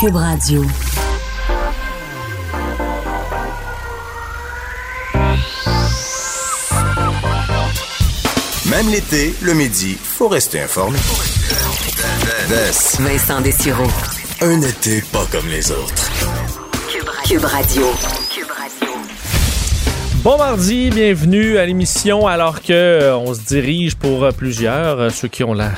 Cube Radio. Même l'été, le midi, faut rester informé. Vincent Dessureau. Un été pas comme les autres. Cube Radio. Bon mardi, bienvenue à l'émission alors que euh, on se dirige pour euh, plusieurs, euh, ceux qui ont la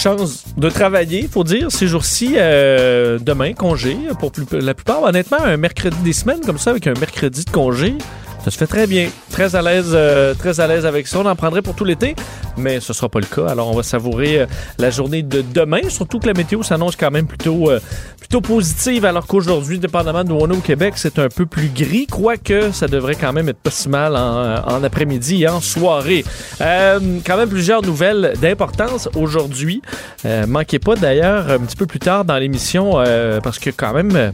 chance de travailler, faut dire, ces jours-ci, euh, demain, congé, pour la plupart, honnêtement, un mercredi des semaines comme ça, avec un mercredi de congé, ça se fait très bien. Très à l'aise, euh, très à l'aise avec ça. On en prendrait pour tout l'été, mais ce sera pas le cas. Alors, on va savourer euh, la journée de demain, surtout que la météo s'annonce quand même plutôt, euh, plutôt positive, alors qu'aujourd'hui, dépendamment de où on est au Québec, c'est un peu plus gris, quoique ça devrait quand même être pas si mal en, après-midi et en soirée. Quand même plusieurs nouvelles d'importance aujourd'hui. Manquez pas d'ailleurs un petit peu plus tard dans l'émission, parce que quand même...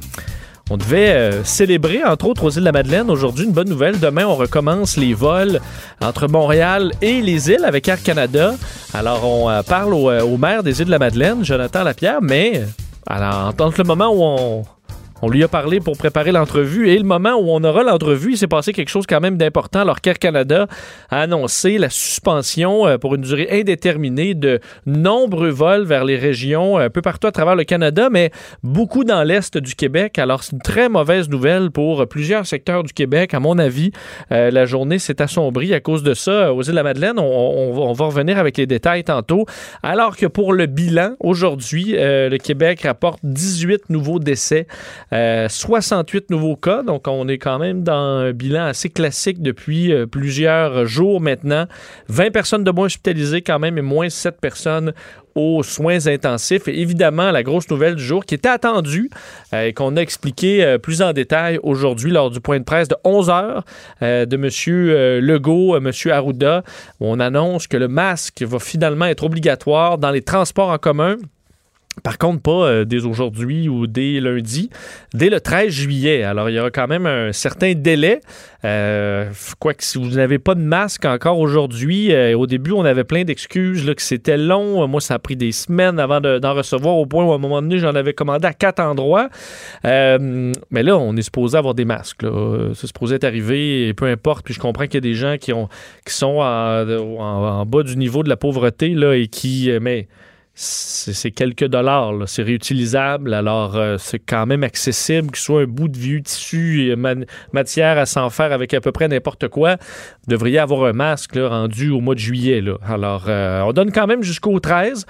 on devait euh, célébrer, entre autres, aux îles de la Madeleine. Aujourd'hui, une bonne nouvelle. Demain, on recommence les vols entre Montréal et les îles avec Air Canada. Alors, on euh, parle au, euh, au maire des îles de la Madeleine, Jonathan Lapierre, mais alors, entre le moment où on, on lui a parlé pour préparer l'entrevue et le moment où on aura l'entrevue, il s'est passé quelque chose quand même d'important alors qu'Air Canada a annoncé la suspension euh, pour une durée indéterminée de nombreux vols vers les régions euh, un peu partout à travers le Canada, mais beaucoup dans l'est du Québec. Alors c'est une très mauvaise nouvelle pour plusieurs secteurs du Québec. À mon avis, euh, la journée s'est assombrie à cause de ça. Aux îles de la Madeleine, on, va- revenir avec les détails tantôt. Alors que pour le bilan, aujourd'hui, le Québec rapporte 18 nouveaux décès. Euh, 68 nouveaux cas, donc on est quand même dans un bilan assez classique depuis euh, plusieurs jours maintenant. 20 personnes de moins hospitalisées quand même et moins 7 personnes aux soins intensifs. Et évidemment, la grosse nouvelle du jour qui était attendue euh, et qu'on a expliqué euh, plus en détail aujourd'hui lors du point de presse de 11 heures euh, de M. euh, Legault, euh, M. Arruda, où on annonce que le masque va finalement être obligatoire dans les transports en commun. Par contre, pas euh, dès aujourd'hui ou dès lundi, dès le 13 juillet. Alors, il y aura quand même un certain délai. Euh, Quoique, si vous n'avez pas de masque encore aujourd'hui, euh, au début, on avait plein d'excuses que c'était long. Moi, ça a pris des semaines avant de- d'en recevoir, au point où, à un moment donné, j'en avais commandé à quatre endroits. Euh, mais là, on est supposé avoir des masques. là. C'est supposé être arrivé, peu importe. Puis je comprends qu'il y a des gens qui, ont, qui sont en, en- bas du niveau de la pauvreté là, et qui... mais c'est quelques dollars, c'est réutilisable, alors euh, c'est quand même accessible, que soit un bout de vieux tissu et matière à s'en faire avec à peu près n'importe quoi. Vous devriez avoir un masque là, rendu au mois de juillet. Là. Alors, euh, on donne quand même jusqu'au 13.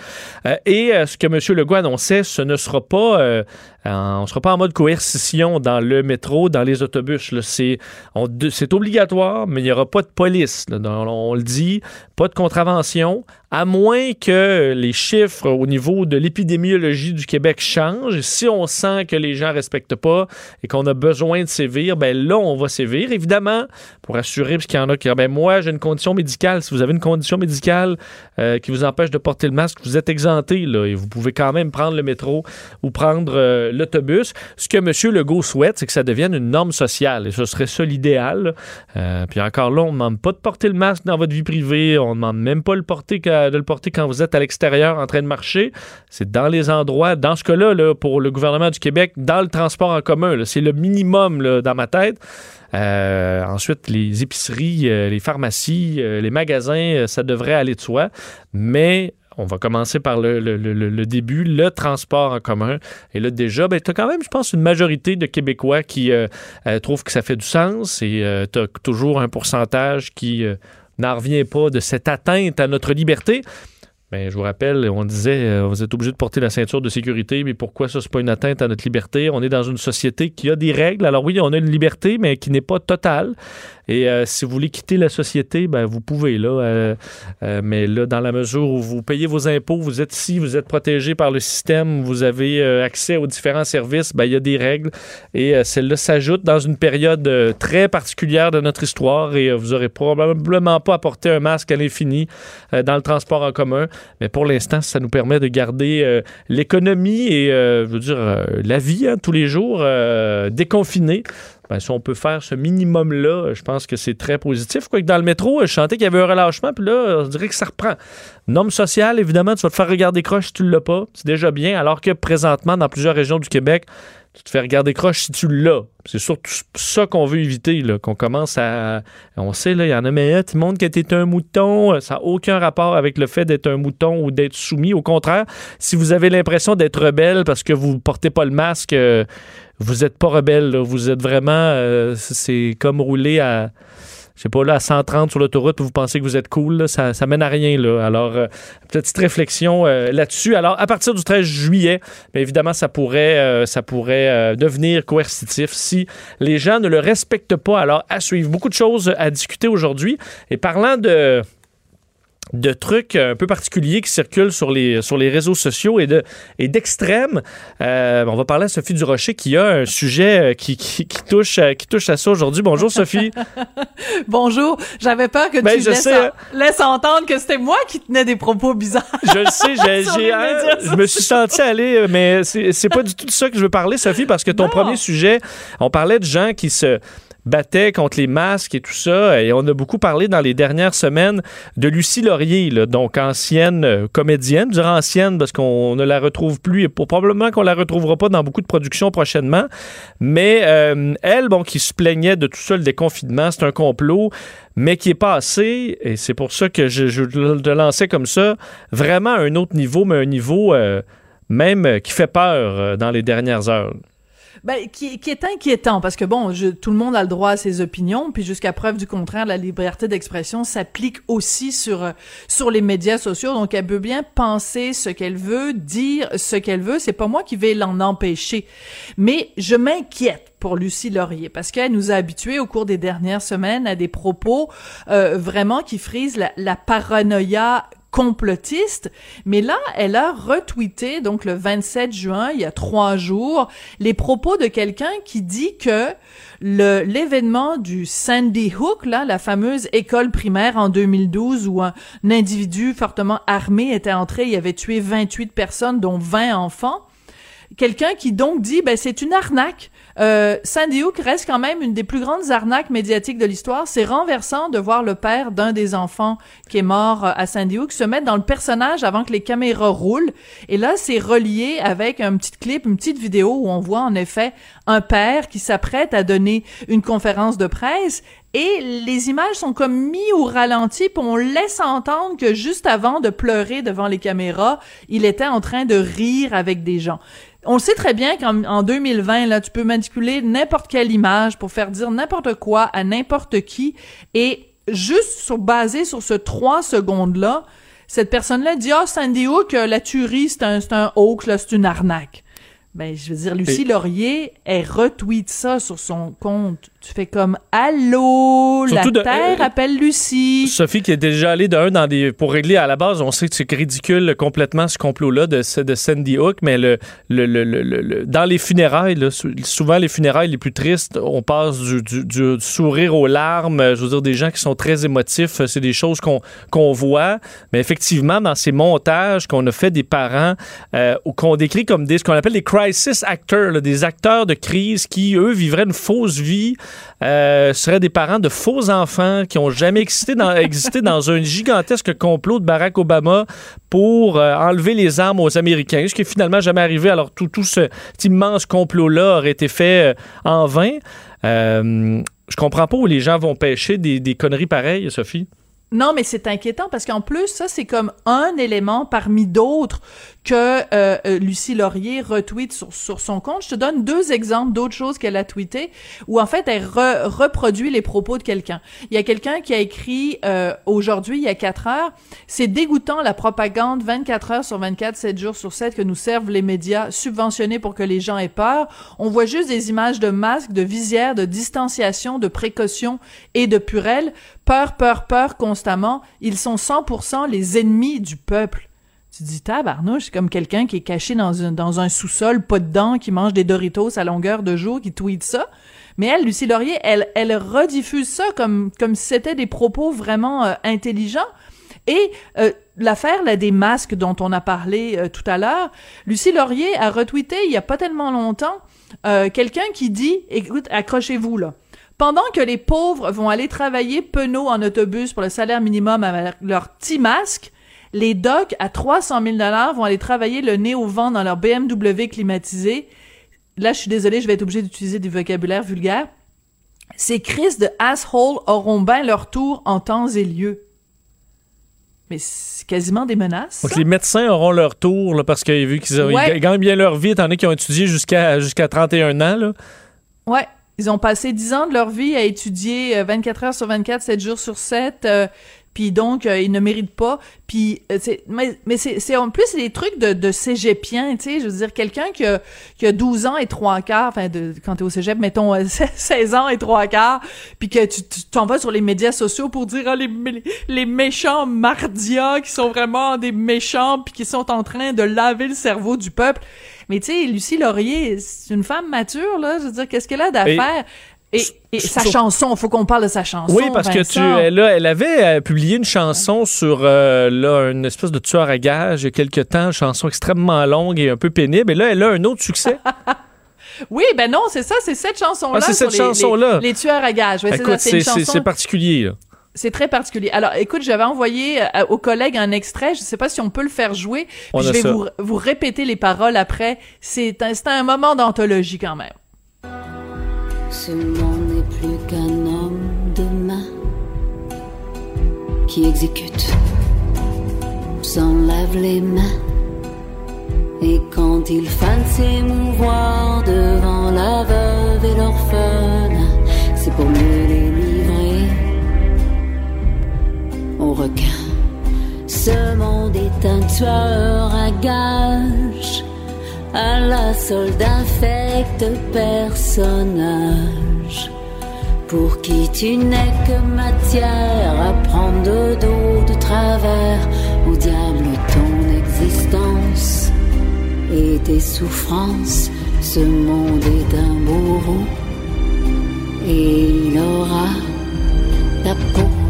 Euh, et euh, ce que M. Legault annonçait, ce ne sera pas, euh, on ne sera pas en mode coercition dans le métro, dans les autobus. C'est obligatoire, mais il n'y aura pas de police. on le dit, pas de contravention, à moins que les chiffres au niveau de l'épidémiologie du Québec changent. Si on sent que les gens ne respectent pas et qu'on a besoin de sévir, ben là, on va sévir. Évidemment, pour assurer, parce qu'il y en a qui disent, ben moi, j'ai une condition médicale. Si vous avez une condition médicale euh, qui vous empêche de porter le masque, vous êtes exempté, et vous pouvez quand même prendre le métro ou prendre euh, l'autobus. Ce que M. Legault souhaite, c'est que ça devienne une norme sociale, et ce serait ça l'idéal. Euh, puis encore là, on ne demande pas de porter le masque dans votre vie privée, on ne demande même pas le porter de le porter quand vous êtes à l'extérieur en train de marcher. C'est dans les endroits, dans ce cas-là, là, pour le gouvernement du Québec, dans le transport en commun. C'est le minimum dans ma tête. Euh, ensuite, les épiceries, euh, les pharmacies, les magasins, ça devrait aller de soi. Mais on va commencer par le, début, le transport en commun. Et là, déjà, ben, tu as quand même, je pense, une majorité de Québécois qui euh, euh, trouvent que ça fait du sens et tu as toujours un pourcentage qui euh, n'en revient pas de cette atteinte à notre liberté. Ben, je vous rappelle, on disait, euh, vous êtes obligé de porter la ceinture de sécurité, mais pourquoi ça, c'est pas une atteinte à notre liberté? On est dans une société qui a des règles. Alors oui, on a une liberté, mais qui n'est pas totale. Et euh, si vous voulez quitter la société, ben, vous pouvez, là. Euh, euh, mais là, dans la mesure où vous payez vos impôts, vous êtes ici, vous êtes protégé par le système, vous avez euh, accès aux différents services, ben, il y a des règles. Et euh, celle-là s'ajoute dans une période euh, très particulière de notre histoire et vous aurez probablement pas apporté un masque à l'infini dans le transport en commun. Mais pour l'instant, ça nous permet de garder l'économie et, je veux dire, la vie hein, tous les jours déconfinée. Ben, si on peut faire ce minimum-là, je pense que c'est très positif. Quoique dans le métro, je sentais qu'il y avait un relâchement, puis là, on dirait que ça reprend. Norme sociale, évidemment, tu vas te faire regarder croche si tu ne l'as pas. C'est déjà bien, alors que présentement, dans plusieurs régions du Québec, tu te fais regarder croche si tu l'as. C'est surtout ça qu'on veut éviter, qu'on commence à... On sait, là, il y en a, mais tout le monde qui était un mouton, ça n'a aucun rapport avec le fait d'être un mouton ou d'être soumis. Au contraire, si vous avez l'impression d'être rebelle parce que vous ne portez pas le masque, euh, vous n'êtes pas rebelle. Vous êtes vraiment... Euh, c'est comme rouler à je sais pas, là, à 130 sur l'autoroute, vous pensez que vous êtes cool, ça, ça mène à rien. Là. Alors, euh, petite réflexion euh, là-dessus. Alors, à partir du 13 juillet, bien évidemment, ça pourrait, euh, ça pourrait devenir coercitif si les gens ne le respectent pas. Alors, à suivre. Beaucoup de choses à discuter aujourd'hui. Et parlant de de trucs un peu particuliers qui circulent sur les, sur les réseaux sociaux et, de, et d'extrêmes. Euh, on va parler à Sophie Durocher qui a un sujet euh, qui, qui, touche, euh, qui touche à ça aujourd'hui. Bonjour Sophie. Bonjour. J'avais peur que ben, tu laisses, laisses, entendre que c'était moi qui tenais des propos bizarres. Je le sais, j'ai, j'ai je me suis senti aller, mais c'est, c'est pas du tout de ça que je veux parler Sophie parce que ton premier sujet, on parlait de gens qui se battait contre les masques et tout ça. Et on a beaucoup parlé dans les dernières semaines de Lucie Laurier, donc ancienne euh, comédienne, je ancienne parce qu'on ne la retrouve plus et probablement qu'on la retrouvera pas dans beaucoup de productions prochainement. Mais euh, elle, bon, qui se plaignait de tout ça, le déconfinement, c'est un complot, mais qui est passé, et c'est pour ça que je, je, le lançais comme ça, vraiment à un autre niveau, mais un niveau euh, même qui fait peur dans les dernières heures. Ben, qui, qui, est inquiétant parce que bon, je, tout le monde a le droit à ses opinions, puis jusqu'à preuve du contraire, la liberté d'expression s'applique aussi sur sur les médias sociaux. Donc, elle peut bien penser ce qu'elle veut, dire ce qu'elle veut. C'est pas moi qui vais l'en empêcher, mais je m'inquiète pour Lucie Laurier parce qu'elle nous a habitués au cours des dernières semaines à des propos euh, vraiment qui frisent la, la paranoïa complotiste, mais là, elle a retweeté, donc le 27 juin, il y a trois jours, les propos de quelqu'un qui dit que l'événement du Sandy Hook, là, la fameuse école primaire en 2012 où un, individu fortement armé était entré, il avait tué 28 personnes, dont 20 enfants, quelqu'un qui donc dit ben c'est une arnaque euh, Sandy Hook reste quand même une des plus grandes arnaques médiatiques de l'histoire. C'est renversant de voir le père d'un des enfants qui est mort euh, à Sandy Hook se mettre dans le personnage avant que les caméras roulent. Et là, c'est relié avec un petit clip, une petite vidéo où on voit en effet un père qui s'apprête à donner une conférence de presse et les images sont comme mis au ralenti, puis on laisse entendre que juste avant de pleurer devant les caméras, il était en train de rire avec des gens on sait très bien qu'en 2020, là, tu peux manipuler n'importe quelle image pour faire dire n'importe quoi à n'importe qui. Et juste sur, basé sur ce trois secondes-là, cette personne-là dit, ah, oh, Sandy Hook, la tuerie, c'est un, c'est un hoax, là, c'est une arnaque. Ben, je veux dire, Lucie Laurier, elle retweet ça sur son compte tu fais comme Allô, la Terre euh, appelle Lucie. Sophie qui est déjà allée d'un dans des. Pour régler à la base, on sait que c'est ridicule complètement ce complot-là de, de Sandy Hook, mais le, le, le, le dans les funérailles, souvent les funérailles les plus tristes, on passe du, du, sourire aux larmes. Je veux dire, des gens qui sont très émotifs, c'est des choses qu'on qu'on voit. Mais effectivement, dans ces montages qu'on a fait des parents, euh, qu'on décrit comme des, ce qu'on appelle des crisis actors, des acteurs de crise qui, eux, vivraient une fausse vie euh, seraient des parents de faux enfants qui ont jamais existé dans, un gigantesque complot de Barack Obama pour euh, enlever les armes aux Américains, ce qui est finalement jamais arrivé. Alors tout, tout cet immense complot-là aurait été fait euh, en vain. je comprends pas où les gens vont pêcher des, des conneries pareilles, Sophie. Non, mais c'est inquiétant parce qu'en plus, ça, c'est comme un élément parmi d'autres que euh, euh, Lucie Laurier retweet sur, sur son compte. Je te donne deux exemples d'autres choses qu'elle a tweetées où en fait elle reproduit les propos de quelqu'un. Il y a quelqu'un qui a écrit euh, aujourd'hui, il y a quatre heures, c'est dégoûtant la propagande 24 heures sur 24, 7 jours sur 7 que nous servent les médias subventionnés pour que les gens aient peur. On voit juste des images de masques, de visières, de distanciation, de précautions et de purelles. Peur, peur, peur constamment. Ils sont 100% les ennemis du peuple. Tu dis, tabarnouche, comme quelqu'un qui est caché dans un, dans un sous-sol, pas dedans, qui mange des Doritos à longueur de jour, qui tweet ça. Mais elle, Lucie Laurier, elle, elle rediffuse ça comme, comme si c'était des propos vraiment euh, intelligents. Et euh, l'affaire là, des masques dont on a parlé euh, tout à l'heure, Lucie Laurier a retweeté il y a pas tellement longtemps quelqu'un qui dit, écoute, accrochez-vous là. Pendant que les pauvres vont aller travailler penaud en autobus pour le salaire minimum avec leur petit masque, les docs à 300 000 dollars vont aller travailler le nez au vent dans leur BMW climatisé. Là, je suis désolée, je vais être obligée d'utiliser du vocabulaire vulgaire. Ces crises de asshole auront bien leur tour en temps et lieu. Mais c'est quasiment des menaces. Donc ça. les médecins auront leur tour là, parce qu'ils vu qu'ils Ouais. gagnent bien leur vie, étant donné qu'ils ont étudié jusqu'à jusqu'à 31 ans. Là. Ouais. Ils ont passé 10 ans de leur vie à étudier euh, 24 heures sur 24, 7 jours sur 7. euh, puis donc, euh, ils ne méritent pas. Puis, euh, c'est, mais, mais c'est, c'est en plus c'est des trucs de, de cégepien, tu sais. Je veux dire, quelqu'un qui a, qui a 12 ans et 3 quarts, enfin, de, quand t'es au cégep, mettons euh, 16 ans et 3 quarts, puis que tu t'en vas sur les médias sociaux pour dire ah, les, méchants mardias qui sont vraiment des méchants, puis qui sont en train de laver le cerveau du peuple. Mais tu sais, Lucie Laurier, c'est une femme mature, là. Je veux dire, qu'est-ce qu'elle a d'affaires? Et, et sa Sur- chanson, faut qu'on parle de sa chanson. Oui, parce que tu, Vincent. elle, a- elle avait euh, publié une chanson sur euh, là, une espèce de tueur à gage il y a quelque temps, une chanson extrêmement longue et un peu pénible. Et là, elle a un autre succès. Oui, ben non, c'est ça, c'est cette chanson-là. Ah, c'est cette chanson-là. Les, les tueurs à gages. Ouais, c'est chanson. particulier. là. C'est très particulier. Alors, écoute, j'avais envoyé euh, aux collègues un extrait. Je sais pas si on peut le faire jouer. Puis je a vais ça. vous, vous répéter les paroles après. C'est un, c'est un moment d'anthologie quand même. Ce monde n'est plus qu'un homme de main qui exécute, s'enlève les mains. Et quand il de s'émouvoir devant la veuve et l'orphelin, c'est pour mieux les livrer au requin. Ce monde est un tueur à gages à la solde infecte personnage. Pour qui tu n'es que matière à prendre de dos de travers au diable ton existence et tes souffrances. Ce monde est un bourreau et il aura ta peau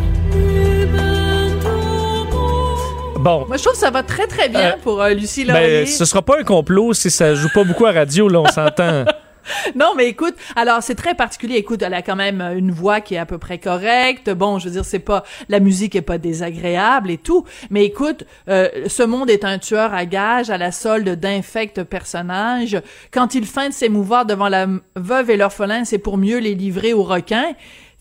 Bon. Moi, je trouve que ça va très, très bien Euh, pour euh, Lucie Laurier. Ben, ce sera pas un complot si ça joue pas beaucoup à radio, là, on s'entend. Non, mais écoute, alors c'est très particulier. Écoute, elle a quand même euh, une voix qui est à peu près correcte. Bon, je veux dire, c'est pas la musique est pas désagréable et tout. Mais écoute, euh, ce monde est un tueur à gages à la solde d'infects personnages. Quand il feint de s'émouvoir devant la veuve et l'orphelin, c'est pour mieux les livrer aux requins.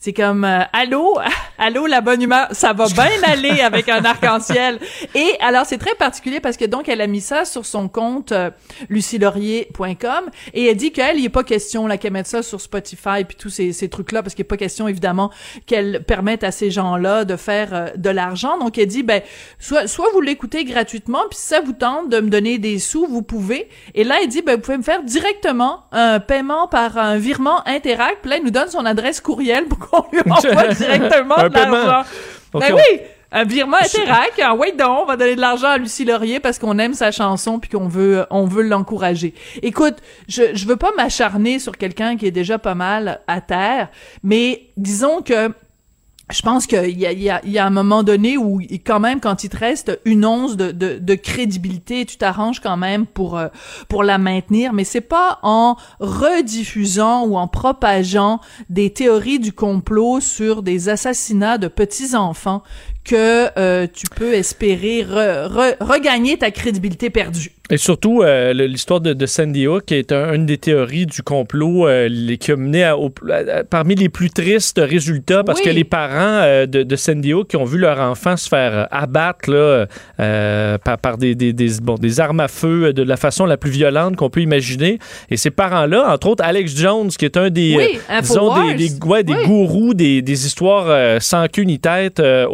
C'est comme euh, allô, allô la bonne humeur, ça va bien aller avec un arc-en-ciel. Et alors c'est très particulier parce que donc elle a mis ça sur son compte euh, lucielaurier.com et elle dit qu'elle il est pas question là qu'elle mette ça sur Spotify puis tous ces, ces trucs là parce qu'il est pas question évidemment qu'elle permette à ces gens-là de faire euh, de l'argent. Donc elle dit ben soit soit vous l'écoutez gratuitement puis si ça vous tente de me donner des sous, vous pouvez. Et là elle dit ben vous pouvez me faire directement un paiement par un virement Interact. Puis là elle nous donne son adresse courriel pour qu'on lui envoie directement Un de l'argent. Ben on- oui, un virement Interact. Ah, ouais, donc, on va donner de l'argent à Lucie Laurier parce qu'on aime sa chanson puis qu'on veut, on veut l'encourager. Écoute, je, je veux pas m'acharner sur quelqu'un qui est déjà pas mal à terre, mais disons que je pense qu'il y a, un moment donné où, quand même, quand il te reste une once de, crédibilité, tu t'arranges quand même pour, euh, pour la maintenir, mais c'est pas en rediffusant ou en propageant des théories du complot sur des assassinats de petits-enfants que euh, tu peux espérer re- re- regagner ta crédibilité perdue. Et surtout, euh, l'histoire de, de Sandy Hook est un- une des théories du complot euh, les- qui a mené à, au- à- à- parmi les plus tristes résultats parce Oui. que les parents euh, de, de Sandy Hook qui ont vu leur enfant se faire abattre là, par, par des, des, des- bon, des armes à feu de la façon la plus violente qu'on peut imaginer. Et ces parents-là, entre autres Alex Jones, qui est un des, Oui, disons, des, ouais, des Oui. gourous des, des histoires sans queue ni tête euh,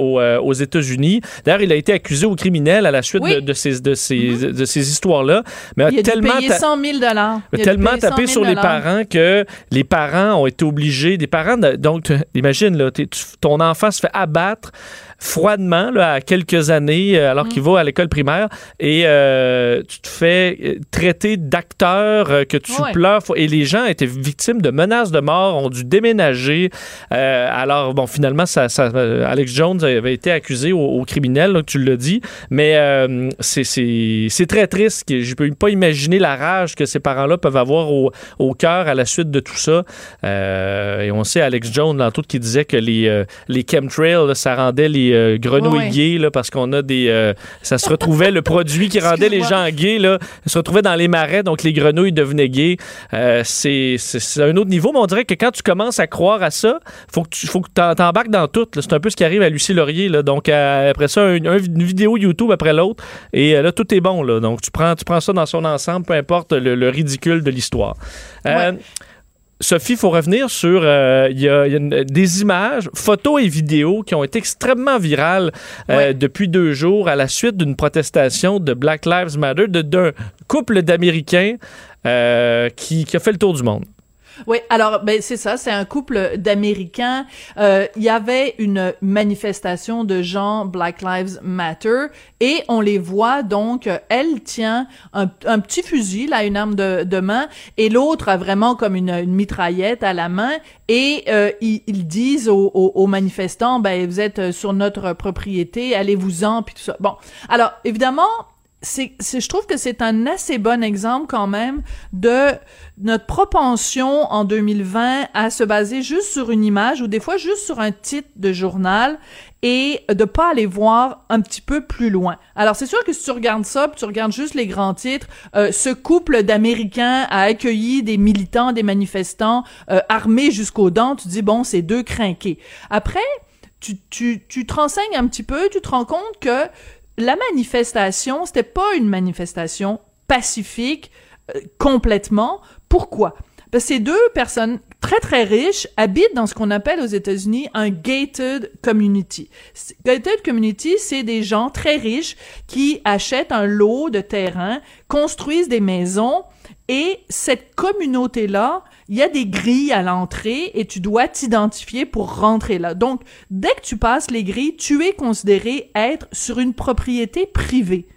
aux, euh, aux États-Unis. D'ailleurs, il a été accusé au criminel à la suite Oui. de, de ces, de ces, de ces histoires-là. Mais Il a dû tellement payer ta- 100 000 dollars. a tellement tapé sur les parents que les parents ont été obligés, des parents, donc imagine, là, t'es- tu- ton enfant se fait abattre, froidement là, à quelques années, euh, alors qu'il va à l'école primaire, et euh, tu te fais euh, traiter d'acteur, que tu Ouais. pleures. Et les gens étaient victimes de menaces de mort, ont dû déménager. Euh, alors, bon, finalement, ça, ça- Alex Jones avait été accusé au, au criminel, là, tu l'as dit, mais euh, c'est- très triste. Je peux pas imaginer la rage que ces parents-là peuvent avoir au, au cœur à la suite de tout ça. Et on sait, Alex Jones, dans tout, qui disait que les, les chemtrails, là, ça rendait les euh, grenouilles Ouais, gays, là, parce qu'on a des... euh, ça se retrouvait, le produit qui rendait les gens gays, là, se retrouvait dans les marais, donc les grenouilles devenaient gays. Euh, c'est un autre niveau, mais on dirait que quand tu commences à croire à ça, faut que tu faut que t'embarques dans tout. C'est un peu ce qui arrive à Lucie Laurier. Là. Donc, euh, après ça, un- un- une vidéo YouTube après l'autre, et là, tout est bon. Là. Donc, tu prends, tu prends ça dans son ensemble, peu importe le, le ridicule de l'histoire. Ouais. Sophie, il faut revenir sur euh, il y a, il y a une- des images, photos et vidéos qui ont été extrêmement virales euh, Ouais. depuis deux jours à la suite d'une protestation de Black Lives Matter de- d'un couple d'Américains euh, qui, qui a fait le tour du monde. Oui, alors ben c'est ça, c'est un couple d'Américains. Euh, Il y avait une manifestation de gens Black Lives Matter et on les voit donc. euh, Elle tient un, petit fusil, là, une arme de, de main, et l'autre a vraiment comme une, mitraillette à la main. Et euh, ils, disent aux, aux- aux manifestants, ben vous êtes sur notre propriété, allez-vous-en, puis tout ça. Bon, alors évidemment c'est, je trouve que c'est un assez bon exemple quand même de notre propension en 2020 à se baser juste sur une image ou des fois juste sur un titre de journal et de pas aller voir un petit peu plus loin. Alors c'est sûr que si tu regardes ça, tu regardes juste les grands titres, euh, ce couple d'Américains a accueilli des militants, des manifestants euh, armés jusqu'aux dents, tu dis bon c'est deux crinqués. Après tu, tu, tu te renseignes un petit peu, tu te rends compte que la manifestation, c'était pas une manifestation pacifique euh, complètement. Pourquoi? Parce que ces deux personnes très très riches habitent dans ce qu'on appelle aux États-Unis un gated community. Gated community, c'est des gens très riches qui achètent un lot de terrain, construisent des maisons et cette communauté-là, il y a des grilles à l'entrée et tu dois t'identifier pour rentrer là. Donc, dès que tu passes les grilles, tu es considéré être sur une propriété privée.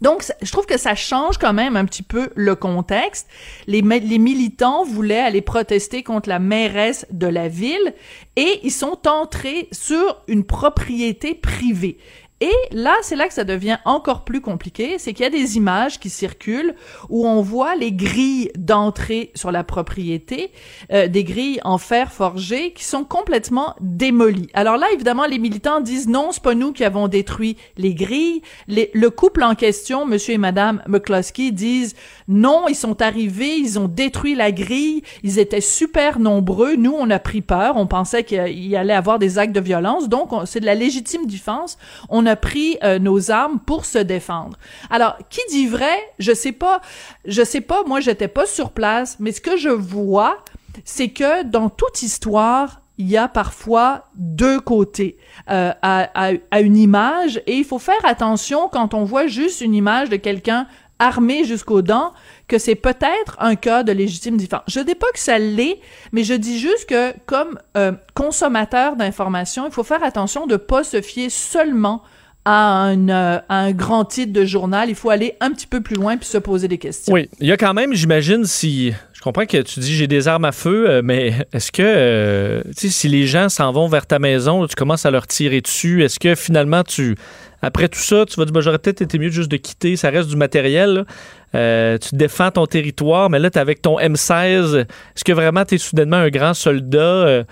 Donc, je trouve que ça change quand même un petit peu le contexte. Les militants voulaient aller protester contre la mairesse de la ville et ils sont entrés sur une propriété privée. Et là, c'est là que ça devient encore plus compliqué, c'est qu'il y a des images qui circulent où on voit les grilles d'entrée sur la propriété, euh, des grilles en fer forgé qui sont complètement démolies. Alors là, évidemment, les militants disent non, c'est pas nous qui avons détruit les grilles. Les- le couple en question, monsieur et madame McCloskey, disent non, ils sont arrivés, ils ont détruit la grille, ils étaient super nombreux, nous, on a pris peur, on pensait qu'il allait avoir des actes de violence, donc on- c'est de la légitime défense, a pris euh, nos armes pour se défendre. Alors, qui dit vrai? Je sais pas, je sais pas, moi, j'étais pas sur place, mais ce que je vois, c'est que dans toute histoire, il y a parfois deux côtés euh, à, à, à une image et il faut faire attention quand on voit juste une image de quelqu'un armé jusqu'aux dents que c'est peut-être un cas de légitime défense. Je dis pas que ça l'est, mais je dis juste que comme euh, consommateur d'informations, il faut faire attention de pas se fier seulement à un, euh, un grand titre de journal. Il faut aller un petit peu plus loin puis se poser des questions. Oui, il y a quand même, j'imagine, si. Je comprends que tu dis j'ai des armes à feu, euh, mais est-ce que, euh, si les gens s'en vont vers ta maison, tu commences à leur tirer dessus, est-ce que finalement tu. Après tout ça, tu vas dire, ben, j'aurais peut-être été mieux juste de quitter, ça reste du matériel. Euh, tu défends ton territoire, mais là, tu avec ton M16. Est-ce que vraiment tu es soudainement un grand soldat?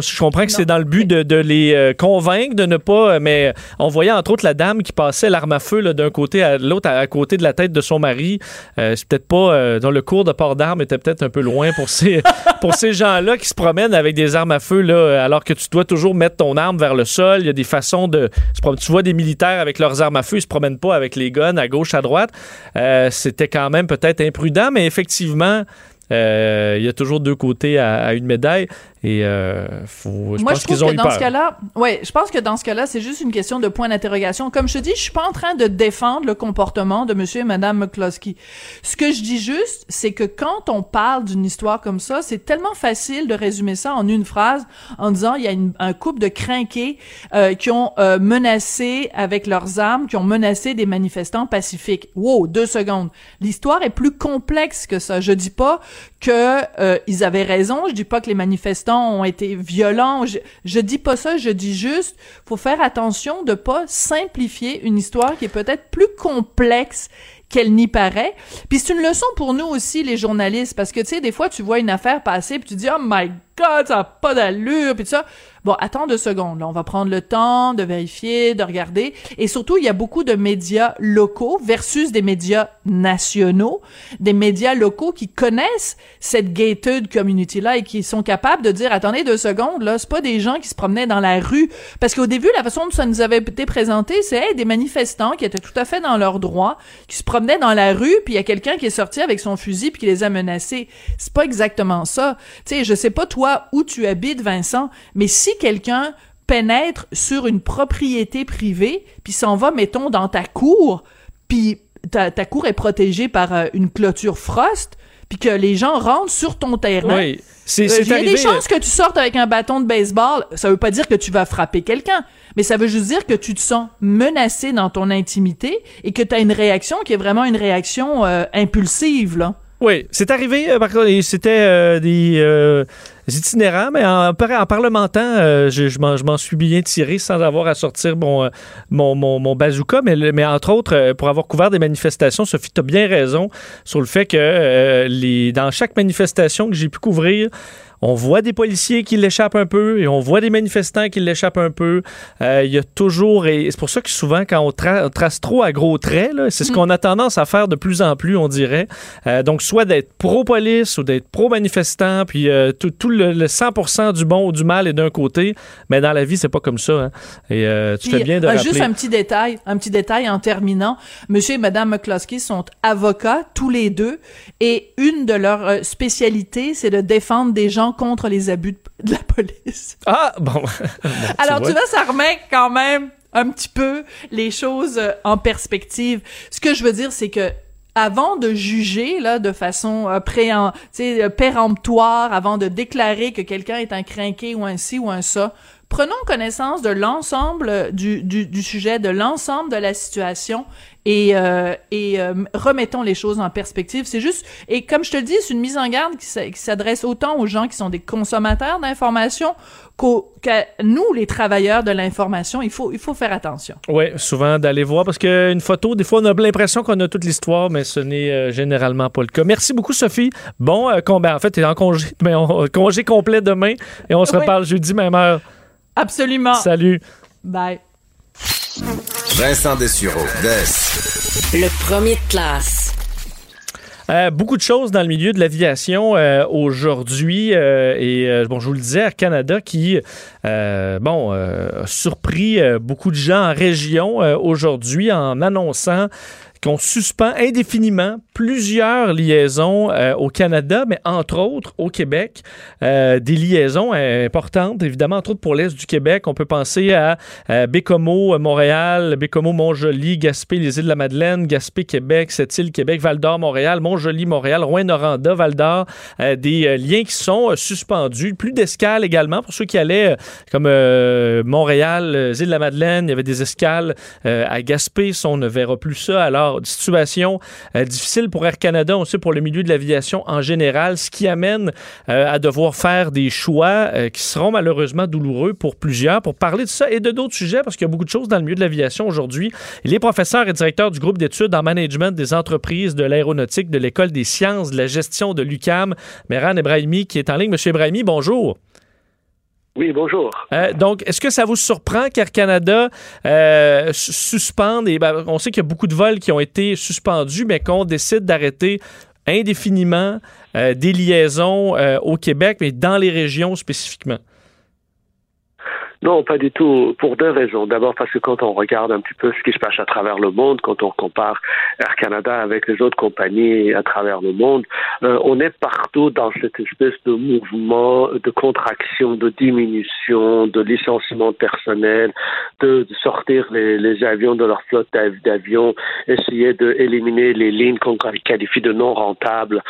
Je comprends que c'est dans le but de, les euh, convaincre de ne pas. euh, Mais on voyait entre autres la dame qui passait l'arme à feu d'un côté à l'autre, à, côté de la tête de son mari. Euh, c'est peut-être pas. euh, dans le cours de port d'armes était peut-être un peu loin pour ces, ces gens-là qui se promènent avec des armes à feu, là, alors que tu dois toujours mettre ton arme vers le sol. Il y a des façons de. Tu vois des militaires avec leurs armes à feu, ils se promènent pas avec les guns à gauche, à droite. C'était quand même peut-être imprudent, mais effectivement. il y a toujours deux côtés à une médaille. Et euh, faut, je Moi, pense je trouve qu'ils ont que eu dans peur. ce cas-là, ouais, je pense que dans ce cas-là, c'est juste une question de point d'interrogation. Comme je te dis, je suis pas en train de défendre le comportement de Monsieur et Madame McCloskey. Ce que je dis juste, c'est que quand on parle d'une histoire comme ça, c'est tellement facile de résumer ça en une phrase, en disant il y a une- un couple de crinqués euh, qui ont euh, menacé avec leurs armes, qui ont menacé des manifestants pacifiques. Wow, deux secondes. L'histoire est plus complexe que ça. Je dis pas que euh, ils avaient raison. Je dis pas que les manifestants ont été violents. Je, je dis pas ça. Je dis juste, faut faire attention de pas simplifier une histoire qui est peut-être plus complexe qu'elle n'y paraît. Puis c'est une leçon pour nous aussi, les journalistes, parce que, tu sais, des fois, tu vois une affaire passer, puis tu dis « Oh my God, ça a pas d'allure », puis tout ça. Bon, attends deux secondes, là, on va prendre le temps de vérifier, de regarder. Et surtout, il y a beaucoup de médias locaux versus des médias nationaux, des médias locaux qui connaissent cette gated community-là et qui sont capables de dire « Attendez deux secondes, là, c'est pas des gens qui se promenaient dans la rue. » Parce qu'au début, la façon dont ça nous avait été présenté, c'est des manifestants qui étaient tout à fait dans leurs droits, qui se promenaient dans la rue, puis il y a quelqu'un qui est sorti avec son fusil puis qui les a menacés. C'est pas exactement ça. Tu sais, je sais pas toi où tu habites, Vincent, mais si quelqu'un pénètre sur une propriété privée, puis s'en va, mettons, dans ta cour, puis ta, ta cour est protégée par euh, une clôture frost, puis que les gens rentrent sur ton terrain, Oui, c'est euh, Il y a des chances que tu sortes avec un bâton de baseball. Ça veut pas dire que tu vas frapper quelqu'un, mais ça veut juste dire que tu te sens menacé dans ton intimité et que tu as une réaction qui est vraiment une réaction euh, impulsive, là. Oui, c'est arrivé, euh, par contre, c'était euh, euh, des mais en, en parlementant, euh, je, m'en suis bien tiré sans avoir à sortir mon, euh, mon, bazooka, mais, mais entre autres, euh, pour avoir couvert des manifestations, Sophie, tu as bien raison sur le fait que dans chaque manifestation que j'ai pu couvrir, on voit des policiers qui l'échappent un peu et on voit des manifestants qui l'échappent un peu. Euh, Il y a toujours, et c'est pour ça que souvent, quand on, tra- on trace trop à gros traits, c'est ce qu'on a tendance à faire de plus en plus, on dirait. Euh, donc, soit d'être pro-police ou d'être pro-manifestant, puis euh, tout, tout le, le 100% du bon ou du mal est d'un côté, mais dans la vie, c'est pas comme ça. hein. Et tu Puis, fais bien de rappeler. Juste un petit détail, un petit détail en terminant. Monsieur et Madame McCloskey sont avocats tous les deux et une de leurs spécialités, c'est de défendre des gens contre les abus de, de la police. Ah, bon. Bon, Alors, tu vois, ça remet quand même un petit peu les choses euh, en perspective. Ce que je veux dire, c'est que avant de juger là de façon euh, préen, euh, péremptoire, avant de déclarer que quelqu'un est un crinqué ou un ci ou un ça, prenons connaissance de l'ensemble euh, du, du, du sujet, de l'ensemble de la situation et, euh, et euh, remettons les choses en perspective. C'est juste, et comme je te le dis, c'est une mise en garde qui s'a- qui s'adresse autant aux gens qui sont des consommateurs d'informations qu'aux- qu'à nous, les travailleurs de l'information. Il faut, il faut faire attention. Oui, souvent d'aller voir parce qu'une photo, des fois, on a l'impression qu'on a toute l'histoire, mais ce n'est euh, généralement pas le cas. Merci beaucoup, Sophie. Bon, euh, ben, en fait, tu es en congé, mais on- congé complet demain et on se Oui. reparle jeudi, même heure. Absolument. Salut. Bye. Vincent Dessureau, Des. Le premier de classe. Euh, beaucoup de choses dans le milieu de l'aviation euh, aujourd'hui. euh, et bon, je vous le disais, Canada qui, bon, a surpris beaucoup de gens en région aujourd'hui en annonçant qu'on suspend indéfiniment plusieurs liaisons euh, au Canada, mais entre autres au Québec. Euh, des liaisons importantes, évidemment, entre autres pour l'Est du Québec. On peut penser à euh, Bécomo, Montréal, Bécomo, Montjoli, Gaspé, les îles de la Madeleine, Gaspé, Québec, Sept-Îles, Québec, Val-d'Or, Montréal, Montjoli, Montréal, Rouen-Noranda, Val-d'Or. Des liens qui sont suspendus. Plus d'escales également pour ceux qui allaient comme Montréal, euh, îles de la Madeleine. Il y avait des escales à Gaspé. Ça, on ne verra plus ça. Alors, situation euh, difficile pour Air Canada, on sait pour le milieu de l'aviation en général, ce qui amène euh, à devoir faire des choix euh, qui seront malheureusement douloureux pour plusieurs. Pour parler de ça et de d'autres sujets, parce qu'il y a beaucoup de choses dans le milieu de l'aviation aujourd'hui, il est professeur et directeur du groupe d'études en management des entreprises de l'aéronautique de l'École des sciences de la gestion de l'UCAM, Meran Ebrahimi, qui est en ligne. Monsieur Ebrahimi, bonjour. Oui, bonjour. Euh, donc, est-ce que ça vous surprend qu'Air Canada euh, su- suspende, et ben, on sait qu'il y a beaucoup de vols qui ont été suspendus, mais qu'on décide d'arrêter indéfiniment euh, des liaisons au Québec, mais dans les régions spécifiquement? Non, pas du tout, pour deux raisons. D'abord parce que quand on regarde un petit peu ce qui se passe à travers le monde, quand on compare Air Canada avec les autres compagnies à travers le monde, euh, on est partout dans cette espèce de mouvement de contraction, de diminution, de licenciement personnel, de, de sortir les, les, avions de leur flotte d'avions, essayer d'éliminer les lignes qu'on qualifie de non rentables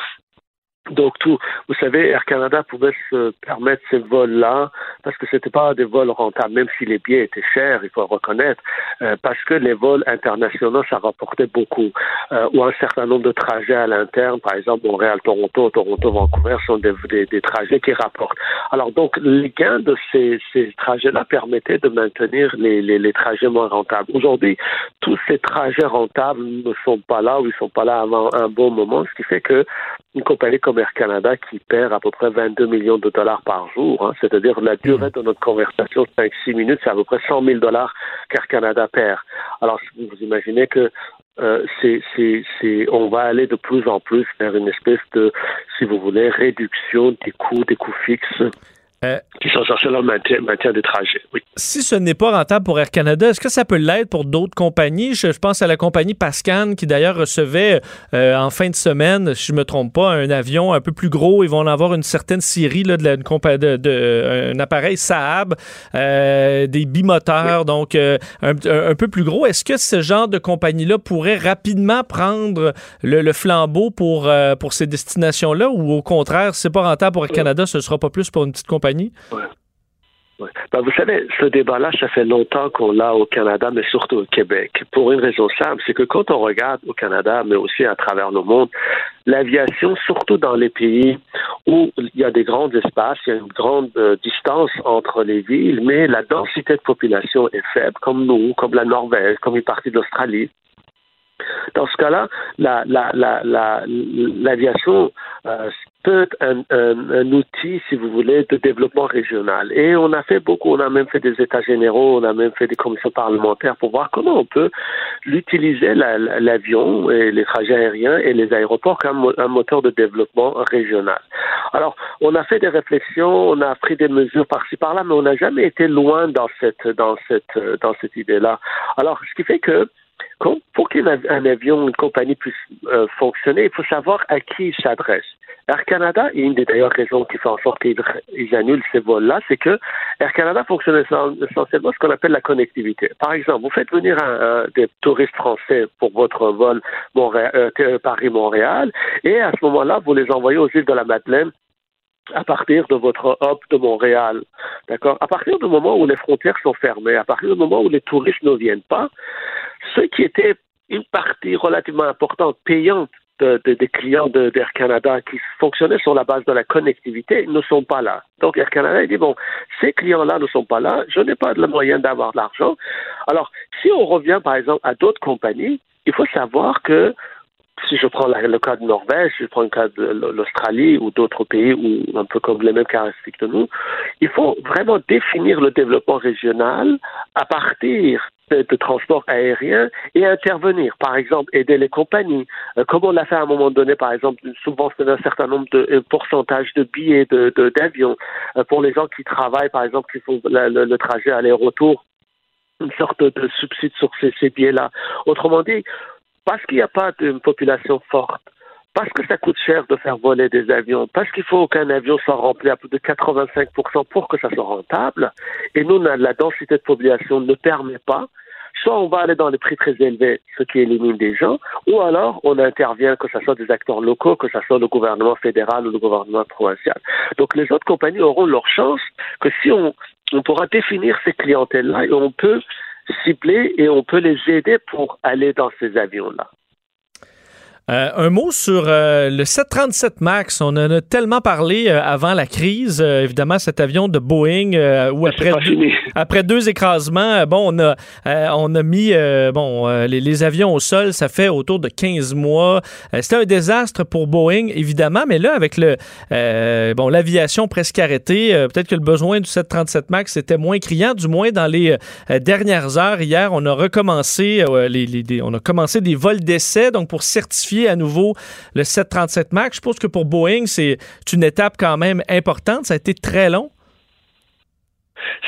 donc tout, vous savez, Air Canada pouvait se permettre ces vols-là parce que c'était pas des vols rentables, même si les billets étaient chers, il faut reconnaître, euh, parce que les vols internationaux ça rapportait beaucoup, euh, ou un certain nombre de trajets à l'interne, par exemple Montréal-Toronto, Toronto-Vancouver sont des, des, des, trajets qui rapportent. Alors donc les gains de ces, ces trajets-là permettaient de maintenir les, les, les trajets moins rentables. Aujourd'hui, tous ces trajets rentables ne sont pas là ou ils sont pas là avant un bon moment, ce qui fait que une compagnie comme Air Canada qui perd à peu près 22 millions de dollars par jour, hein, c'est-à-dire la durée de notre conversation, 5-6 minutes, c'est à peu près 100 000 dollars qu'Air Canada perd. Alors, vous imaginez que euh, c'est, c'est, c'est, on va aller de plus en plus vers une espèce de, si vous voulez, réduction des coûts, des coûts fixes euh, qui sont le maintien, maintien, des trajets, oui. Si ce n'est pas rentable pour Air Canada, est-ce que ça peut l'être pour d'autres compagnies? Je, pense à la compagnie Pascan qui d'ailleurs recevait euh, en fin de semaine, si je me trompe pas, un avion un peu plus gros. Ils vont en avoir une certaine série là, de, la, de, de, un appareil Saab, euh, des bimoteurs, donc un, un, peu plus gros. Est-ce que ce genre de compagnie-là pourrait rapidement prendre le, le flambeau pour, pour ces destinations-là ou au contraire, si c'est pas rentable pour Air Canada, ce sera pas plus pour une petite compagnie? Ben, vous savez, ce débat-là, ça fait longtemps qu'on l'a au Canada, mais surtout au Québec. Pour une raison simple, c'est que quand on regarde au Canada, mais aussi à travers le monde, l'aviation, surtout dans les pays où il y a des grands espaces, il y a une grande euh, distance entre les villes, mais la densité de population est faible, comme nous, comme la Norvège, comme une partie de l'Australie. Dans ce cas-là, l'aviation la, la, euh, être un, un, un, outil, si vous voulez, de développement régional. Et on a fait beaucoup, on a même fait des états généraux, on a même fait des commissions parlementaires pour voir comment on peut l'utiliser, l'avion et les trajets aériens et les aéroports comme un moteur de développement régional. Alors, on a fait des réflexions, on a pris des mesures par-ci par-là, mais on n'a jamais été loin dans cette, dans cette, dans cette idée-là. Alors, ce qui fait que pour qu'un avion, une compagnie puisse euh, fonctionner, il faut savoir à qui il s'adresse. Air Canada, et une des d'ailleurs raisons qui fait en sorte qu'ils annulent ces vols-là, c'est que Air Canada fonctionne essentiellement ce qu'on appelle la connectivité. Par exemple, vous faites venir des touristes français pour votre vol euh, Paris-Montréal, et à ce moment-là, vous les envoyez aux îles de la Madeleine à partir de votre hub de Montréal. D'accord? À partir du moment où les frontières sont fermées, à partir du moment où les touristes ne viennent pas, ceux qui étaient une partie relativement importante payante de, de, des clients d'Air Canada qui fonctionnaient sur la base de la connectivité ne sont pas là. Donc Air Canada dit bon, ces clients-là ne sont pas là, je n'ai pas le moyen d'avoir de l'argent. Alors, si on revient par exemple à d'autres compagnies, il faut savoir que si je prends le cas de Norvège, si je prends le cas de l'Australie ou d'autres pays ou un peu comme les mêmes caractéristiques que nous, il faut vraiment définir le développement régional à partir de, de transport aérien et intervenir. Par exemple, aider les compagnies, euh, comme on l'a fait à un moment donné, par exemple, subventionner un certain nombre de euh, pourcentage de billets d'avions de, euh, pour les gens qui travaillent, par exemple, qui font le, le trajet aller-retour une sorte de subside sur ces, ces billets-là. Autrement dit, parce qu'il n'y a pas d'une population forte, parce que ça coûte cher de faire voler des avions, parce qu'il faut qu'un avion soit rempli à plus de 85% pour que ça soit rentable, et nous, la densité de population ne permet pas, soit on va aller dans les prix très élevés, ce qui élimine des gens, ou alors on intervient, que ce soit des acteurs locaux, que ce soit le gouvernement fédéral ou le gouvernement provincial. Donc les autres compagnies auront leur chance que si on, on pourra définir ces clientèles-là et on peut cibler et on peut les aider pour aller dans ces avions-là. Euh, un mot sur euh, le 737 MAX. On en a tellement parlé euh, avant la crise. Évidemment, cet avion de Boeing où après deux, après deux écrasements, bon, on a on a mis bon les, les, avions au sol. Ça fait autour de 15 mois. C'était un désastre pour Boeing, évidemment, mais là avec le bon l'aviation presque arrêtée, peut-être que le besoin du 737 MAX était moins criant. Du moins dans les dernières heures. Hier, on a recommencé les, les, on a commencé des vols d'essai donc pour certifier à nouveau le 737 MAX. Je pense que pour Boeing, c'est une étape quand même importante. Ça a été très long.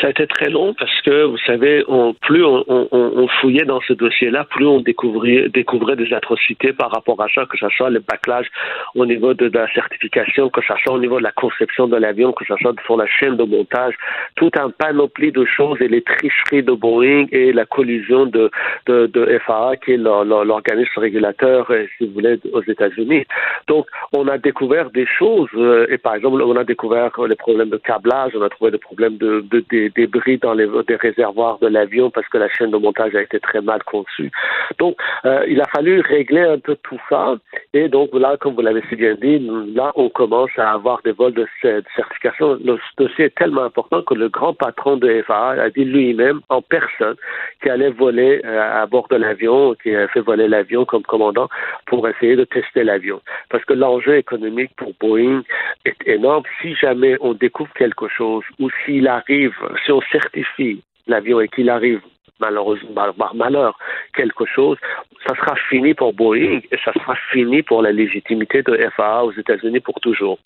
Ça a été très long parce que, vous savez, on, plus on, on, on, fouillait dans ce dossier-là, plus on découvrait, découvrait des atrocités par rapport à ça, que ce soit le bâclage au niveau de, de, la certification, que ce soit au niveau de la conception de l'avion, que ce soit sur la chaîne de montage, tout un panoplie de choses et les tricheries de Boeing et la collusion de, de, de FAA, qui est l'organisme régulateur, euh, si vous voulez, aux États-Unis. Donc, on a découvert des choses, euh, et par exemple, on a découvert les problèmes de câblage, on a trouvé des problèmes de, de, de débris dans les des réservoirs de l'avion parce que la chaîne de montage a été très mal conçue. Donc, euh, il a fallu régler un peu tout ça, et donc là, comme vous l'avez si bien dit, là, on commence à avoir des vols de, certification. Le dossier est tellement important que le grand patron de FAA a dit lui-même, en personne, qu'il allait voler euh, à bord de l'avion, qui a fait voler l'avion comme commandant pour essayer de tester l'avion. Parce que l'enjeu économique pour Boeing est énorme. Si jamais on découvre quelque chose ou s'il arrive, si on certifie l'avion et qu'il arrive malheureusement par malheur quelque chose, ça sera fini pour Boeing et ça sera fini pour la légitimité de FAA aux États-Unis pour toujours.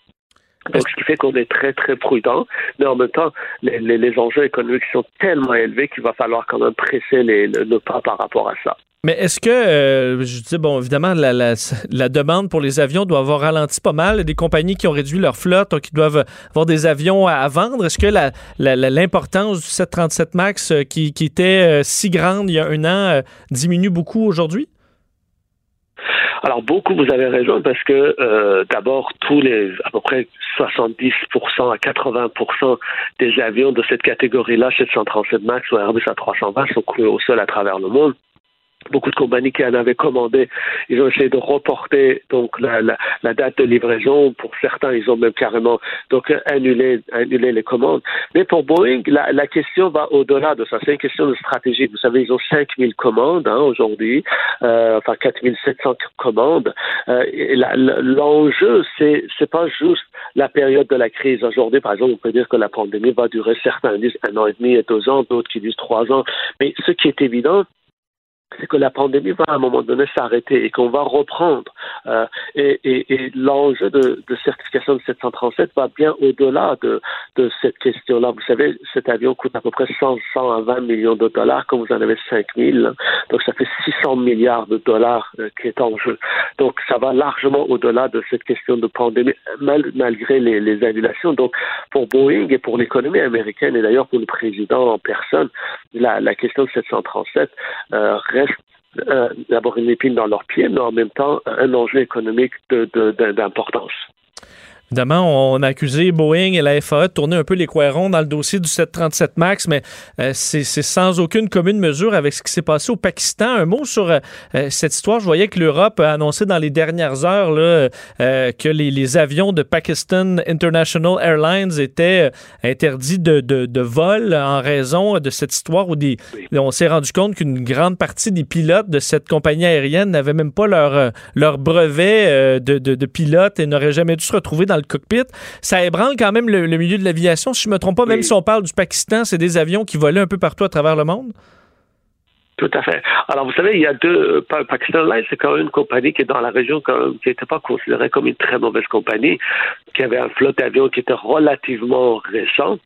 Donc, ce qui fait qu'on est très, très prudent, mais en même temps, les, les, enjeux économiques sont tellement élevés qu'il va falloir quand même presser les, le pas par rapport à ça. Mais est-ce que, euh, je dis, bon, évidemment, la, la, la, demande pour les avions doit avoir ralenti pas mal. Des compagnies qui ont réduit leur flotte, qui doivent avoir des avions à, vendre. Est-ce que l'importance du 737 MAX, euh, qui, qui, était euh, si grande il y a un an, diminue beaucoup aujourd'hui? Alors beaucoup, vous avez raison, parce que euh, d'abord, tous les à peu près 70% à 80% des avions de cette catégorie-là, 737 MAX ou Airbus A320, sont coulés au sol à travers le monde beaucoup de compagnies qui en avaient commandé, ils ont essayé de reporter donc la, la, la, date de livraison. Pour certains, ils ont même carrément donc annulé, annulé les commandes. Mais pour Boeing, la, la question va au-delà de ça. C'est une question de stratégie. Vous savez, ils ont 5000 commandes hein, aujourd'hui, euh, enfin 4700 commandes. Euh, L'enjeu, c'est c'est pas juste la période de la crise. Aujourd'hui, par exemple, on peut dire que la pandémie va durer. Certains disent un an et demi et deux ans, d'autres qui disent trois ans. Mais ce qui est évident, c'est que la pandémie va à un moment donné s'arrêter et qu'on va reprendre. Euh, et, et, et l'enjeu de, de, certification de 737 va bien au-delà de, de cette question-là. Vous savez, cet avion coûte à peu près 100, 120 millions de dollars, comme vous en avez 5000. Donc ça fait 600 milliards de dollars euh, qui est en jeu. Donc ça va largement au-delà de cette question de pandémie, mal, malgré les, les annulations. Donc pour Boeing et pour l'économie américaine, et d'ailleurs pour le président en personne, la, la question de 737 euh, euh, d'abord une épine dans leurs pieds, mais en même temps un enjeu économique d'importance. Évidemment, on a accusé Boeing et la FAA de tourner un peu les coins dans le dossier du 737 MAX, mais euh, c'est sans aucune commune mesure avec ce qui s'est passé au Pakistan. Un mot sur euh, euh, cette histoire. Je voyais que l'Europe a annoncé dans les dernières heures que les, avions de Pakistan International Airlines étaient interdits de, vol en raison de cette histoire où on s'est rendu compte qu'une grande partie des pilotes de cette compagnie aérienne n'avaient même pas leur, brevet de pilote et n'auraient jamais dû se retrouver dans le cockpit. Ça ébranle quand même le, milieu de l'aviation. Si je ne me trompe pas, même si on parle du Pakistan, c'est des avions qui volaient un peu partout à travers le monde? Tout à fait. Alors, vous savez, il y a deux. Pakistan Airlines, c'est quand même une compagnie qui est dans la région, qui n'était pas considérée comme une très mauvaise compagnie, qui avait un flotte d'avions qui était relativement récent.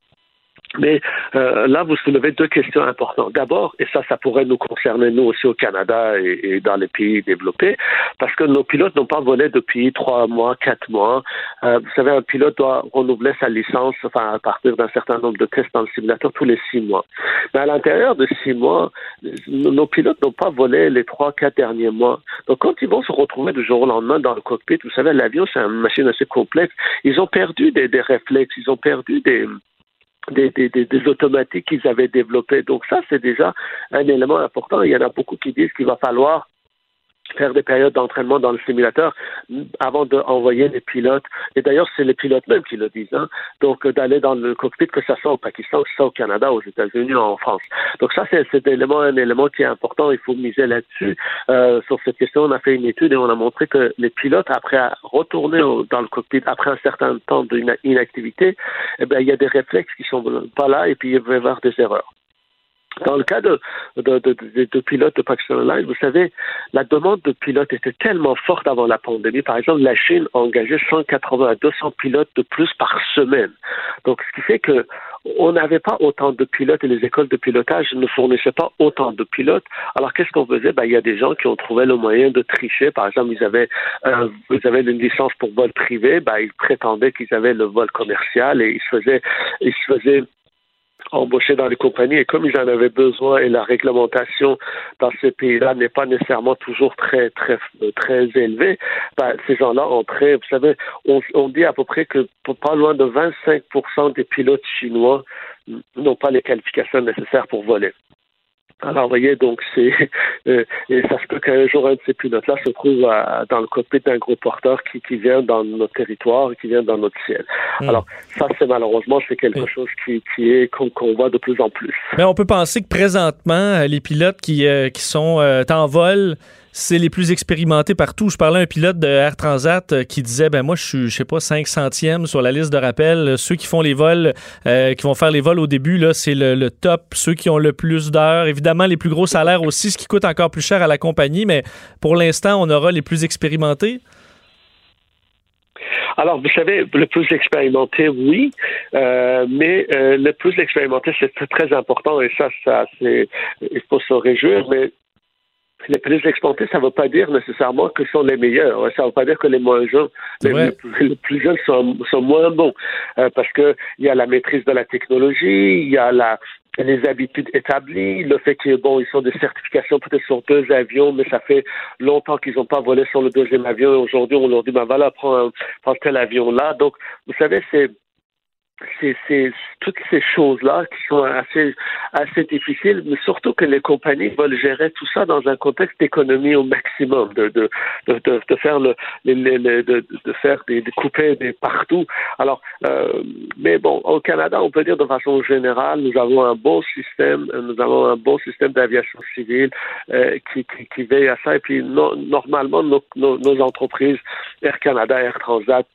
Mais euh, là, vous soulevez deux questions importantes. D'abord, et ça, ça pourrait nous concerner nous aussi au Canada et, et dans les pays développés, parce que nos pilotes n'ont pas volé depuis trois mois, quatre mois. Euh, vous savez, un pilote doit renouveler sa licence, enfin à partir d'un certain nombre de tests dans le simulateur tous les six mois. Mais à l'intérieur de six mois, nos pilotes n'ont pas volé les trois, quatre derniers mois. Donc, quand ils vont se retrouver du jour au lendemain dans le cockpit, vous savez, l'avion, c'est une machine assez complexe. Ils ont perdu des, des réflexes, ils ont perdu des des, des, automatiques qu'ils avaient développées. Donc ça, c'est déjà un élément important. Il y en a beaucoup qui disent qu'il va falloir faire des périodes d'entraînement dans le simulateur avant d'envoyer les pilotes. Et d'ailleurs, c'est les pilotes même qui le disent. Hein. Donc, d'aller dans le cockpit, que ça soit au Pakistan, que soit au Canada, aux États-Unis, en France. Donc ça, c'est élément, un élément qui est important. Il faut miser là-dessus. Euh, sur cette question, on a fait une étude et on a montré que les pilotes, après retourner dans le cockpit, après un certain temps d'inactivité, eh ben, il y a des réflexes qui sont pas là et puis il va y avoir des erreurs. Dans le cas de, de, de, de, pilotes de Pakistan Airlines, vous savez, la demande de pilotes était tellement forte avant la pandémie. Par exemple, la Chine a engagé 180 à 200 pilotes de plus par semaine. Donc, ce qui fait que on n'avait pas autant de pilotes et les écoles de pilotage ne fournissaient pas autant de pilotes. Alors, qu'est-ce qu'on faisait? Ben, il y a des gens qui ont trouvé le moyen de tricher. Par exemple, ils avaient, euh, ils avaient une licence pour vol privé. Ben, ils prétendaient qu'ils avaient le vol commercial et ils se faisaient, ils se faisaient embauchés dans les compagnies et comme ils en avaient besoin et la réglementation dans ces pays-là n'est pas nécessairement toujours très très très élevée, ben, ces gens-là entraient. Vous savez, on, on dit à peu près que pas loin de 25% des pilotes chinois n'ont pas les qualifications nécessaires pour voler. Alors, vous voyez, donc, c'est, euh, et ça se peut qu'un jour, un de ces pilotes-là se trouve dans le cockpit d'un gros porteur qui, qui vient dans notre territoire, qui vient dans notre ciel. Hmm. Alors, ça, c'est malheureusement, c'est quelque chose qui, qui est, qu'on, voit de plus en plus. Mais on peut penser que présentement, les pilotes qui, euh, qui sont euh, en vol, c'est les plus expérimentés partout. Je parlais à un pilote de Air Transat euh, qui disait ben moi je suis je sais pas 5 centièmes sur la liste de rappel. Ceux qui font les vols, euh, qui vont faire les vols au début là, c'est le, top. Ceux qui ont le plus d'heures, évidemment les plus gros salaires aussi, ce qui coûte encore plus cher à la compagnie. Mais pour l'instant, on aura les plus expérimentés. Alors, vous savez, le plus expérimenté, oui, euh, mais le plus expérimenté, c'est très important et ça, ça, c'est, il faut se réjouir. Mais les plus exportés, ça ne veut pas dire nécessairement que sont les meilleurs. Ça ne veut pas dire que les moins jeunes, les, plus jeunes sont, sont moins bons. Euh, parce que il y a la maîtrise de la technologie, il y a la, les habitudes établies, le fait qu'ils bon, ils sont des certifications peut-être sur deux avions, mais ça fait longtemps qu'ils n'ont pas volé sur le deuxième avion. Aujourd'hui, on leur dit, ben voilà, prends, prends tel avion-là. Donc, vous savez, c'est c'est toutes ces choses-là qui sont assez, assez difficiles, mais surtout que les compagnies veulent gérer tout ça dans un contexte d'économie au maximum, de, de, de, de, faire le, les, les, de, de faire des, des coupés des partout. Alors, euh, mais bon, au Canada, on peut dire de façon générale, nous avons un bon système, nous avons un bon système d'aviation civile euh, qui, qui, qui, veille à ça. Et puis, normalement, nos, nos, nos entreprises, Air Canada, Air Transat,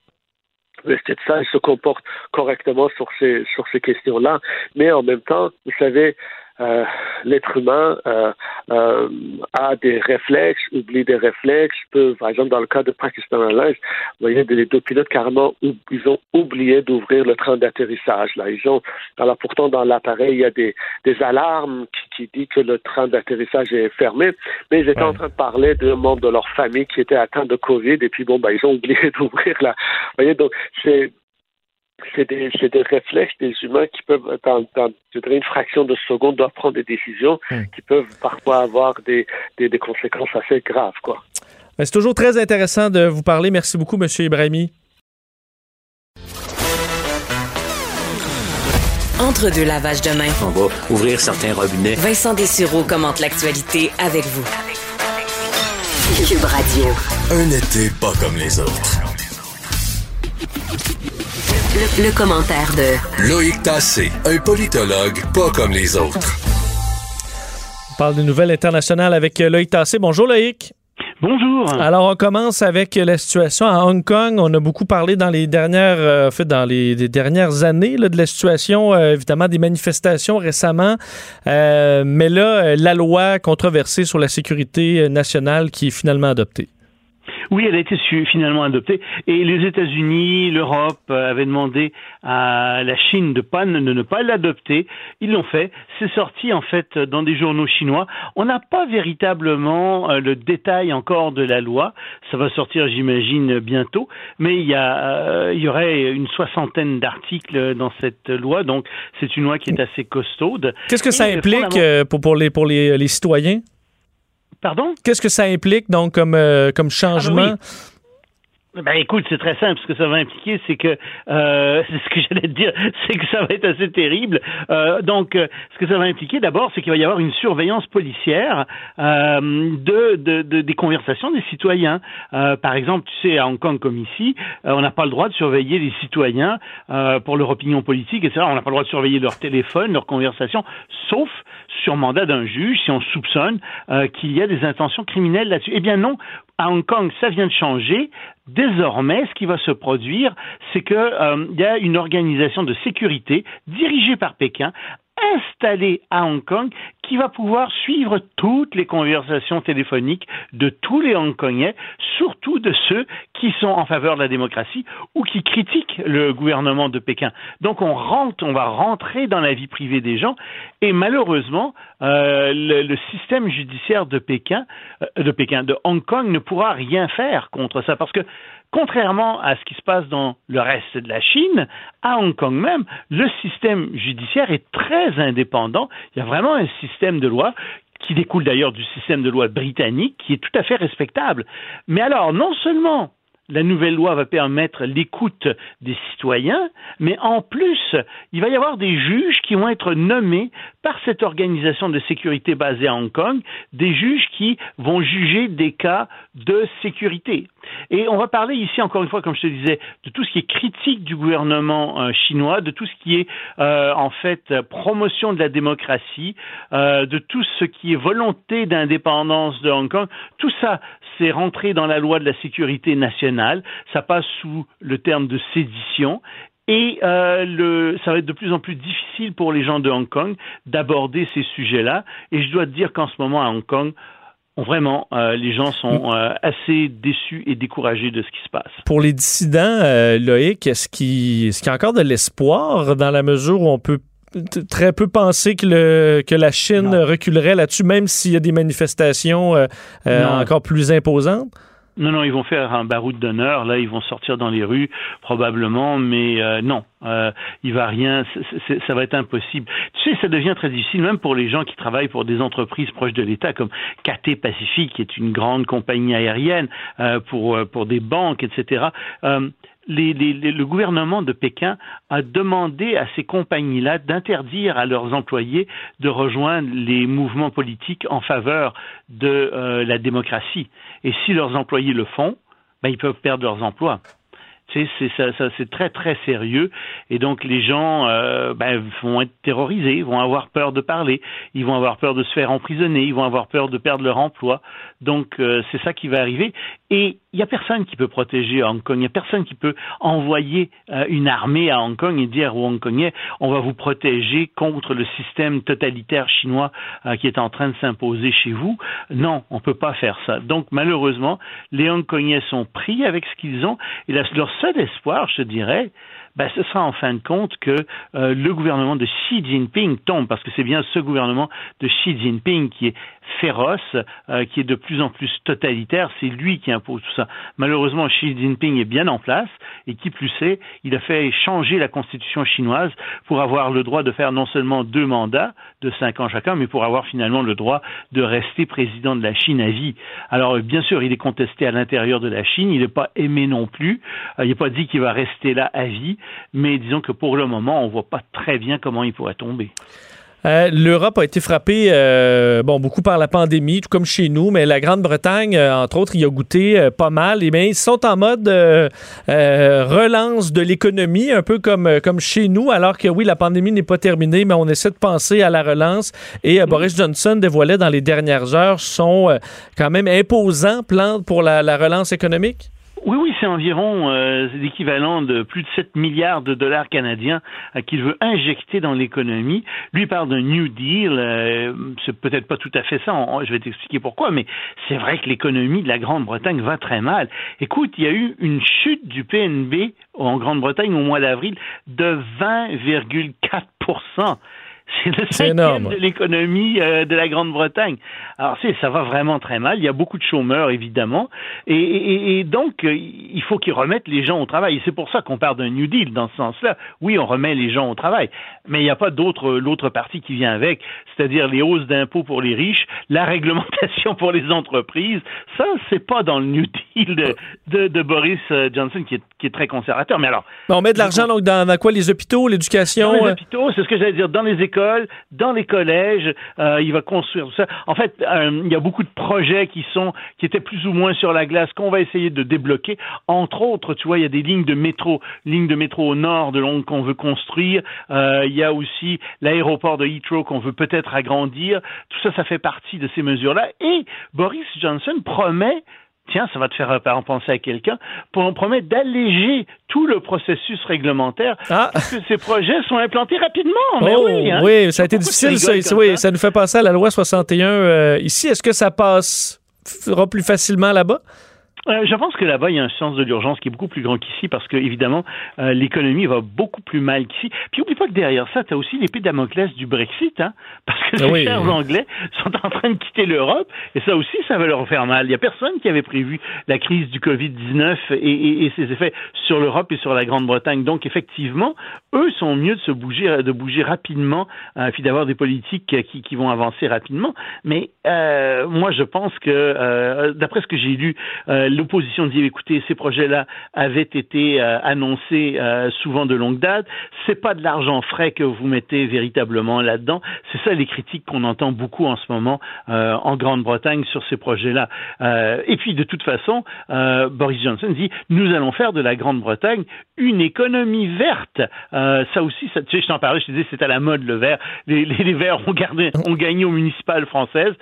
ça, se comporte correctement sur ces, sur ces questions-là. Mais en même temps, vous savez, euh, l'être humain euh, euh, a des réflexes, oublie des réflexes, peut, par exemple, dans le cas de Pakistan Airlines, vous voyez, les deux pilotes carrément, ils ont oublié d'ouvrir le train d'atterrissage. Là, ils ont, alors pourtant dans l'appareil, il y a des, des alarmes qui, qui disent que le train d'atterrissage est fermé, mais ils étaient en train de parler d'un membre de leur famille qui était atteint de Covid, et puis bon, bah, ils ont oublié d'ouvrir là. Vous voyez, donc c'est c'est des, des, réflexes des humains qui peuvent, dans, dans une fraction de seconde, doivent prendre des décisions hmm. qui peuvent parfois avoir des, des, des conséquences assez graves. Quoi. C'est toujours très intéressant de vous parler. Merci beaucoup, M. Ibrahimi. Entre deux lavages de main. On va ouvrir certains robinets. Vincent Dessureau commente l'actualité avec vous. Cube Radio. Un été pas comme les autres. Le, commentaire de Loïc Tassé, un politologue pas comme les autres. On parle de nouvelles internationales avec euh, Loïc Tassé. Bonjour Loïc. Bonjour. Alors, on commence avec la situation à Hong Kong. On a beaucoup parlé dans les dernières, euh, fait, dans les, dernières années de la situation, euh, évidemment, des manifestations récemment. mais là, la loi controversée sur la sécurité nationale qui est finalement adoptée. Oui, elle a été finalement adoptée. Et les États-Unis, l'Europe euh, avaient demandé à la Chine de, pas, de ne pas l'adopter. Ils l'ont fait. C'est sorti en fait dans des journaux chinois. On n'a pas véritablement euh, le détail encore de la loi. Ça va sortir, j'imagine, bientôt. Mais il y, a, euh, il y aurait une soixantaine d'articles dans cette loi. Donc, c'est une loi qui est assez costaude. Qu'est-ce que ça implique pour, pour, les, pour les, les citoyens? Pardon? Qu'est-ce que ça implique, donc, comme, euh, comme ah, ben changement? Ben écoute, c'est très simple. Ce que ça va impliquer, c'est que euh, c'est ce que j'allais te dire, c'est que ça va être assez terrible. Euh, donc, euh, ce que ça va impliquer, d'abord, c'est qu'il va y avoir une surveillance policière euh, de, de, de, des conversations des citoyens. Euh, par exemple, tu sais, à Hong Kong comme ici, euh, on n'a pas le droit de surveiller les citoyens pour leur opinion politique, etc. On n'a pas le droit de surveiller leur téléphone, leurs conversations, sauf sur mandat d'un juge si on soupçonne qu'il y a des intentions criminelles là-dessus. Eh bien non, à Hong Kong, ça vient de changer. Désormais, ce qui va se produire, c'est qu'il euh, y a une organisation de sécurité dirigée par Pékin installé à Hong Kong qui va pouvoir suivre toutes les conversations téléphoniques de tous les Hongkongais, surtout de ceux qui sont en faveur de la démocratie ou qui critiquent le gouvernement de Pékin. Donc on rentre, on va rentrer dans la vie privée des gens et malheureusement euh, le, système judiciaire de Pékin, euh, de Pékin, de Hong Kong ne pourra rien faire contre ça parce que Contrairement à ce qui se passe dans le reste de la Chine, à Hong Kong même, le système judiciaire est très indépendant. Il y a vraiment un système de loi qui découle d'ailleurs du système de loi britannique, qui est tout à fait respectable. Mais alors, non seulement la nouvelle loi va permettre l'écoute des citoyens, mais en plus, il va y avoir des juges qui vont être nommés par cette organisation de sécurité basée à Hong Kong, des juges qui vont juger des cas de sécurité. Et on va parler ici, encore une fois, comme je te disais, de tout ce qui est critique du gouvernement euh, chinois, de tout ce qui est euh, en fait promotion de la démocratie, euh, de tout ce qui est volonté d'indépendance de Hong Kong. Tout ça, c'est rentré dans la loi de la sécurité nationale. Ça passe sous le terme de sédition. Et le, ça va être de plus en plus difficile pour les gens de Hong Kong d'aborder ces sujets-là. Et je dois te dire qu'en ce moment, à Hong Kong, Vraiment, euh, les gens sont euh, assez déçus et découragés de ce qui se passe. Pour les dissidents, euh, Loïc, est-ce qu'il y a encore de l'espoir dans la mesure où on peut très peu penser que, le, que la Chine reculerait là-dessus, même s'il y a des manifestations encore plus imposantes? Non, non, ils vont faire un baroud d'honneur. Là, ils vont sortir dans les rues probablement, mais euh, non, euh, il va rien. ça va être impossible. Tu sais, ça devient très difficile, même pour les gens qui travaillent pour des entreprises proches de l'État, comme KT Pacific, qui est une grande compagnie aérienne, euh, pour euh, pour des banques, etc. Le gouvernement de Pékin a demandé à ces compagnies-là d'interdire à leurs employés de rejoindre les mouvements politiques en faveur de euh, la démocratie. Et si leurs employés le font, ben, ils peuvent perdre leurs emplois. Ça, ça c'est très très sérieux et donc les gens euh, ben, vont être terrorisés, vont avoir peur de parler, ils vont avoir peur de se faire emprisonner, ils vont avoir peur de perdre leur emploi. Donc euh, c'est ça qui va arriver et il n'y a personne qui peut protéger Hong Kong, il n'y a personne qui peut envoyer euh, une armée à Hong Kong et dire aux Hongkongais on va vous protéger contre le système totalitaire chinois qui est en train de s'imposer chez vous. Non, on ne peut pas faire ça. Donc malheureusement, les Hongkongais sont pris avec ce qu'ils ont et leur seul espoir, je dirais, ben, ce sera en fin de compte que euh, le gouvernement de Xi Jinping tombe, parce que c'est bien ce gouvernement de Xi Jinping qui est féroce, euh, qui est de plus en plus totalitaire, c'est lui qui impose tout ça. Malheureusement, Xi Jinping est bien en place, et qui plus est, il a fait changer la constitution chinoise pour avoir le droit de faire non seulement deux mandats de cinq ans chacun, mais pour avoir finalement le droit de rester président de la Chine à vie. Alors, bien sûr, il est contesté à l'intérieur de la Chine, il n'est pas aimé non plus, euh, il n'est pas dit qu'il va rester là à vie, mais disons que pour le moment, on ne voit pas très bien comment il pourrait tomber. Euh, L'Europe a été frappée, euh, bon, beaucoup par la pandémie, tout comme chez nous, mais la Grande-Bretagne, euh, entre autres, y a goûté pas mal. Et bien, ils sont en mode relance de l'économie, un peu comme, comme chez nous, alors que oui, la pandémie n'est pas terminée, mais on essaie de penser à la relance. Et Boris Johnson dévoilait dans les dernières heures son quand même imposant plan pour la relance économique. C'est environ euh, l'équivalent de plus de 7 milliards de dollars canadiens euh, qu'il veut injecter dans l'économie. Lui parle d'un New Deal. Euh, c'est peut-être pas tout à fait ça. je vais t'expliquer pourquoi, mais c'est vrai que l'économie de la Grande-Bretagne va très mal. Écoute, il y a eu une chute du PNB en Grande-Bretagne au mois d'avril de 20,4 c'est le cinquième de l'économie euh, de la Grande-Bretagne. Alors, c'est, ça va vraiment très mal. Il y a beaucoup de chômeurs, évidemment. Et, donc, euh, il faut qu'ils remettent les gens au travail. Et c'est pour ça qu'on parle d'un New Deal dans ce sens-là. Oui, on remet les gens au travail. Mais il n'y a pas d'autre, l'autre partie qui vient avec, c'est-à-dire les hausses d'impôts pour les riches, la réglementation pour les entreprises. Ça, c'est pas dans le New Deal de, de, Boris euh, Johnson qui est, qui est, très conservateur. Mais alors. on met de l'argent donc dans, dans quoi? Les hôpitaux, l'éducation? Dans les hôpitaux, c'est ce que j'allais dire. Dans les écoles dans les collèges, euh, il va construire ça. En fait, euh, il y a beaucoup de projets qui sont qui étaient plus ou moins sur la glace qu'on va essayer de débloquer. Entre autres, tu vois, il y a des lignes de métro, lignes de métro au nord de Londres qu'on veut construire. Euh, il y a aussi l'aéroport de Heathrow qu'on veut peut-être agrandir. Tout ça, ça fait partie de ces mesures-là. Et Boris Johnson promet tiens, ça va te faire penser à quelqu'un, pour on promet d'alléger tout le processus réglementaire ah. parce que ces projets sont implantés rapidement. oh, oui, hein. oui, ça a été difficile. Ça, oui, ça? nous fait passer à la loi 61 euh, ici. Est-ce que ça passera plus facilement là-bas? Euh, je pense que là-bas, il y a un sens de l'urgence qui est beaucoup plus grand qu'ici parce que, évidemment, euh, l'économie va beaucoup plus mal qu'ici. Puis, oublie pas que derrière ça, tu as aussi l'épée Damoclès du Brexit, hein, parce que ah les chers Anglais sont en train de quitter l'Europe et ça aussi, ça va leur faire mal. Il y a personne qui avait prévu la crise du Covid-19 et, et, ses effets sur l'Europe et sur la Grande-Bretagne. Donc, effectivement, eux sont mieux de se bouger, de bouger rapidement, euh, puis d'avoir des politiques qui, qui, vont avancer rapidement. Mais euh, moi, je pense que, d'après ce que j'ai lu, l'opposition dit écoutez, ces projets-là avaient été euh, annoncés euh, souvent de longue date. C'est pas de l'argent frais que vous mettez véritablement là-dedans. C'est ça les critiques qu'on entend beaucoup en ce moment euh, en Grande-Bretagne sur ces projets-là. et puis de toute façon, Boris Johnson dit nous allons faire de la Grande-Bretagne une économie verte. ça aussi, tu sais, je t'en parlais, je te disais c'est à la mode le vert. Les, verts ont, gagné aux municipales françaises,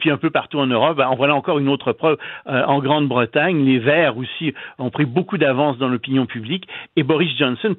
puis un peu partout en Europe. Ben, en voilà encore une autre preuve en Grande-Bretagne les Verts aussi ont pris beaucoup d'avance dans l'opinion publique et Boris Johnson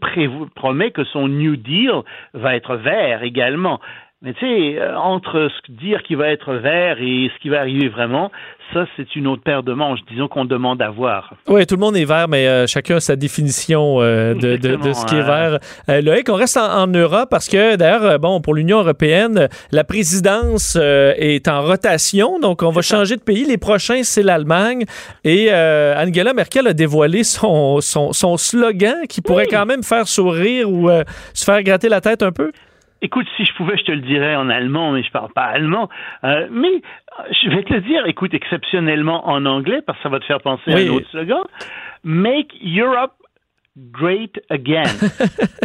promet que son New Deal va être vert également. Mais tu sais, euh, entre ce dire qu'il va être vert et ce qui va arriver vraiment, ça, c'est une autre paire de manches, disons qu'on demande à voir. Oui, tout le monde est vert, mais euh, chacun a sa définition euh, de, de, ce qui est vert. Loïc, on reste en, Europe parce que, d'ailleurs, bon, pour l'Union européenne, la présidence est en rotation, donc on va changer de pays. Les prochains, c'est l'Allemagne. Et Angela Merkel a dévoilé son, son, son slogan qui pourrait quand même faire sourire ou se faire gratter la tête un peu. Écoute, si je pouvais, je te le dirais en allemand, mais je parle pas allemand. Euh, mais euh, je vais te le dire, écoute, exceptionnellement en anglais, parce que ça va te faire penser à un autre slogan. Make Europe great again.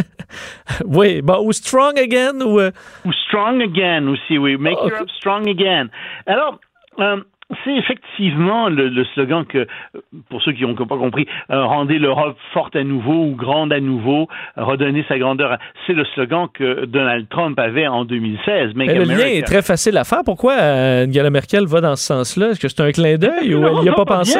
oui, bah, ou strong again ou... Euh, ou strong again aussi, oui. Make Europe strong again. Alors, c'est effectivement le, slogan que, pour ceux qui n'ont pas compris, euh, rendez l'Europe forte à nouveau ou grande à nouveau, redonner sa grandeur. C'est le slogan que Donald Trump avait en 2016. Mais le lien est très facile à faire. Pourquoi euh, Angela Merkel va dans ce sens-là? Est-ce que c'est un clin d'œil ou elle n'y a pas, pensé?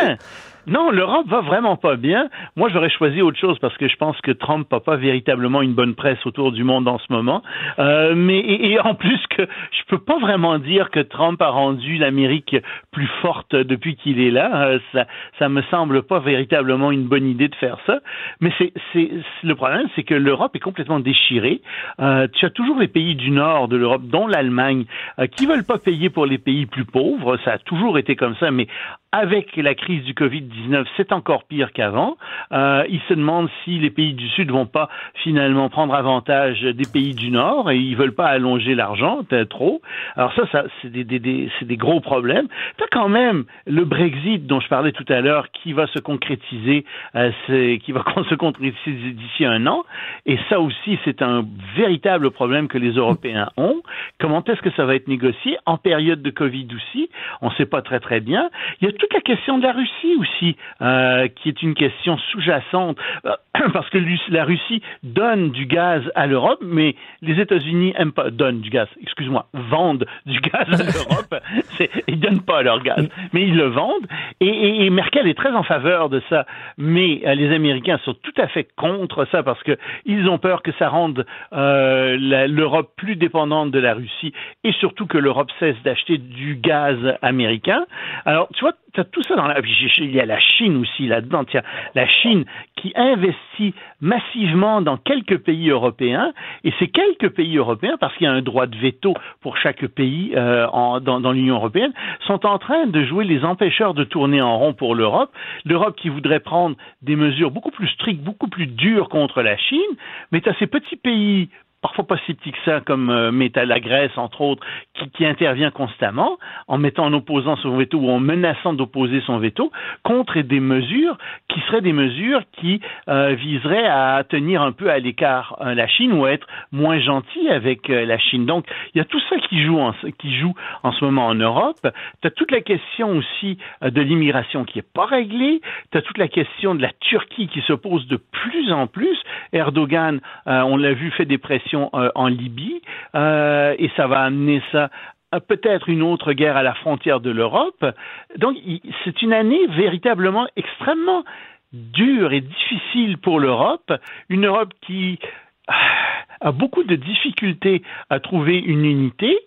Non, l'Europe va vraiment pas bien. Moi, j'aurais choisi autre chose parce que je pense que Trump n'a pas véritablement une bonne presse autour du monde en ce moment. Euh, mais et, en plus que je peux pas vraiment dire que Trump a rendu l'Amérique plus forte depuis qu'il est là. Euh, ça, ça me semble pas véritablement une bonne idée de faire ça. Mais c'est le problème, c'est que l'Europe est complètement déchirée. Euh, tu as toujours les pays du nord de l'Europe, dont l'Allemagne, euh, qui veulent pas payer pour les pays plus pauvres. Ça a toujours été comme ça, mais avec la crise du Covid-19, c'est encore pire qu'avant. Euh, ils se demandent si les pays du Sud vont pas finalement prendre avantage des pays du Nord et ils veulent pas allonger l'argent trop. Alors ça, ça c'est des, des, des, des, gros problèmes. Tu as quand même le Brexit dont je parlais tout à l'heure qui va se concrétiser, euh, qui va se concrétiser d'ici un an. Et ça aussi, c'est un véritable problème que les Européens ont. Comment est-ce que ça va être négocié? En période de Covid aussi On ne sait pas très très bien. Toute la question de la Russie aussi, euh, qui est une question sous-jacente, euh, parce que la Russie donne du gaz à l'Europe, mais les États-Unis aiment pas donnent du gaz, excuse-moi, vendent du gaz à l'Europe. ils donnent pas leur gaz, mais ils le vendent. Et, Merkel est très en faveur de ça, mais euh, les Américains sont tout à fait contre ça parce que ils ont peur que ça rende l'Europe plus dépendante de la Russie et surtout que l'Europe cesse d'acheter du gaz américain. Alors, tu vois, tout ça dans la. Il y a la Chine aussi là-dedans. La Chine qui investit massivement dans quelques pays européens, et ces quelques pays européens, parce qu'il y a un droit de veto pour chaque pays euh, dans, dans l'Union européenne, sont en train de jouer les empêcheurs de tourner en rond pour l'Europe. L'Europe qui voudrait prendre des mesures beaucoup plus strictes, beaucoup plus dures contre la Chine, mais tu as ces petits pays parfois pas si petit que ça, comme euh, la Grèce, entre autres, qui, qui, intervient constamment en mettant en opposant son veto ou en menaçant d'opposer son veto contre des mesures qui seraient des mesures qui euh, viseraient à tenir un peu à l'écart euh, la Chine ou à être moins gentil avec euh, la Chine. Donc, il y a tout ça qui joue en, qui joue en ce moment en Europe. Tu as toute la question aussi de l'immigration qui est pas réglée. Tu as toute la question de la Turquie qui se pose de plus en plus. Erdogan, on l'a vu, fait des pressions euh, en Libye euh, et ça va amener ça peut-être une autre guerre à la frontière de l'Europe. Donc c'est une année véritablement extrêmement dure et difficile pour l'Europe, une Europe qui a beaucoup de difficultés à trouver une unité,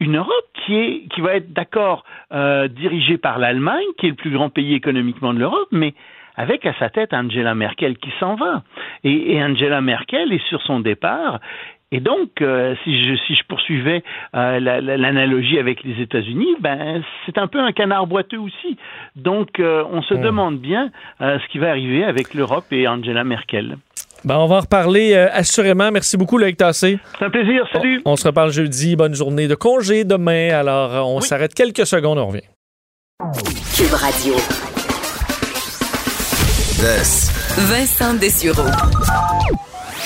une Europe qui est qui va être d'accord euh, dirigée par l'Allemagne, qui est le plus grand pays économiquement de l'Europe, mais avec à sa tête Angela Merkel qui s'en va. Et, Angela Merkel est sur son départ. Et donc, euh, si, je, si je poursuivais euh, l'analogie avec les États-Unis, ben c'est un peu un canard boiteux aussi. Donc, euh, on se hmm. demande bien ce qui va arriver avec l'Europe et Angela Merkel. Ben, on va en reparler assurément. Merci beaucoup, Loïc Tassé. C'est un plaisir. Salut. On, se reparle jeudi. Bonne journée de congé demain. Alors, on s'arrête quelques secondes. On revient. Cube Radio. Vincent Dessureau.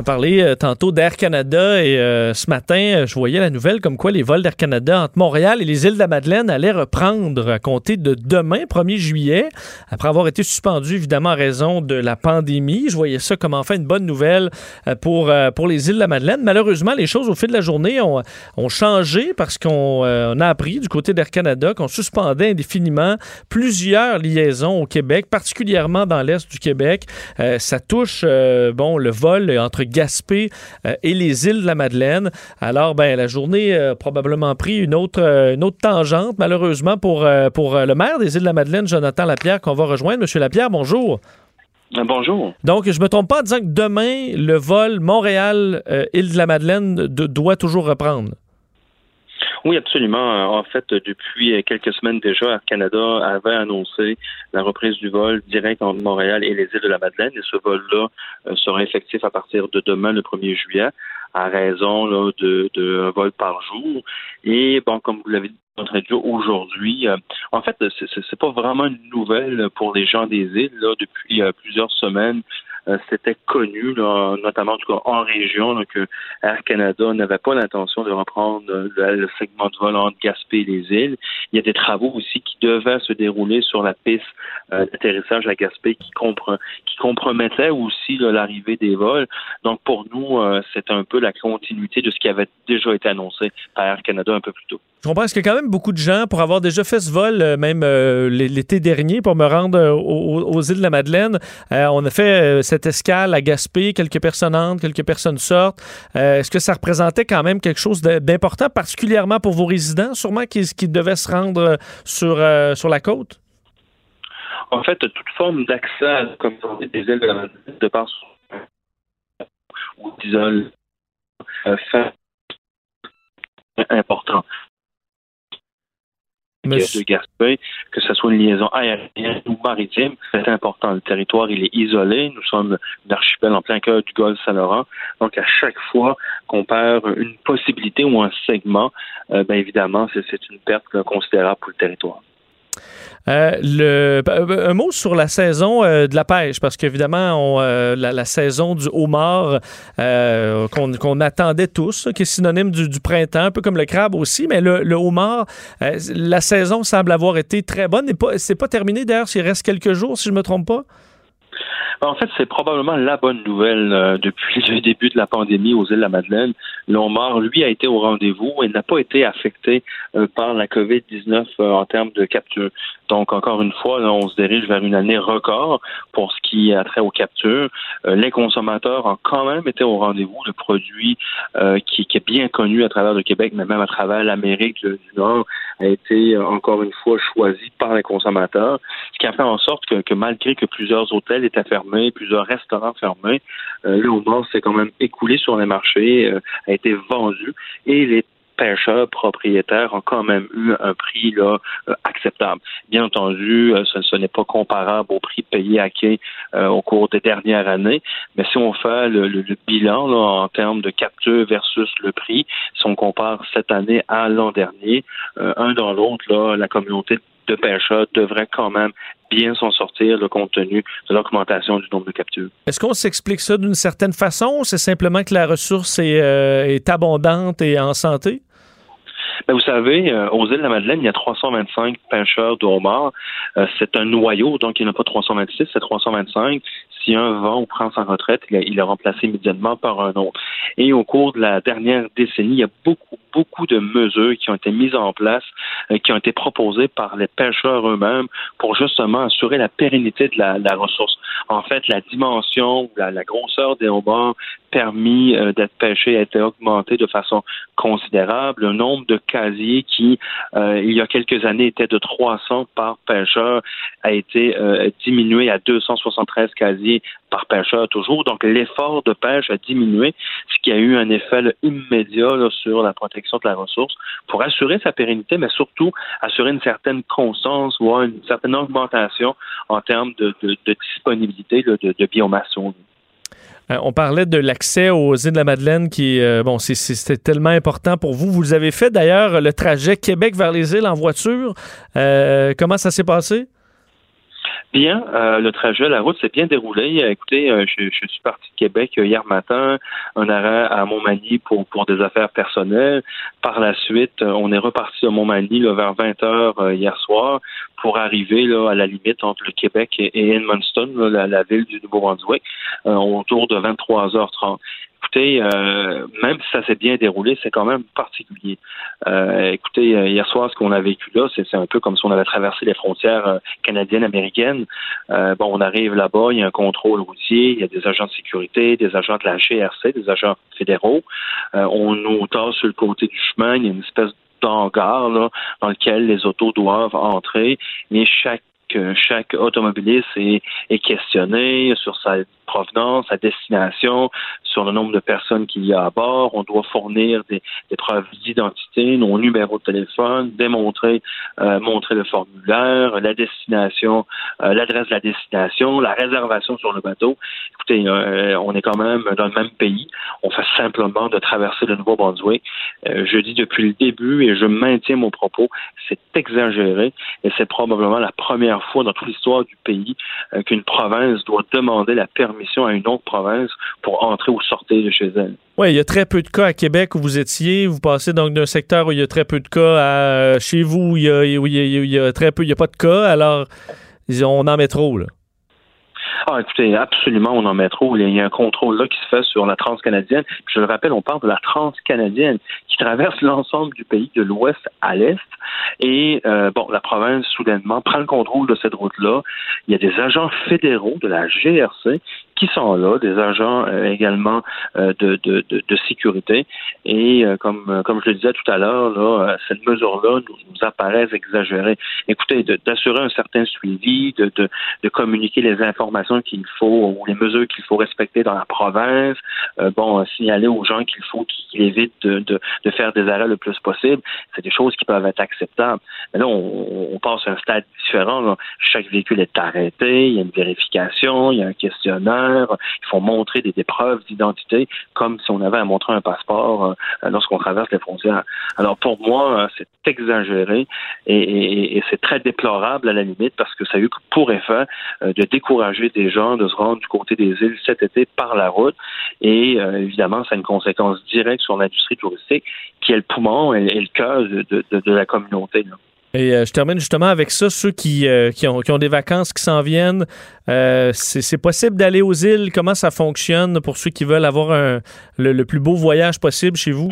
On a parlé euh, tantôt d'Air Canada et euh, ce matin, euh, je voyais la nouvelle comme quoi les vols d'Air Canada entre Montréal et les îles de la Madeleine allaient reprendre à compter de demain, 1er juillet, après avoir été suspendus évidemment en raison de la pandémie. Je voyais ça comme enfin une bonne nouvelle pour, pour les îles de la Madeleine. Malheureusement, les choses au fil de la journée ont, ont changé parce qu'on a appris du côté d'Air Canada qu'on suspendait indéfiniment plusieurs liaisons au Québec, particulièrement dans l'est du Québec. ça touche bon le vol entre Gaspé euh, et les îles de la Madeleine. Alors, ben, la journée a probablement pris une autre, euh, une autre tangente, malheureusement, pour, euh, pour le maire des îles de la Madeleine, Jonathan Lapierre, qu'on va rejoindre. Monsieur Lapierre, bonjour. Bonjour. Donc, je me trompe pas en disant que demain, le vol Montréal-Île de la Madeleine doit toujours reprendre. Oui, absolument. En fait, depuis quelques semaines déjà, Air Canada avait annoncé la reprise du vol direct entre Montréal et les îles de la Madeleine. Et ce vol-là euh, sera effectif à partir de demain, le 1er juillet, à raison de, de vol par jour. Et bon, comme vous l'avez dit aujourd'hui. Euh, en fait, c'est pas vraiment une nouvelle pour les gens des îles. Là, depuis euh, plusieurs semaines, euh, c'était connu, notamment en région, que Air Canada n'avait pas l'intention de reprendre le, segment de vol entre Gaspé et les îles. Il y a des travaux aussi qui devaient se dérouler sur la piste d'atterrissage à Gaspé qui, qui compromettaient aussi l'arrivée des vols. Donc pour nous, c'est un peu la continuité de ce qui avait déjà été annoncé par Air Canada un peu plus tôt. Je comprends parce a quand même beaucoup de gens, pour avoir déjà fait ce vol, euh, même euh, l'été dernier, pour me rendre euh, aux, îles de la Madeleine, on a fait cette escale à Gaspé, quelques personnes entrent, quelques personnes sortent. Est-ce que ça représentait quand même quelque chose d'important, particulièrement pour vos résidents, sûrement qui, devaient se rendre sur, sur la côte? En fait, toute forme d'accès la communauté des îles de la Madeleine, de par ou d'isole, fait important de Gaspé, que ce soit une liaison aérienne ou maritime, c'est important. Le territoire, il est isolé. Nous sommes un archipel en plein cœur du golfe Saint-Laurent. Donc, à chaque fois qu'on perd une possibilité ou un segment, euh, bien évidemment, c'est une perte considérable pour le territoire. Euh, le, un mot sur la saison euh, de la pêche, parce qu'évidemment, euh, la, saison du homard qu'on attendait tous, qui est synonyme du, printemps, un peu comme le crabe aussi, mais le, homard, la saison semble avoir été très bonne. C'est pas, pas terminé d'ailleurs, s'il reste quelques jours, si je me trompe pas? En fait, c'est probablement la bonne nouvelle euh, depuis le début de la pandémie aux îles de la Madeleine. L'Omar, lui, a été au rendez-vous et n'a pas été affecté euh, par la COVID-19 euh, en termes de capture. Donc, encore une fois, on se dirige vers une année record pour ce qui a trait aux captures. les consommateurs ont quand même été au rendez-vous. Le produit qui, est bien connu à travers le Québec, mais même à travers l'Amérique du Nord, a été encore une fois choisi par les consommateurs, ce qui a fait en sorte que, malgré que plusieurs hôtels étaient plusieurs restaurants fermés. Euh, le homard s'est quand même écoulé sur les marchés, euh, a été vendu et les pêcheurs propriétaires ont quand même eu un prix là euh, acceptable. Bien entendu, ce, n'est pas comparable au prix payé à quai au cours des dernières années, mais si on fait le, bilan en termes de capture versus le prix, si on compare cette année à l'an dernier, un dans l'autre, la communauté de pêcheurs devrait quand même bien s'en sortir le compte tenu de l'augmentation du nombre de captures. Est-ce qu'on s'explique ça d'une certaine façon ou c'est simplement que la ressource est, euh, est abondante et en santé? Ben, vous savez, euh, aux îles de la Madeleine, il y a 325 pêcheurs de homards. Euh, c'est un noyau, donc il n'y en a pas 326, c'est 325. Si un vend ou prend sa retraite, il est remplacé immédiatement par un autre. Et au cours de la dernière décennie, il y a beaucoup, beaucoup de mesures qui ont été mises en place, euh, qui ont été proposées par les pêcheurs eux-mêmes pour justement assurer la pérennité de la, ressource. En fait, la dimension, la, la grosseur des homards permis euh, d'être pêchés a été augmenté de façon considérable. Le nombre de casiers qui, euh, il y a quelques années, était de 300 par pêcheur a été diminué à 273 casiers par pêcheur toujours. Donc, l'effort de pêche a diminué, ce qui a eu un effet immédiat sur la protection de la ressource pour assurer sa pérennité, mais surtout assurer une certaine constance, voire une certaine augmentation en termes de, disponibilité de, biomasse. Euh, on parlait de l'accès aux îles de la Madeleine qui, euh, bon, c'était tellement important pour vous. Vous avez fait d'ailleurs le trajet Québec vers les îles en voiture. Euh, comment ça s'est passé? Bien, le trajet, la route s'est bien déroulé. Écoutez, je, suis parti de Québec hier matin, un arrêt à Montmagny pour, des affaires personnelles. Par la suite, on est reparti à Montmagny vers 20 heures hier soir pour arriver là, à la limite entre le Québec et, Edmundston, la, la, ville du Nouveau-Brunswick, autour de 23h30 écoutez, euh, même si ça s'est bien déroulé, c'est quand même particulier. Euh, écoutez, euh, hier soir, ce qu'on a vécu là, c'est un peu comme si on avait traversé les frontières canadiennes, américaines. bon, on arrive là-bas, il y a un contrôle routier, il y a des agents de sécurité, des agents de la GRC, des agents fédéraux. on nous tasse sur le côté du chemin, il y a une espèce dans lequel les autos doivent entrer, mais chaque chaque automobiliste est questionné sur sa provenance, sa destination, sur le nombre de personnes qu'il y a à bord. On doit fournir des, preuves d'identité, nos numéros de téléphone, démontrer, euh, montrer le formulaire, la destination, euh, l'adresse de la destination, la réservation sur le bateau. Écoutez, euh, on est quand même dans le même pays. On fait simplement de traverser le Nouveau-Brunswick. je dis depuis le début et je maintiens mon propos, c'est exagéré et c'est probablement la première fois dans toute l'histoire du pays qu'une province doit demander la permission à une autre province pour entrer ou sortir de chez elle. Oui, il y a très peu de cas à Québec où vous étiez. Vous passez donc d'un secteur où il y a très peu de cas à chez vous où il y a, il y a, très peu, il n'y a pas de cas. Alors, on en met trop, là. Ah, écoutez, absolument, on en met trop. Il y a un contrôle là qui se fait sur la transcanadienne. je le rappelle, on parle de la transcanadienne qui traverse l'ensemble du pays de l'ouest à l'est. Et euh, bon, la province soudainement prend le contrôle de cette route-là. Il y a des agents fédéraux de la GRC qui sont là, des agents euh, également euh, de, de, de, de, sécurité. Et euh, comme, comme je le disais tout à l'heure, là, cette mesure-là nous, apparaît exagérée. Écoutez, d'assurer un certain suivi, de, de, de communiquer les informations qu'il faut ou les mesures qu'il faut respecter dans la province, bon, signaler aux gens qu'il faut qu'ils évitent de, de, de, faire des arrêts le plus possible, c'est des choses qui peuvent être acceptables. Mais là, on, on passe à un stade différent. Chaque véhicule est arrêté, il y a une vérification, il y a un questionnaire, il faut montrer des, preuves d'identité comme si on avait à montrer un passeport euh, lorsqu'on traverse les frontières. Alors pour moi, euh, c'est exagéré et, c'est très déplorable à la limite parce que ça a eu pour effet euh, de décourager des gens de se rendre du côté des îles cet été par la route et évidemment, ça a une conséquence directe sur l'industrie touristique qui est le poumon et, le cœur de, la communauté. Et euh, je termine justement avec ça. Ceux qui, euh, qui, ont, qui ont des vacances qui s'en viennent, euh, c'est possible d'aller aux îles. Comment ça fonctionne pour ceux qui veulent avoir un, le, plus beau voyage possible chez vous?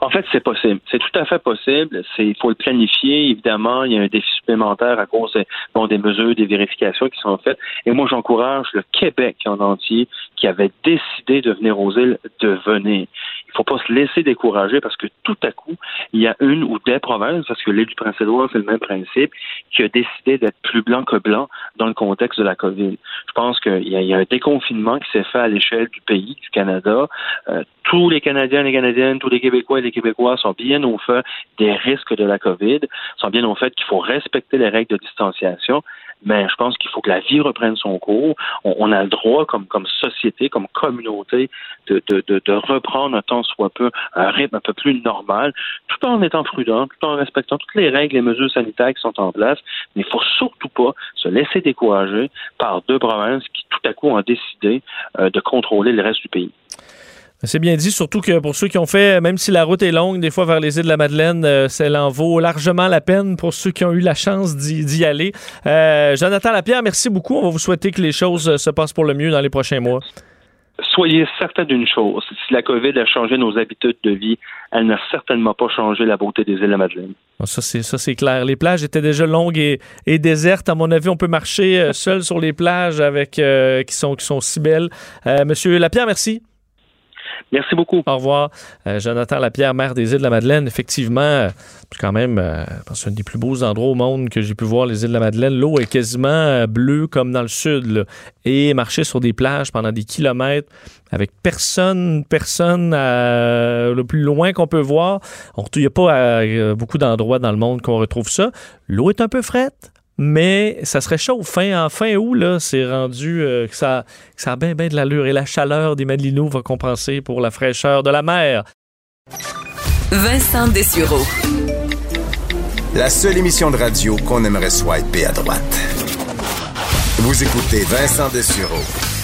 En fait, c'est possible. C'est tout à fait possible. Il faut le planifier. Évidemment, il y a un défi supplémentaire à cause bon, des mesures, des vérifications qui sont faites. Et moi, j'encourage le Québec en entier qui avait décidé de venir aux îles de venir. Il ne faut pas se laisser décourager parce que tout à coup, il y a une ou des provinces, parce que l'île du Prince-Édouard, c'est le même principe, qui a décidé d'être plus blanc que blanc dans le contexte de la COVID. Je pense qu'il y, a un déconfinement qui s'est fait à l'échelle du pays, du Canada. Euh, tous les Canadiens, les Canadiennes, tous les Québécois et les Québécois sont bien au fait des risques de la COVID, sont bien au fait qu'il faut respecter les règles de distanciation mais je pense qu'il faut que la vie reprenne son cours. On, a le droit, comme, comme société, comme communauté, de, de, de, reprendre un temps soit peu un rythme un peu plus normal, tout en étant prudent, tout en respectant toutes les règles et mesures sanitaires qui sont en place. Mais il faut surtout pas se laisser décourager par deux provinces qui tout à coup ont décidé euh, de contrôler le reste du pays. C'est bien dit, surtout que pour ceux qui ont fait, même si la route est longue, des fois vers les îles de la Madeleine, euh, ça en vaut largement la peine pour ceux qui ont eu la chance d'y aller. Euh, Jonathan Lapierre, merci beaucoup. On va vous souhaiter que les choses se passent pour le mieux dans les prochains mois soyez certain d'une chose, si la COVID a changé nos habitudes de vie, elle n'a certainement pas changé la beauté des îles de la Madeleine. Ah, ça, c'est, ça, c'est clair. Les plages étaient déjà longues et, désertes. À mon avis, on peut marcher euh, seul sur les plages avec euh, qui, sont, qui sont si belles. Euh, Monsieur Lapierre, merci. Merci beaucoup. Au revoir. Euh, Jonathan Lapierre, maire des îles de la Madeleine. Effectivement, euh, quand même, euh, c'est un des plus beaux endroits au monde que j'ai pu voir, les îles de la Madeleine. L'eau est quasiment bleue comme dans le sud. Et marcher sur des plages pendant des kilomètres avec personne, personne le plus loin qu'on peut voir. Il n'y a pas beaucoup d'endroits dans le monde qu'on retrouve ça. L'eau est un peu frette mais ça serait chaud. Fin, en fin août, là, c'est rendu euh, que, ça, ça a bien, bien de l'allure. Et la chaleur des Madelinots va compenser pour la fraîcheur de la mer. Vincent Dessureau. La seule émission de radio qu'on aimerait swiper à droite. Vous écoutez Vincent Dessureau.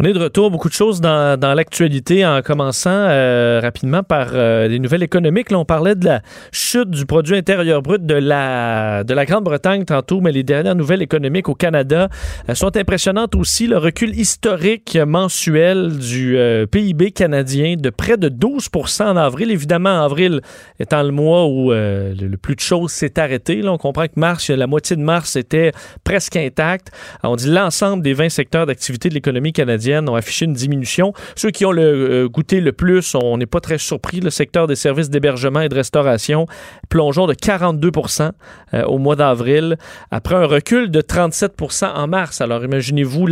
On est de retour, beaucoup de choses dans, l'actualité, en commençant euh, rapidement par euh, les nouvelles économiques. On parlait de la chute du produit intérieur brut de la, de la Grande-Bretagne tantôt, mais les dernières nouvelles économiques au Canada euh, sont impressionnantes aussi. Le recul historique mensuel du PIB canadien de près de 12% en avril. Évidemment, avril étant le mois où le, plus de choses s'est arrêté. Là, on comprend que mars, la moitié de mars était presque intacte. On dit l'ensemble des 20 secteurs d'activité de l'économie canadienne ont affiché une diminution. Ceux qui ont le, euh, goûté le plus, on n'est pas très surpris. Le secteur des services d'hébergement et de restauration, plongeons de 42% euh, au mois d'avril, après un recul de 37% en mars. Alors imaginez-vous,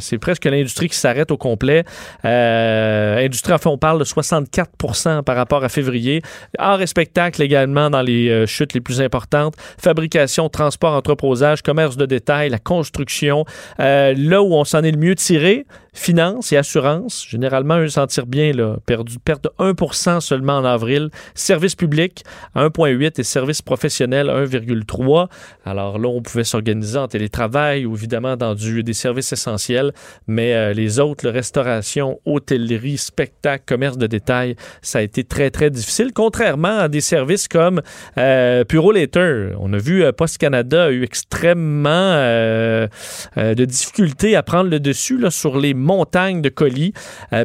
c'est presque l'industrie qui s'arrête au complet. Euh, industrie, enfin, on parle de 64% par rapport à février. Art et spectacle également dans les euh, chutes les plus importantes. Fabrication, transport, entreposage, commerce de détail, la construction. là où on s'en est le mieux tiré, Finances et assurances, généralement, eux sentir bien, là, perdu, perte de 1% seulement en avril. Services publics, 1,8 et services professionnels, 1,3. Alors là, on pouvait s'organiser en télétravail ou évidemment dans des services essentiels, mais euh, les autres, restauration, hôtellerie, spectacle, commerce de détail, ça a été très, très difficile, contrairement à des services comme euh, Puro Later. On a vu euh, Post Canada a eu extrêmement euh, de difficultés à prendre le dessus là, sur les montagne de colis. Euh,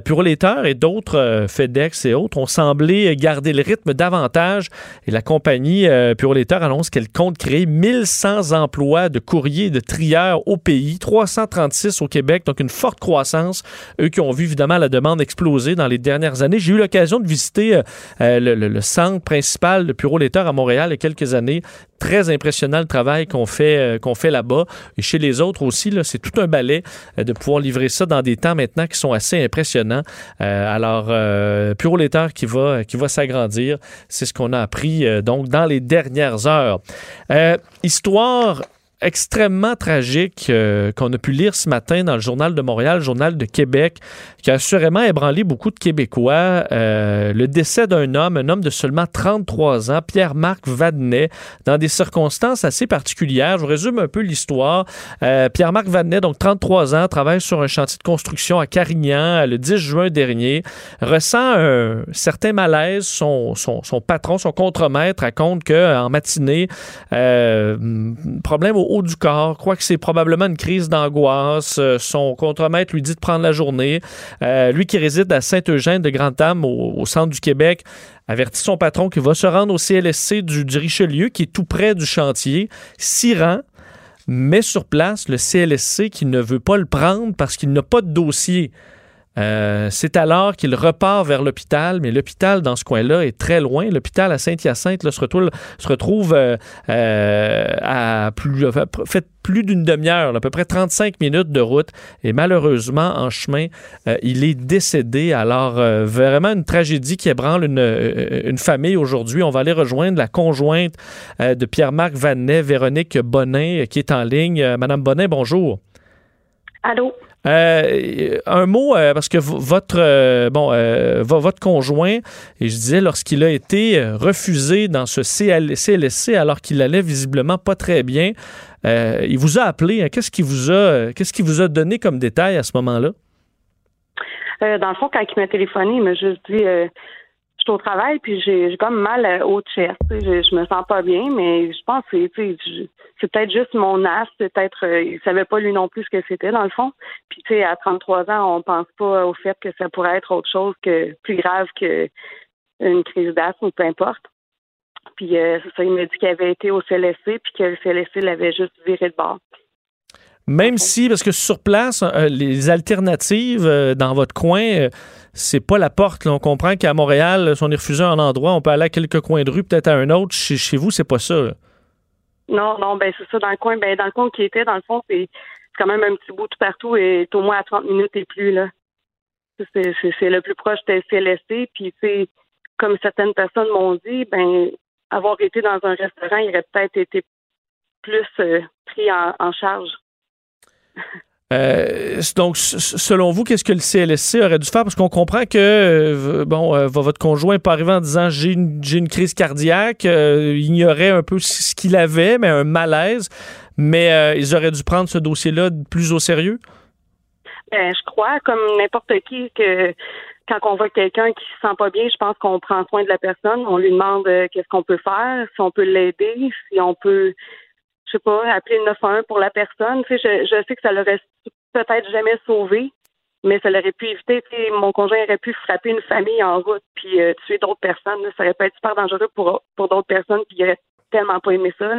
et d'autres, euh, FedEx et autres, ont semblé garder le rythme davantage. Et la compagnie euh, annonce qu'elle compte créer 1100 emplois de courriers de trieurs au pays, 336 au Québec, donc une forte croissance. Eux qui ont vu évidemment la demande exploser dans les dernières années. J'ai eu l'occasion de visiter le, centre principal de Purolator à Montréal il y a quelques années. Très impressionnant le travail qu'on fait, qu'on fait là-bas. Et chez les autres aussi, c'est tout un balai de pouvoir livrer ça dans des temps maintenant qui sont assez impressionnants. Euh, alors, euh, qui va, qui va s'agrandir, c'est ce qu'on a appris euh, donc dans les dernières heures. Euh, histoire extrêmement tragique euh, qu'on a pu lire ce matin dans le Journal de Montréal, le Journal de Québec, qui a assurément ébranlé beaucoup de Québécois. Euh, le décès d'un homme, un homme de seulement 33 ans, Pierre-Marc Vadnet, dans des circonstances assez particulières. Je vous résume un peu l'histoire. Euh, Pierre-Marc Vadnet, donc 33 ans, travaille sur un chantier de construction à Carignan le 10 juin dernier, ressent un certain malaise. Son, son, patron, son contremaître, raconte qu'en matinée, problème au du corps, croit que c'est probablement une crise d'angoisse. Euh, son contremaître lui dit de prendre la journée. Euh, lui qui réside à Saint-Eugène de Grand-Am, au, centre du Québec, avertit son patron qu'il va se rendre au CLSC du, du Richelieu, qui est tout près du chantier, s'y rend, mais sur place le CLSC qui ne veut pas le prendre parce qu'il n'a pas de dossier. Euh, c'est alors qu'il repart vers l'hôpital, mais l'hôpital dans ce coin-là est très loin. L'hôpital à Saint-Hyacinthe se retrouve, euh, euh, à plus, fait plus d'une demi-heure, à peu près 35 minutes de route. Et malheureusement, en chemin, il est décédé. Alors, vraiment une tragédie qui ébranle une, une famille aujourd'hui. On va aller rejoindre la conjointe de Pierre-Marc Vanet, Véronique Bonin, qui est en ligne. Madame Bonin, bonjour. Allô? Euh, un mot, euh, parce que votre, euh, bon, votre conjoint, et je disais, lorsqu'il a été refusé dans ce CLSC alors qu'il allait visiblement pas très bien, il vous a appelé. Hein. qu'est-ce qu'il vous a, qu'est-ce qu'il vous a donné comme détail à ce moment-là? Euh, dans le fond, quand il m'a téléphoné, il m'a juste dit euh, suis au travail, puis j'ai comme mal au chest. Je, je me sens pas bien, mais je pense que c'est peut-être juste mon as, c'est peut-être euh, il savait pas lui non plus ce que c'était dans le fond. Puis tu sais, à 33 ans, on pense pas au fait que ça pourrait être autre chose que plus grave que une crise d'asthme ou peu importe. Puis euh, ça, il m'a dit qu'il avait été au CLSC, puis que le CLSC l'avait juste viré de bord. Même si, parce que sur place, euh, les alternatives euh, dans votre coin, c'est pas la porte. là. On comprend qu'à Montréal, si on est refusé à un endroit, on peut aller à quelques coins de rue, peut-être à un autre. Chez, vous, c'est pas ça. Non, non, ben c'est ça, dans le coin, ben dans le coin qui était, dans le fond, c'est quand même un petit bout tout partout et au moins à 30 minutes et plus, là. C'est le plus proche de CLSC, puis c'est comme certaines personnes m'ont dit, ben avoir été dans un restaurant, il aurait peut-être été plus euh, pris en charge. Euh, donc, selon vous, qu'est-ce que le CLSC aurait dû faire? Parce qu'on comprend que, euh, bon, euh, votre conjoint pas arrivé en disant j'ai une, une crise cardiaque. ignorait un peu ce qu'il avait, mais un malaise. Mais ils auraient dû prendre ce dossier-là plus au sérieux? Ben, je crois, comme n'importe qui, que quand on voit quelqu'un qui se sent pas bien, je pense qu'on prend soin de la personne. On lui demande qu'est-ce qu'on peut faire, si on peut l'aider, si on peut, je sais pas, appeler le 911 pour la personne. Tu sais, je, sais que ça l'aurait peut-être jamais sauvé, mais ça l'aurait pu éviter. Tu mon conjoint aurait pu frapper une famille en route puis euh, tuer d'autres personnes. Ça aurait pu être super dangereux pour, pour d'autres personnes puis il aurait tellement pas aimé ça.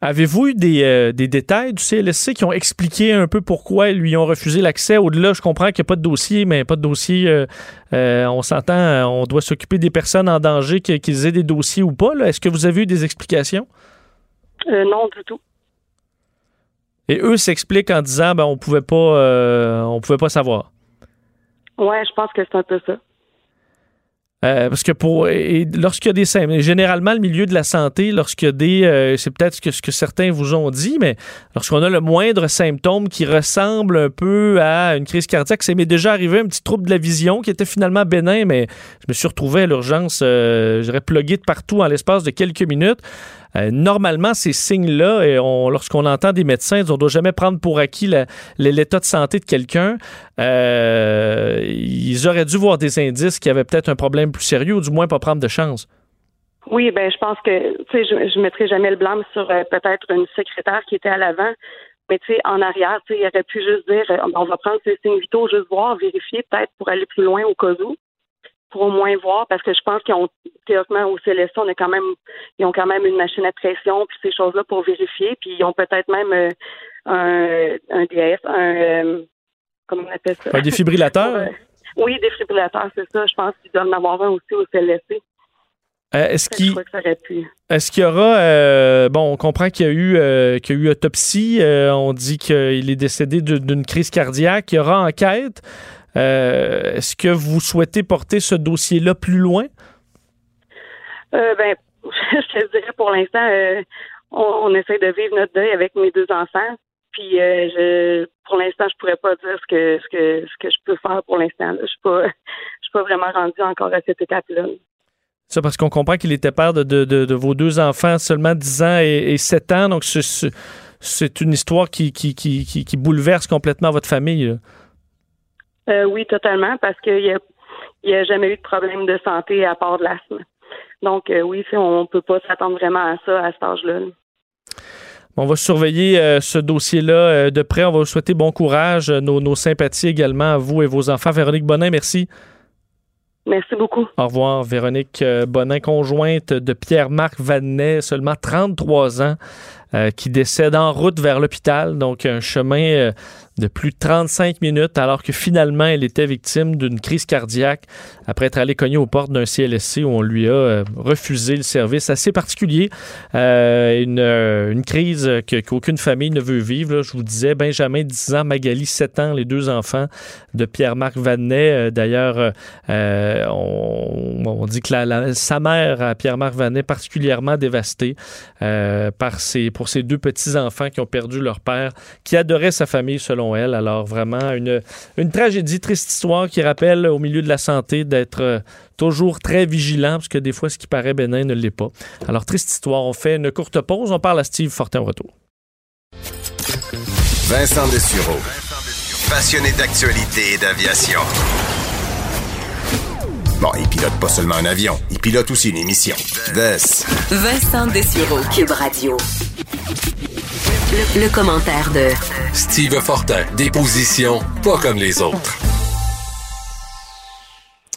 Avez-vous eu des, euh, des détails du CLSC qui ont expliqué un peu pourquoi ils lui ont refusé l'accès? Au-delà, je comprends qu'il n'y a pas de dossier, mais pas de dossier. euh, on s'entend, on doit s'occuper des personnes en danger, qu'ils aient des dossiers ou pas. Est-ce que vous avez eu des explications? Euh, non, du tout. Et eux s'expliquent en disant ben on pouvait pas euh, on pouvait pas savoir. Ouais, je pense que c'est un peu ça. Euh, parce que pour et lorsqu'il y a des symptômes, généralement le milieu de la santé, lorsqu'il y a des euh, c'est peut-être ce que, ce que certains vous ont dit, mais lorsqu'on a le moindre symptôme qui ressemble un peu à une crise cardiaque, c'est m'est déjà arrivé un petit trouble de la vision qui était finalement bénin, mais je me suis retrouvé à l'urgence, euh, j'aurais plugué de partout en l'espace de quelques minutes. Euh, normalement, ces signes-là, on- lorsqu'on entend des médecins, on ne doit jamais prendre pour acquis l'état de santé de quelqu'un. Euh, ils auraient dû voir des indices qu'il y avait peut-être un problème plus sérieux ou du moins pas prendre de chance. Oui, ben je pense que tu sais, je, je mettrai jamais le blâme sur euh, peut-être une secrétaire qui était à l'avant, mais tu sais, en arrière, tu sais, il aurait pu juste dire euh, on va prendre ces signes vitaux, juste voir, vérifier, peut-être pour aller plus loin au cas où, pour au moins voir, parce que je pense qu'ils ont théoriquement au CLSC, on a quand même ils ont quand même une machine à pression puis ces choses-là pour vérifier, puis ils ont peut-être même euh, un, un DS, un euh, comment on appelle ça? Un défibrillateur? Oui, défibrillateur, c'est ça. Je pense qu'ils doivent en avoir un aussi au CLSC. Euh, Est-ce qu'il est-ce qu'il y aura euh, bon on comprend qu'il y a eu euh, qu'il y a eu autopsie, on dit qu'il est décédé d'une crise cardiaque, il y aura enquête. Euh, est-ce que vous souhaitez porter ce dossier-là plus loin? Euh, ben, je te dirais pour l'instant, euh, on, on essaie de vivre notre deuil avec mes deux enfants. Puis, euh, je, pour l'instant, je pourrais pas dire ce que ce que ce que je peux faire pour l'instant. Je suis pas, je suis pas vraiment rendue encore à cette étape-là. Ça, parce qu'on comprend qu'il était père de, de- de- de vos deux enfants, seulement 10 ans et, et 7 ans. Donc, c'est- une histoire qui, qui, qui, qui- qui bouleverse complètement votre famille. là. Euh, oui, totalement, parce qu'il y a, y a jamais eu de problème de santé à part de l'asthme. Donc, euh, oui, on peut pas s'attendre vraiment à ça à cet âge-là. là. On va surveiller euh, ce dossier-là de près. On va vous souhaiter bon courage. Nos, nos sympathies également à vous et vos enfants. Véronique Bonin, merci. Merci beaucoup. Au revoir, Véronique Bonin, conjointe de Pierre-Marc Vanet, seulement 33 ans, euh, qui décède en route vers l'hôpital. Donc, un chemin euh, de plus de 35 minutes, alors que finalement, elle était victime d'une crise cardiaque après être allée cogner aux portes d'un CLSC où on lui a euh, refusé le service assez particulier. Une, une crise qu'aucune famille ne veut vivre. Je vous disais, Benjamin, 10 ans, Magali, 7 ans, les deux enfants de Pierre-Marc Vanet. D'ailleurs, on, dit que sa mère, Pierre-Marc Vanet, particulièrement dévastée par ses, pour ses deux petits-enfants qui ont perdu leur père, qui adorait sa famille selon elle. Alors vraiment, une, une tragédie, triste histoire qui rappelle au milieu de la santé d'être euh, toujours très vigilant, parce que des fois, ce qui paraît bénin ne l'est pas. Alors, triste histoire. On fait une courte pause. On parle à Steve Fortin au retour. Vincent Dessureau. passionné d'actualité et d'aviation. Bon, il pilote pas seulement un avion, il pilote aussi une émission. Vess. Vincent Dessureau, Cube Radio. Le, le commentaire de Steve Fortin, des positions pas comme les autres.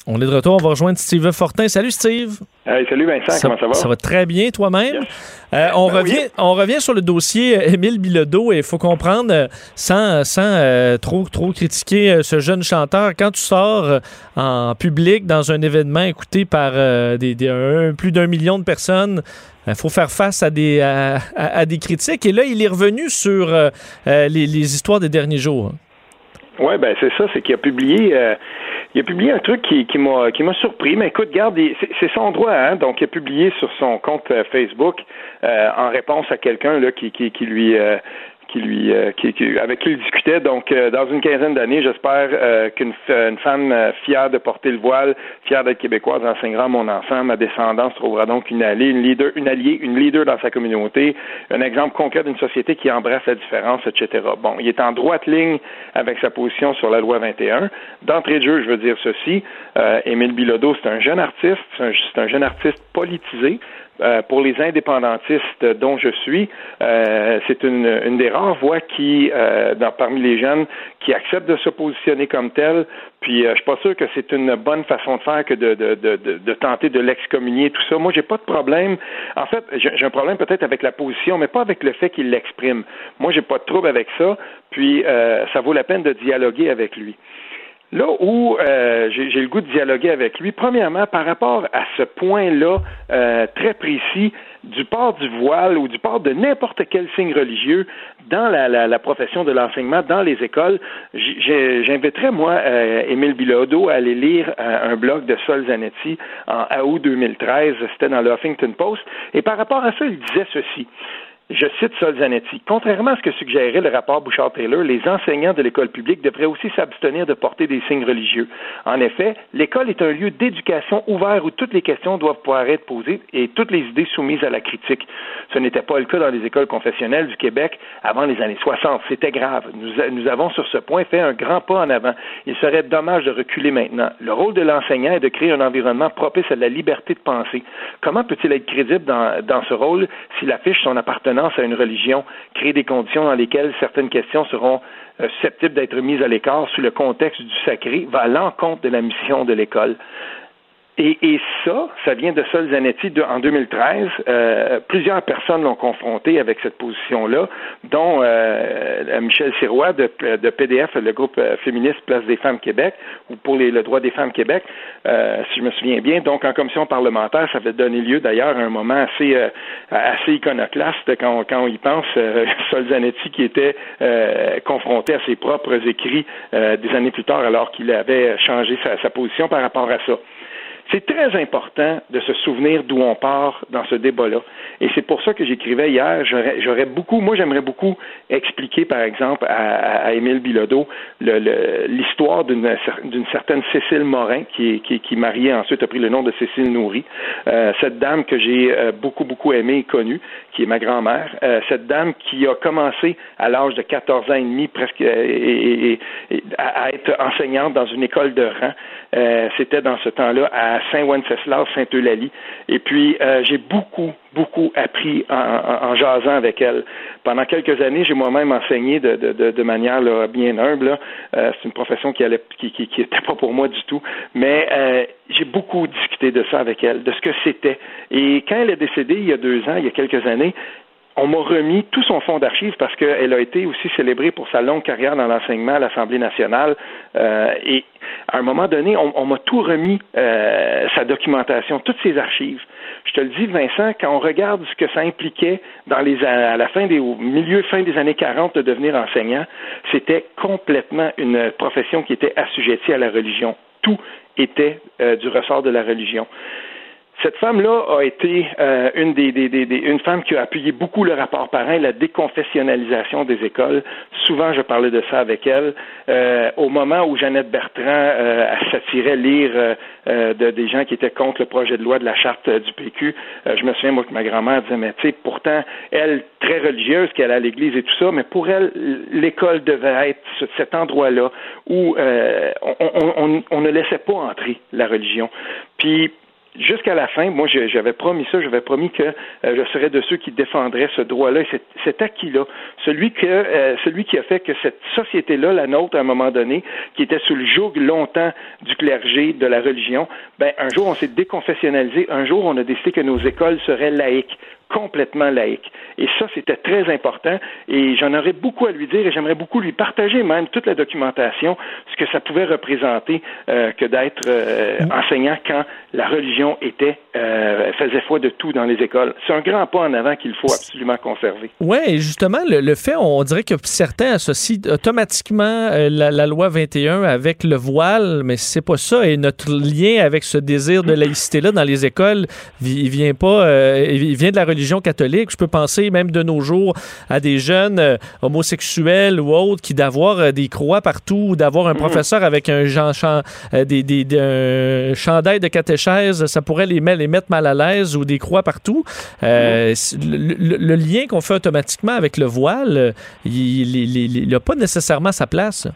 On est de retour, on va rejoindre Steve Fortin. Salut Steve. Hey, salut Vincent, comment ça va? Ça va très bien toi-même? Euh, on, Ben revient, oui. on revient sur le dossier euh, Émile Bilodeau et il faut comprendre, euh, sans, sans euh, trop, trop critiquer ce jeune chanteur, quand tu sors en public dans un événement écouté par euh, des, des- un- plus d'un million de personnes, il faut faire face à des, à, à- à des critiques. Et là, il est revenu sur les, les histoires des derniers jours. Oui, ben c'est ça, c'est qu'il a publié il a publié un truc qui, qui m'a qui m'a surpris, mais écoute, garde, c'est son droit, hein. Donc il a publié sur son compte euh, Facebook euh, en réponse à quelqu'un là qui, qui, qui lui euh, qui lui euh, avec qui il discutait. Donc euh, dans une quinzaine d'années, j'espère euh, qu'une une femme fière de porter le voile, fière d'être québécoise, enseignera à mon enfant, ma descendance trouvera donc une alliée, une leader, une alliée, une leader dans sa communauté, un exemple concret d'une société qui embrasse la différence, etc. Bon, il est en droite ligne avec sa position sur la loi 21. D'entrée de jeu, je veux dire ceci, Émile Bilodeau, c'est un jeune artiste, c'est un jeune artiste politisé. Euh, pour les indépendantistes dont je suis, euh, c'est une, une des rares voix qui, euh, dans, parmi les jeunes, qui acceptent de se positionner comme tel. Puis, euh, je suis pas sûr que c'est une bonne façon de faire que de, de, de, de, tenter de l'excommunier, tout ça. Moi, j'ai pas de problème. En fait, j'ai j'ai un problème peut-être avec la position, mais pas avec le fait qu'il l'exprime. Moi, j'ai pas de trouble avec ça. Puis, euh, ça vaut la peine de dialoguer avec lui. Là où euh, j'ai le goût de dialoguer avec lui, premièrement, par rapport à ce point-là euh, très précis du port du voile ou du port de n'importe quel signe religieux dans la, profession de l'enseignement, dans les écoles, j'inviterais, moi, euh, Émile Bilodeau à aller lire un blog de Sol Zanetti en août 2013, c'était dans le Huffington Post, et par rapport à ça, il disait ceci. Je cite Sol Zanetti. Contrairement à ce que suggérait le rapport Bouchard-Taylor, les enseignants de l'école publique devraient aussi s'abstenir de porter des signes religieux. En effet, l'école est un lieu d'éducation ouvert où toutes les questions doivent pouvoir être posées et toutes les idées soumises à la critique. Ce n'était pas le cas dans les écoles confessionnelles du Québec avant les années 60. C'était grave. Nous, avons sur ce point fait un grand pas en avant. Il serait dommage de reculer maintenant. Le rôle de l'enseignant est de créer un environnement propice à la liberté de penser. Comment peut-il être crédible dans, dans ce rôle s'il affiche son appartenance à une religion, créer des conditions dans lesquelles certaines questions seront euh, susceptibles d'être mises à l'écart sous le contexte du sacré, va à l'encontre de la mission de l'école. Et, et, ça, ça vient de Sol Zanetti de, en 2013. Euh, plusieurs personnes l'ont confronté avec cette position-là, dont euh, Michel Sirois de, de, PDF, le groupe euh, féministe Place des femmes Québec, ou pour les, le droit des femmes Québec, euh, si je me souviens bien. Donc, en commission parlementaire, ça avait donné lieu d'ailleurs à un moment assez, euh, assez iconoclaste quand, quand on y pense. Euh, Sol Zanetti qui était euh, confronté à ses propres écrits euh, des années plus tard, alors qu'il avait changé sa, sa position par rapport à ça. C'est très important de se souvenir d'où on part dans ce débat-là. Et c'est pour ça que j'écrivais hier, j'aurais beaucoup, moi j'aimerais beaucoup expliquer, par exemple, à, à Émile Bilodeau l'histoire d'une certaine Cécile Morin, qui, qui, qui mariée ensuite a pris le nom de Cécile Nourri. Euh, cette dame que j'ai euh, beaucoup, beaucoup aimée et connue, qui est ma grand-mère. Euh, cette dame qui a commencé à l'âge de 14 ans et demi presque et, et, et, à, être enseignante dans une école de rang. Euh, C'était dans ce temps-là à Saint-Wenceslas, Saint-Eulalie. Et puis, euh, j'ai beaucoup, beaucoup appris en, en, jasant avec elle. Pendant quelques années, j'ai moi-même enseigné de, de, manière bien humble. Euh, C'est une profession qui allait, qui, qui, pas pour moi du tout. Mais euh, j'ai beaucoup discuté de ça avec elle, de ce que c'était. Et quand elle est décédée il y a deux ans, il y a quelques années, on m'a remis tout son fonds d'archives parce qu'elle a été aussi célébrée pour sa longue carrière dans l'enseignement à l'Assemblée nationale. Euh, et à un moment donné, on, m'a tout remis, euh, sa documentation, toutes ses archives. Je te le dis, Vincent, quand on regarde ce que ça impliquait dans les, à la fin des, au milieu, fin des années 40 de devenir enseignant, c'était complètement une profession qui était assujettie à la religion. Tout était euh, du ressort de la religion Cette femme-là a été euh, une des, des, des, une femme qui a appuyé beaucoup le rapport parrain, la déconfessionnalisation des écoles. Souvent, je parlais de ça avec elle. Euh, au moment où Jeannette Bertrand euh, s'attirait lire euh, de, des gens qui étaient contre le projet de loi de la charte du PQ, je me souviens moi que ma grand-mère disait mais tu sais pourtant elle très religieuse qu'elle a à l'église et tout ça, mais pour elle l'école devait être cet endroit-là où on, on, on ne laissait pas entrer la religion. Puis jusqu'à la fin, moi, j'avais promis ça, j'avais promis que euh, je serais de ceux qui défendraient ce droit-là, cet, cet acquis-là, celui que, euh, celui qui a fait que cette société-là, la nôtre, à un moment donné, qui était sous le joug longtemps du clergé, de la religion, ben un jour on s'est déconfessionnalisé, un jour on a décidé que nos écoles seraient laïques complètement laïque. Et ça, c'était très important. Et j'en aurais beaucoup à lui dire et j'aimerais beaucoup lui partager même toute la documentation, ce que ça pouvait représenter euh, que d'être euh, enseignant quand la religion était euh, faisait foi de tout dans les écoles. C'est un grand pas en avant qu'il faut absolument conserver. Oui, et justement, le, fait, on dirait que certains associent automatiquement la, loi 21 avec le voile, mais c'est pas ça. Et notre lien avec ce désir de laïcité-là dans les écoles, il vient pas, il vient de la religion catholique. Je peux penser même de nos jours à des jeunes euh, homosexuels ou autres qui d'avoir euh, des croix partout, ou d'avoir un mhm. professeur avec un, genre, euh, des, des, chandail de catéchèse, ça pourrait les, les mettre mal à l'aise ou des croix partout. Mhm. le, lien qu'on fait automatiquement avec le voile, il n'a pas nécessairement sa place.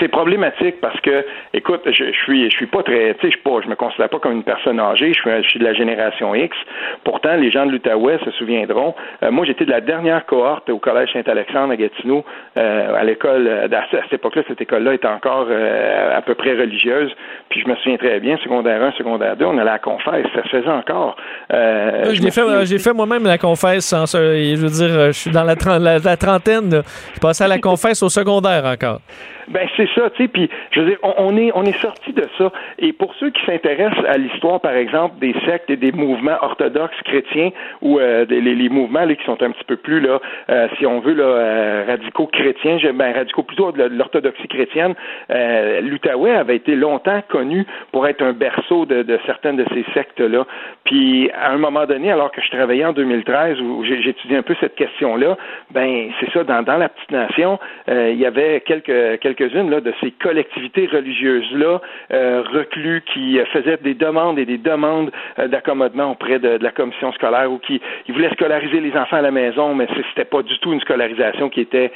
C'est problématique parce que, écoute, je, je suis, je suis pas très, tu sais, je pas, je me considère pas comme une personne âgée. Je suis, je suis de la génération X. Pourtant, les gens de l'Outaouais se souviendront. Euh, moi, j'étais de la dernière cohorte au collège Saint-Alexandre à Gatineau, euh, à l'école. Euh, à, cette époque-là, cette école-là était encore à peu près religieuse. Puis je me souviens très bien, secondaire 1, secondaire 2, on allait à la confesse. Ça se faisait encore. j'ai fait, j'ai fait moi-même la confesse. Je veux dire, je suis dans la, la, trentaine. Je passais à la confesse au secondaire encore. Ben c'est ça, tu sais. Puis je veux dire, on, est on est sorti de ça. Et pour ceux qui s'intéressent à l'histoire, par exemple, des sectes et des mouvements orthodoxes chrétiens ou euh, les, mouvements qui sont un petit peu plus là, euh, si on veut là, euh, radicaux chrétiens, ben radicaux plutôt de l'orthodoxie chrétienne, l'Outaouais avait été longtemps connu pour être un berceau de, de certaines de ces sectes là. Puis à un moment donné, alors que je travaillais en 2013 où j'étudiais un peu cette question là, ben c'est ça dans, la petite nation, il y avait quelques quelques quelques-unes de ces collectivités religieuses-là, euh, reclus, qui euh, faisaient des demandes et des demandes euh, d'accommodement auprès de, la commission scolaire ou qui voulaient scolariser les enfants à la maison, mais c'était pas du tout une scolarisation qui était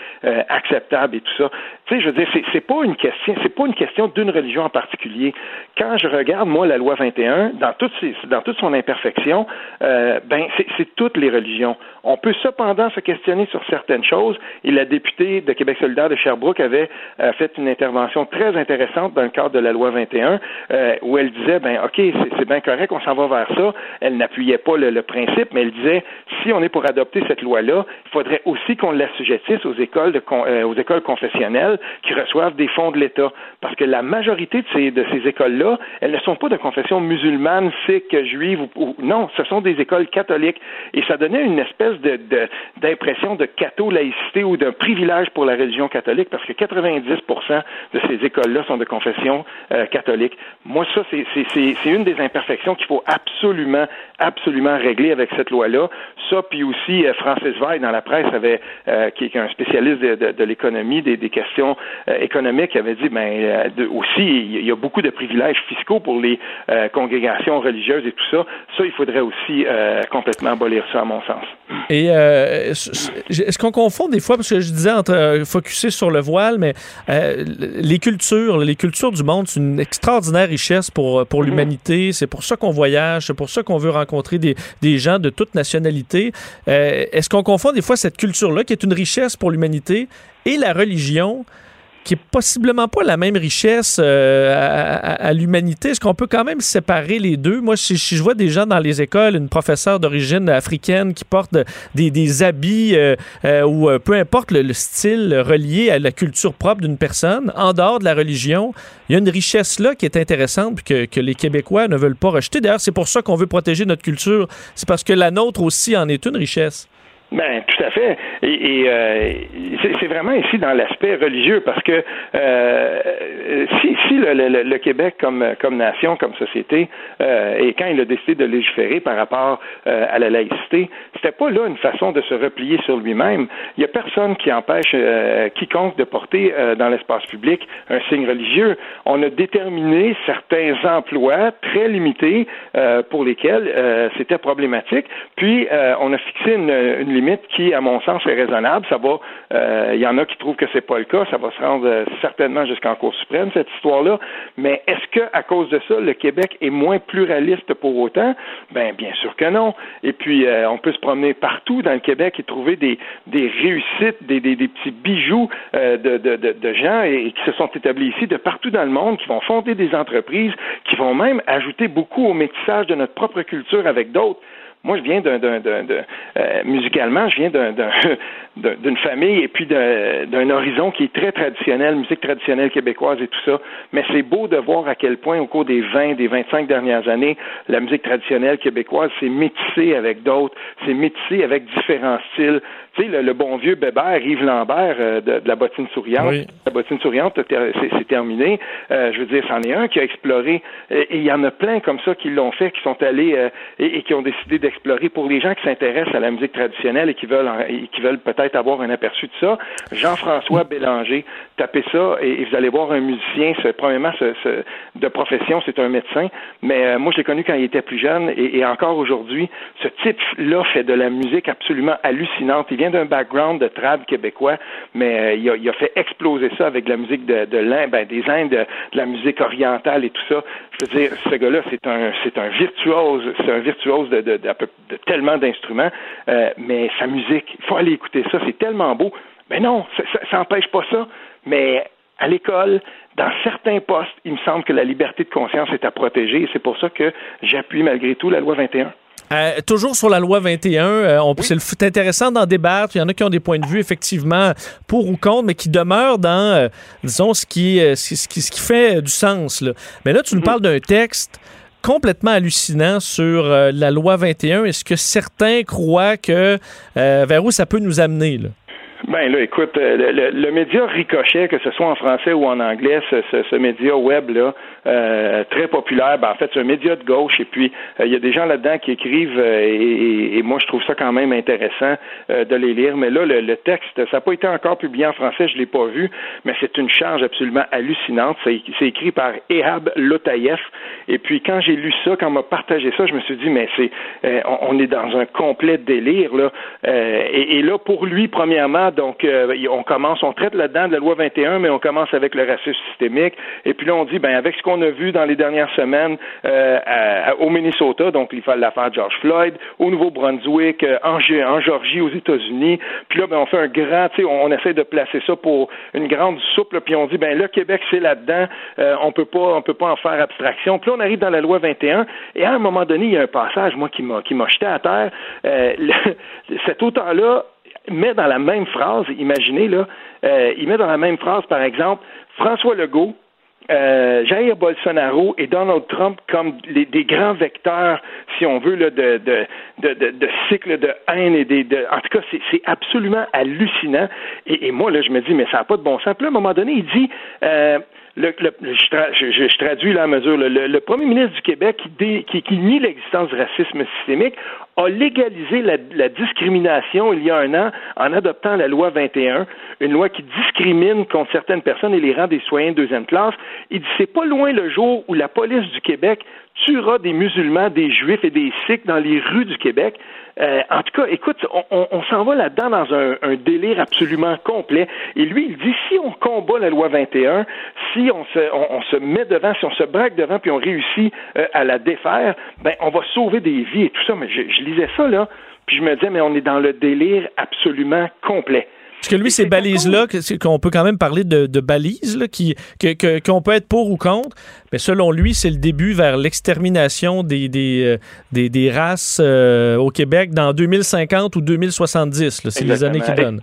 acceptable et tout ça. Tu sais, je veux dire, c'est pas une question, c'est pas une question d'une religion en particulier. Quand je regarde moi la loi 21, dans toute dans toute son imperfection, ben c'est toutes les religions. On peut cependant se questionner sur certaines choses. Et la députée de Québec solidaire de Sherbrooke avait a fait une intervention très intéressante dans le cadre de la loi 21 euh, où elle disait ben ok c'est bien correct on s'en va vers ça. Elle n'appuyait pas le, principe mais elle disait si on est pour adopter cette loi là il faudrait aussi qu'on l'assujettisse aux écoles de, euh, aux écoles confessionnelles qui reçoivent des fonds de l'État. Parce que la majorité de ces de ces écoles là elles ne sont pas de confession musulmane sikh juive ou, non ce sont des écoles catholiques. Et ça donnait une espèce de d'impression de, de catho-laïcité ou d'un privilège pour la religion catholique parce que 90% de ces écoles-là sont de confession euh, catholique. Moi, ça, c'est une des imperfections qu'il faut absolument, absolument régler avec cette loi-là. Ça, puis aussi, euh, Francis Veil, dans la presse, avait, euh, qui est un spécialiste de, l'économie, des, questions économiques, avait dit, ben, aussi, il y a beaucoup de privilèges fiscaux pour les congrégations religieuses et tout ça. Ça, il faudrait aussi complètement abolir ça, à mon sens. Et est-ce qu'on confond des fois, parce que je disais entre focuser sur le voile, mais euh, les cultures, les cultures du monde, c'est une extraordinaire richesse pour, pour mhm. l'humanité. C'est pour ça qu'on voyage, c'est pour ça qu'on veut rencontrer des, des, gens de toute nationalité. Euh, est-ce qu'on confond des fois cette culture-là, qui est une richesse pour l'humanité, et la religion? Qui est possiblement pas la même richesse euh, à, l'humanité. Est-ce qu'on peut quand même séparer les deux? Moi, si, je vois des gens dans les écoles, une professeure d'origine africaine qui porte des, habits euh, euh, ou peu importe le, style relié à la culture propre d'une personne, en dehors de la religion, il y a une richesse là qui est intéressante que, que les Québécois ne veulent pas rejeter. D'ailleurs, c'est pour ça qu'on veut protéger notre culture. C'est parce que la nôtre aussi en est une richesse. Ben, tout à fait. Et, euh, c'est vraiment ici dans l'aspect religieux, parce que euh, si, si le, Québec, comme, comme nation, comme société, euh, et quand il a décidé de légiférer par rapport euh, à la laïcité, c'était pas là une façon de se replier sur lui-même. Il y a personne qui empêche euh, quiconque de porter dans l'espace public un signe religieux. On a déterminé certains emplois très limités pour lesquels c'était problématique, puis on a fixé une, une limite qui, à mon sens, est raisonnable. Ça va, euh, il y en a qui trouvent que c'est pas le cas. Ça va se rendre euh, certainement jusqu'en Cour suprême cette histoire-là. Mais est-ce que, à cause de ça, le Québec est moins pluraliste pour autant? Ben, bien sûr que non. Et puis, euh, on peut se promener partout dans le Québec et trouver des, réussites, des, petits bijoux de, gens et, qui se sont établis ici de partout dans le monde, qui vont fonder des entreprises, qui vont même ajouter beaucoup au métissage de notre propre culture avec d'autres. Moi, je viens d'un, d'un, d'un, euh, musicalement, je viens d'un, d'une famille et puis d'un horizon qui est très traditionnel, musique traditionnelle québécoise et tout ça. Mais c'est beau de voir à quel point, au cours des 20, des 25 dernières années, la musique traditionnelle québécoise s'est métissée avec d'autres, s'est métissée avec différents styles. Tu sais, le, bon vieux Bébert, Yves Lambert euh, de, la bottine souriante. La bottine souriante, c'est terminé. Euh, je veux dire, c'en est un qui a exploré. Et il y en a plein comme ça qui l'ont fait, qui sont allés et, et, qui ont décidé d'explorer. Pour les gens qui s'intéressent à la musique traditionnelle et qui veulent, et qui veulent peut-être avoir un aperçu de ça. Jean-François Bélanger, tapez ça et, vous allez voir un musicien. Premièrement, ce, de profession, c'est un médecin, mais euh, moi, je l'ai connu quand il était plus jeune et, encore aujourd'hui, ce type-là fait de la musique absolument hallucinante. Il vient d'un background de trad québécois, mais euh, il, a, fait exploser ça avec la musique de, de l'Inde, ben, des Indes, de, la musique orientale et tout ça. Je veux dire, ce gars-là, c'est un, c'est un virtuose, c'est un virtuose de, de, de tellement d'instruments, euh, mais sa musique, il faut aller écouter ça c'est tellement beau. Mais non, ça n'empêche pas ça. Mais à l'école, dans certains postes, il me semble que la liberté de conscience est à protéger et c'est pour ça que j'appuie malgré tout la loi 21. Euh, toujours sur la loi 21, euh, c'est intéressant d'en débattre. Il y en a qui ont des points de vue effectivement pour ou contre, mais qui demeurent dans, euh, disons, ce qui, ce, qui, ce qui fait du sens. Là. Mais là, tu nous mm-hmm. parles d'un texte complètement hallucinant sur euh, la loi 21. Est-ce que certains croient que euh, vers où ça peut nous amener? Là? Ben là, écoute, euh, le, média Ricochet, que ce soit en français ou en anglais, ce, ce, média web là, euh, très populaire, ben, en fait, c'est un média de gauche. Et puis, euh, il y a des gens là-dedans qui écrivent, et, et, moi, je trouve ça quand même intéressant de les lire. Mais là, le, texte, ça n'a pas été encore publié en français, je l'ai pas vu, mais c'est une charge absolument hallucinante. C'est écrit par Ehab Lotayev. Et puis, quand j'ai lu ça, quand on m'a partagé ça, je me suis dit, mais c'est, on, est dans un complet délire là. et, et là, pour lui, premièrement donc, euh, on commence, on traite là-dedans de la loi 21, mais on commence avec le racisme systémique. Et puis là, on dit, ben, avec ce qu'on a vu dans les dernières semaines euh, au Minnesota, donc l'affaire George Floyd, au Nouveau-Brunswick, euh, en, Georgie, aux États-Unis. Puis là, ben, on fait un grand, tu sais, on, essaie de placer ça pour une grande soupe, puis on dit, ben, le Québec, c'est là-dedans, on peut pas, on peut pas en faire abstraction. Puis là, on arrive dans la loi 21, et à un moment donné, il y a un passage, moi, qui m'a jeté à terre. cet auteur-là met dans la même phrase, imaginez là, euh, il met dans la même phrase, par exemple, François Legault, euh, Jair Bolsonaro et Donald Trump comme des grands vecteurs, si on veut, là, de, de, de, de, cycles de haine et des. De, en tout cas, c'est absolument hallucinant. Et, et, moi, là, je me dis, mais ça n'a pas de bon sens. Puis là, à un moment donné, il dit. Euh, le, je, traduis là à mesure, le, premier ministre du Québec qui, qui, qui nie l'existence du racisme systémique a légalisé la, la, discrimination il y a un an en adoptant la loi 21, une loi qui discrimine contre certaines personnes et les rend des citoyens de deuxième classe. Il dit c'est pas loin le jour où la police du Québec tuera des musulmans, des juifs et des sikhs dans les rues du Québec. Euh, en tout cas, écoute, on, on, s'en va là-dedans dans un, un, délire absolument complet. Et lui, il dit, si on combat la loi 21, si on se, on, se met devant, si on se braque devant, puis on réussit euh, à la défaire, ben, on va sauver des vies et tout ça. Mais je, je lisais ça, là, puis je me disais, mais on est dans le délire absolument complet. Parce que lui, ces balises-là, qu'on peut quand même parler de, balises, là, qui, qu'on peut être pour ou contre, mais selon lui, c'est le début vers l'extermination des, des, euh, des, races euh, au Québec dans 2050 ou 2070. C'est les années qui donnent.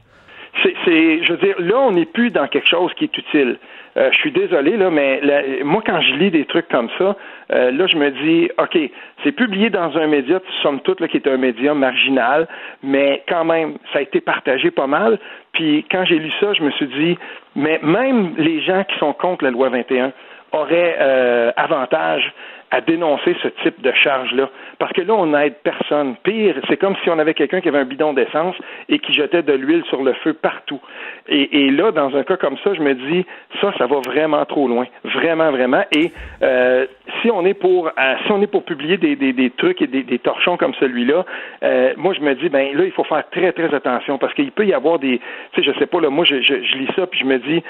c'est, je veux dire, là, on n'est plus dans quelque chose qui est utile. Euh, je suis désolé, là, mais moi, quand je lis des trucs comme ça, euh, là, je me dis, OK, c'est publié dans un média, somme toute, là, qui est un média marginal, mais quand même, ça a été partagé pas mal. Puis quand j'ai lu ça, je me suis dit, mais même les gens qui sont contre la loi 21 auraient euh, avantage à dénoncer ce type de charge-là. Parce que là, on n'aide personne. Pire, c'est comme si on avait quelqu'un qui avait un bidon d'essence et qui jetait de l'huile sur le feu partout. Et, là, dans un cas comme ça, je me dis, ça, ça va vraiment trop loin. Vraiment, vraiment. Et euh, si on est pour euh, si on est pour publier des, des, trucs et des, torchons comme celui-là, euh, moi je me dis ben là il faut faire très très attention parce qu'il peut y avoir des tu sais je sais pas là moi je, je, lis ça puis je me dis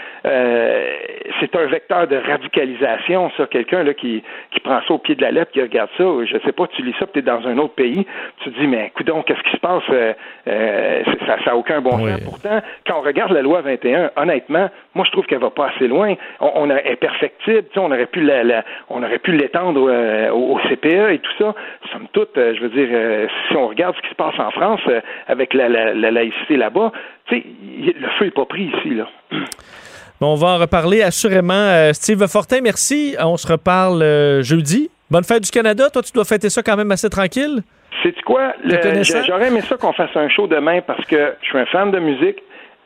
c'est un vecteur de radicalisation ça quelqu'un là qui qui prend ça au pied de la lettre qui regarde ça je sais pas tu lis ça tu es dans un autre pays tu te dis mais donc qu'est-ce qui se passe? Ça ça a aucun bon sens pourtant quand on regarde la loi 21 honnêtement moi je trouve qu'elle va pas assez loin on, on est perfectible tu sais on aurait pu la, la on aurait pu l'étendre euh, au, CPE et tout ça. Somme toute, euh, je veux dire, euh, si on regarde ce qui se passe en France avec la, laïcité là-bas, tu sais, le feu n'est pas pris ici, là. On va en reparler assurément. Steve Fortin, merci. On se reparle jeudi. Bonne fête du Canada. Toi, tu dois fêter ça quand même assez tranquille. C'est quoi? J'aurais aimé ça qu'on fasse un show demain parce que je suis un fan de musique.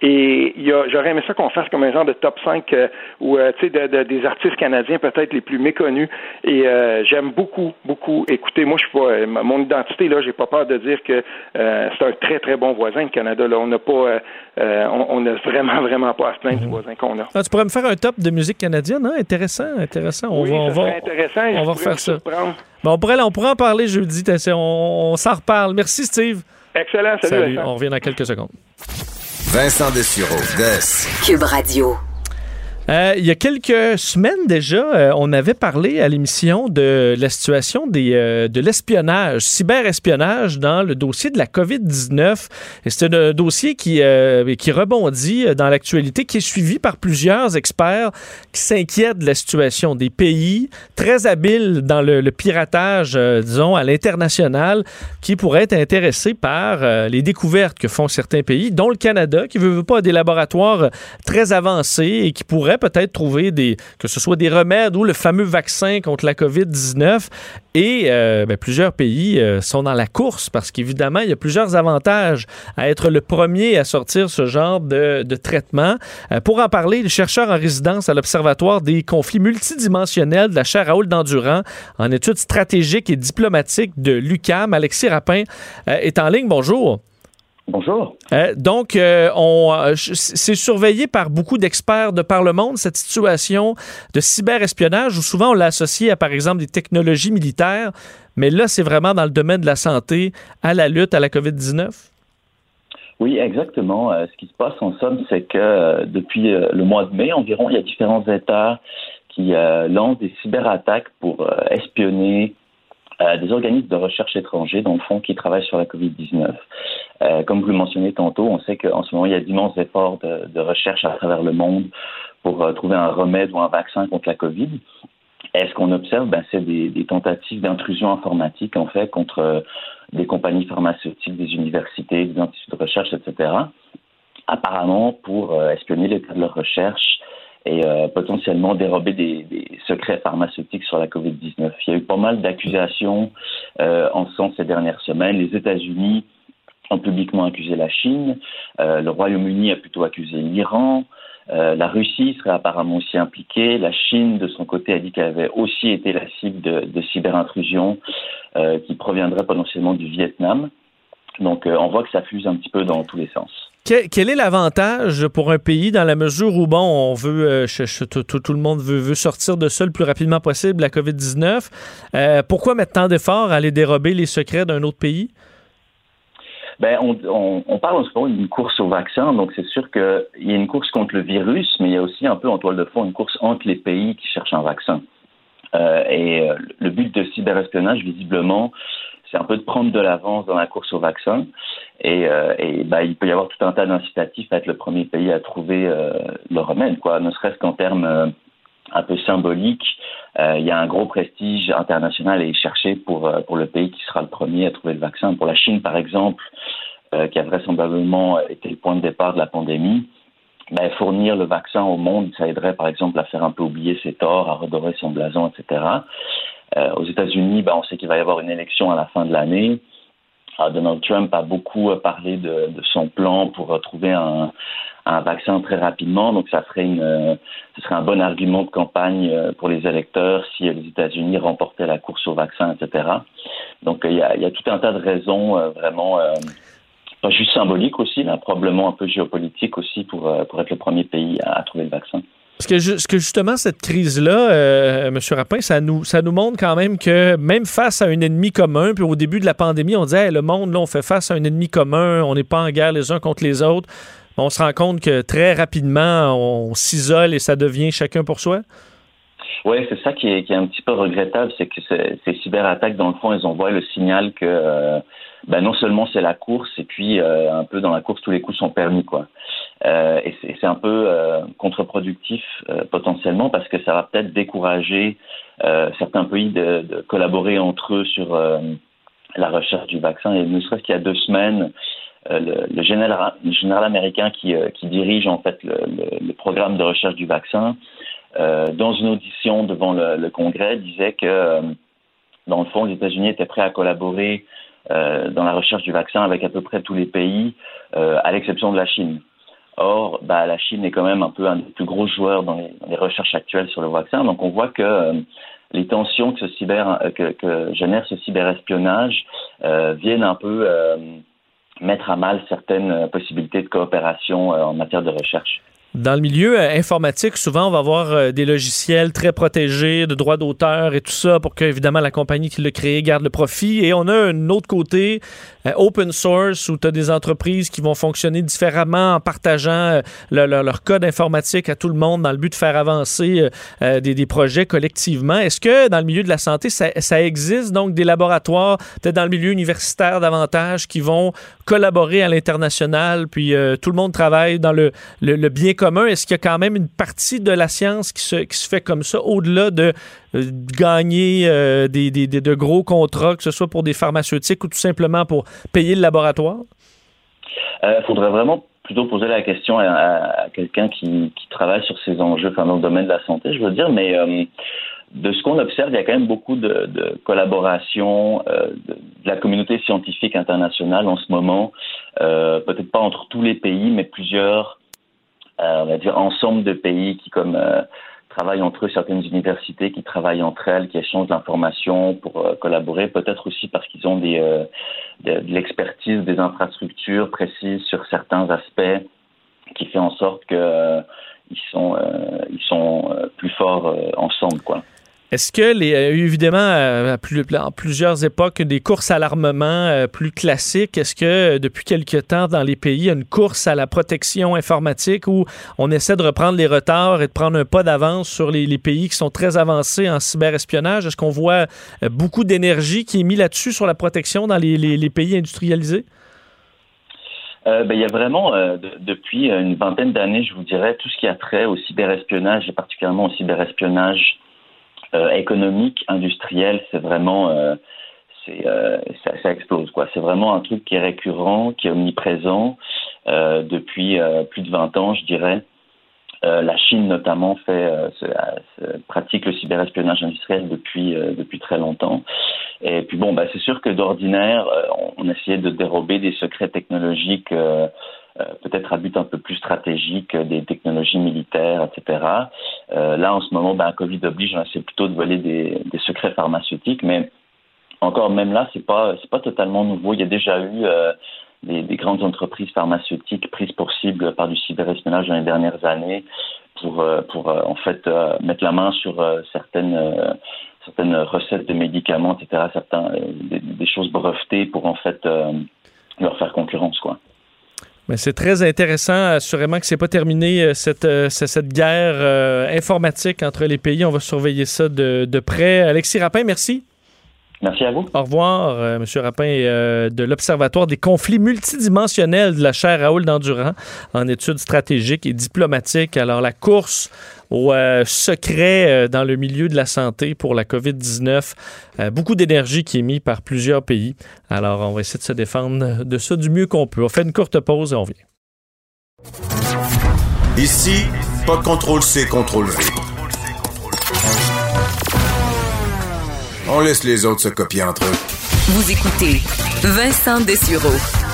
Et j'aurais aimé ça qu'on fasse comme un genre de top 5 euh, ou euh, sais de, des artistes canadiens peut-être les plus méconnus. Et euh, j'aime beaucoup, beaucoup écouter. Moi, je suis pas mon identité là, j'ai pas peur de dire que c'est un très très bon voisin le Canada. Là, on n'a pas, on n'a vraiment vraiment pas à se plaindre du voisin qu'on a. Ah, tu pourrais me faire un top de musique canadienne, hein? Intéressant, intéressant. On oui, va, on va, intéressant. On va faire ça. Bon, on pourrait, on pourrait en parler jeudi. On, on s'en reparle. Merci, Steve. Excellent. Salut. salut on revient dans quelques secondes. Vincent Dessureau, Des. Cube Radio. Euh, il y a quelques semaines déjà, euh, on avait parlé à l'émission de la situation euh, de l'espionnage, cyberespionnage dans le dossier de la COVID-19. Et c'est un dossier qui, qui rebondit dans l'actualité, qui est suivi par plusieurs experts qui s'inquiètent de la situation des pays très habiles dans le, piratage, disons, à l'international, qui pourraient être intéressés par les découvertes que font certains pays, dont le Canada, qui ne veut pas des laboratoires très avancés et qui peut-être trouver des, que ce soit des remèdes ou le fameux vaccin contre la COVID-19. Et euh, ben, plusieurs pays euh, sont dans la course parce qu'évidemment, il y a plusieurs avantages à être le premier à sortir ce genre de, traitement. Euh, pour en parler, le chercheur en résidence à l'Observatoire des conflits multidimensionnels de la chaire Raoul d'Endurant en études stratégiques et diplomatiques de l'UCAM, Alexis Rapin, est en ligne. Bonjour. Bonjour. Euh, donc, euh, on, euh, c'est surveillé par beaucoup d'experts de par le monde, cette situation de cyberespionnage, où souvent on l'a associé à, par exemple, des technologies militaires, mais là, c'est vraiment dans le domaine de la santé, à la lutte à la COVID-19? Oui, exactement. ce qui se passe en somme, c'est que depuis le mois de mai environ, il y a différents États qui lancent des cyberattaques pour espionner, des organismes de recherche étrangers, dans le fond, qui travaillent sur la COVID-19. Euh, comme vous le mentionnez tantôt, on sait qu'en ce moment, il y a d'immenses efforts de, de, recherche à travers le monde pour euh, trouver un remède ou un vaccin contre la COVID. Et ce qu'on observe, ben, c'est des, des, tentatives d'intrusion informatique, en fait, contre euh, des compagnies pharmaceutiques, des universités, des instituts de recherche, etc., apparemment pour espionner l'état de leur recherche et potentiellement dérober des, secrets pharmaceutiques sur la COVID-19. Il y a eu pas mal d'accusations en ce sens ces dernières semaines. Les États-Unis ont publiquement accusé la Chine, euh, le Royaume-Uni a plutôt accusé l'Iran, euh, la Russie serait apparemment aussi impliquée, la Chine de son côté a dit qu'elle avait aussi été la cible de, euh, qui proviendraient potentiellement du Vietnam. Donc on voit que ça fuse un petit peu dans tous les sens. Quel, est l'avantage pour un pays dans la mesure où, bon, on veut, tout, le monde veut, sortir de ça le plus rapidement possible, la COVID-19? pourquoi mettre tant d'efforts à aller dérober les secrets d'un autre pays? Ben, on, parle en ce moment d'une course au vaccin, donc c'est sûr qu'il y a une course contre le virus, mais il y a aussi un peu en toile de fond une course entre les pays qui cherchent un vaccin. Euh, et euh, le but de cyberespionnage, visiblement, c'est un peu de prendre de l'avance dans la course au vaccin. Et, euh, ben, il peut y avoir tout un tas d'incitatifs à être le premier pays à trouver euh, le remède, quoi, ne serait-ce qu'en termes euh, un peu symboliques. il y a un gros prestige international à y chercher pour, pour le pays qui sera le premier à trouver le vaccin. Pour la Chine, par exemple, qui a vraisemblablement été le point de départ de la pandémie, ben, fournir le vaccin au monde, ça aiderait par exemple à faire un peu oublier ses torts, à redorer son blason, etc. Euh, aux États-Unis, ben, on sait qu'il va y avoir une élection à la fin de l'année. Donald Trump a beaucoup euh, parlé de, de son plan pour trouver un, un, vaccin très rapidement, donc ça ferait une, euh, ce serait un bon argument de campagne pour les électeurs si les États-Unis remportaient la course au vaccin, etc. Donc il y a, y a, tout un tas de raisons vraiment juste symbolique aussi, là, probablement un peu géopolitique aussi pour, euh, pour être le premier pays à, trouver le vaccin. Parce que, que justement, cette crise-là, euh, M. Rapin, ça nous, ça nous montre quand même que même face à un ennemi commun, puis au début de la pandémie, on disait le monde, là, on fait face à un ennemi commun, on n'est pas en guerre les uns contre les autres. On se rend compte que très rapidement, on s'isole et ça devient chacun pour soi. Oui, c'est ça qui est, qui est, un petit peu regrettable, c'est que ces cyberattaques, dans le fond, elles envoient le signal que euh, ben, non seulement c'est la course, et puis euh, un peu dans la course, tous les coups sont permis. quoi. Euh, et c'est un peu euh, contre-productif potentiellement parce que ça va peut-être décourager certains pays de, collaborer entre eux sur la recherche du vaccin. Et ne serait-ce qu'il y a deux semaines, le, général, général, américain qui, qui dirige en fait le, programme de recherche du vaccin dans une audition devant le, Congrès, disait que, dans le fond, les États-Unis étaient prêts à collaborer euh, dans la recherche du vaccin avec à peu près tous les pays, à l'exception de la Chine. Or, bah, la Chine est quand même un peu un des plus gros joueurs dans les, recherches actuelles sur le vaccin. Donc, on voit que les tensions que, ce cyber, que génère ce cyberespionnage viennent un peu mettre à mal certaines possibilités de coopération en matière de recherche. Dans le milieu euh, informatique, souvent, on va avoir euh, des logiciels très protégés de droits d'auteur et tout ça pour que, évidemment, la compagnie qui l'a créé garde le profit. Et on a un autre côté, euh, open source, où tu as des entreprises qui vont fonctionner différemment en partageant leur, code informatique à tout le monde dans le but de faire avancer des, projets collectivement. Est-ce que dans le milieu de la santé, ça, existe? Donc des laboratoires, peut-être dans le milieu universitaire davantage, qui vont collaborer à l'international, puis tout le monde travaille dans le, bien commun? Est-ce qu'il y a quand même une partie de la science qui se, fait comme ça, au-delà de euh, gagner euh, des, de gros contrats, que ce soit pour des pharmaceutiques ou tout simplement pour payer le laboratoire? Il euh, faudrait vraiment plutôt poser la question à, quelqu'un qui, travaille sur ces enjeux, dans le domaine de la santé, je veux dire, mais de ce qu'on observe, il y a quand même beaucoup de, collaboration de, la communauté scientifique internationale en ce moment, peut-être pas entre tous les pays, mais plusieurs on va dire, ensemble de pays qui, comme euh, travaillent entre eux, certaines universités qui travaillent entre elles, qui échangent l'information pour euh, collaborer, peut-être aussi parce qu'ils ont des, de, de l'expertise, des infrastructures précises sur certains aspects qui fait en sorte que ils sont ils sont plus forts ensemble quoi. Est-ce que les a eu évidemment à, plusieurs époques des courses à l'armement euh, plus classiques Est-ce que euh, depuis quelque temps dans les pays il y a une course à la protection informatique où on essaie de reprendre les retards et de prendre un pas d'avance sur les, pays qui sont très avancés en cyberespionnage? Est-ce qu'on voit euh, beaucoup d'énergie qui est mise là-dessus sur la protection dans les, pays industrialisés? Ben, il y a vraiment, depuis une vingtaine d'années, je vous dirais, tout ce qui a trait au cyberespionnage et particulièrement au cyberespionnage euh, économique, industriel, c'est vraiment euh, euh, ça, explose quoi. C'est vraiment un truc qui est récurrent, qui est omniprésent depuis plus de 20 ans, je dirais. la Chine notamment fait pratique le cyberespionnage industriel depuis depuis très longtemps. Et puis bon, bah, c'est sûr que d'ordinaire, on, essayait de dérober des secrets technologiques euh, peut-être à but un peu plus stratégique euh, des technologies militaires, etc. Euh, là, en ce moment, ben, Covid oblige, on essaie plutôt de voler des, secrets pharmaceutiques, mais encore même là, c'est pas c'est pas totalement nouveau. Il y a déjà eu des, des, grandes entreprises pharmaceutiques prises pour cible par du cyberespionnage dans les dernières années pour pour en fait mettre la main sur certaines certaines recettes de médicaments, etc. Certains des, des, choses brevetées pour en fait leur faire concurrence, quoi. Mais c'est très intéressant. Assurément que c'est pas terminé euh, cette, euh, cette guerre euh, informatique entre les pays. On va surveiller ça de, de près. Alexis Rapin, merci. Merci à vous. Au revoir, M. Rapin, de l'Observatoire des conflits multidimensionnels de la chaire Raoul d'Endurant en études stratégiques et diplomatiques. Alors, la course au euh, secret euh, dans le milieu de la santé pour la COVID-19. Euh, beaucoup d'énergie qui est mise par plusieurs pays. Alors, on va essayer de se défendre de ça du mieux qu'on peut. On fait une courte pause et on vient. Ici, pas de contrôle C, contrôle V. On laisse les autres se copier entre eux. Vous écoutez Vincent Dessureau.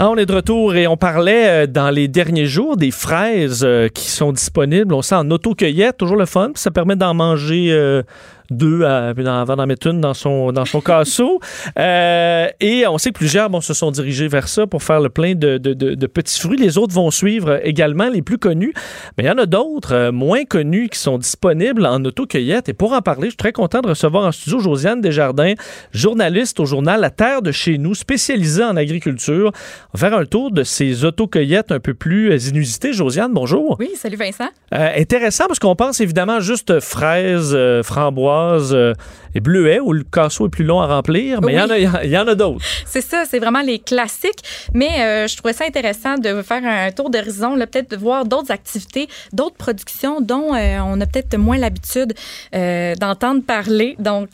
Ah, on est de retour et on parlait euh, dans les derniers jours des fraises euh, qui sont disponibles. On sent en auto-cueillette, toujours le fun. Ça permet d'en manger euh, deux à- avant d'en mettre une dans son, dans son casseau. Euh, et on sait que plusieurs bon, se sont dirigés vers ça pour faire le plein de, de- de- de petits fruits. Les autres vont suivre également, les plus connus. Mais il y en a d'autres euh, moins connus qui sont disponibles en auto-cueillette. Et pour en parler, je suis très content de recevoir en studio Josiane Desjardins, journaliste au journal La Terre de chez nous, spécialisée en agriculture. On va faire un tour de ces autocueillettes un peu plus euh, inusitées. Josiane, bonjour. Oui, salut Vincent. Euh, intéressant parce qu'on pense évidemment juste fraises, euh, framboises euh, et bleuets où le casseau est plus long à remplir, mais il y en a- il y, y en a d'autres. C'est ça, c'est vraiment les classiques. Mais euh, je trouvais ça intéressant de faire un tour d'horizon, peut-être de voir d'autres activités, d'autres productions dont euh, on a peut-être moins l'habitude euh, d'entendre parler. Donc,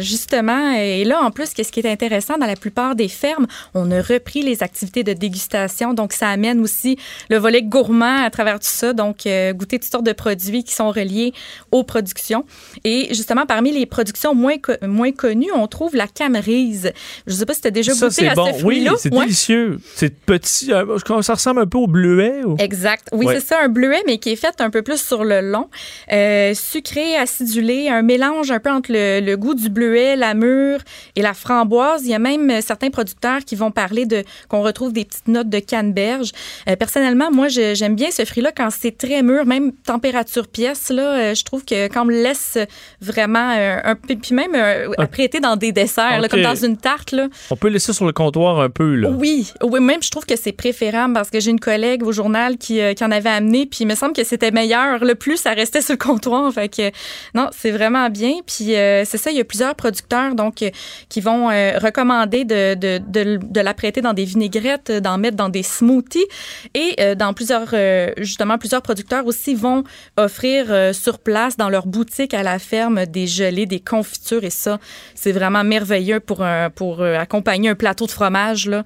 justement, et là, en plus, qu'est-ce qui est intéressant, dans la plupart des fermes, on a repris les activités de dégustation. Donc, ça amène aussi le volet gourmand à travers tout ça. Donc, goûter toutes sortes de produits qui sont reliés aux productions. Et justement, parmi les productions moins, co- moins connues, on trouve la camerise. Je ne sais pas si tu as déjà Ça, goûté c'est à bon. ce Oui, fruit-là. c'est Ouais. délicieux. C'est petit. euh, ça ressemble un peu au bleuet. Ou... Exact. Oui, Ouais. c'est ça, un bleuet, mais qui est fait un peu plus sur le long. Euh, sucré, acidulé, un mélange un peu entre le, le goût du bleuet, la mûre et la framboise. Il y a même euh, certains producteurs qui vont parler de qu'on retrouve des petites notes de canneberge. Euh, personnellement, moi, j'aime bien ce fruit-là quand c'est très mûr, même température pièce. Là, je trouve que quand on me laisse vraiment un peu, puis même euh, apprêté dans des desserts, là, comme dans une tarte, là, On peut laisser sur le comptoir un peu. Là. oui, oui, même je trouve que c'est préférable parce que j'ai une collègue au journal qui, euh, qui en avait amené, puis il me semble que c'était meilleur. Le plus, ça restait sur le comptoir. Fait que non, c'est vraiment bien. Puis euh, c'est ça, il y a plusieurs producteurs donc euh, qui vont recommander de, de, de, de l'apprêter dans des vinaigrettes, d'en mettre dans des smoothies. Et dans plusieurs, justement, plusieurs producteurs aussi vont offrir sur place dans leur boutique à la ferme des gelées, des confitures. Et ça, c'est vraiment merveilleux pour, un, pour euh, accompagner un plateau de fromage. Là.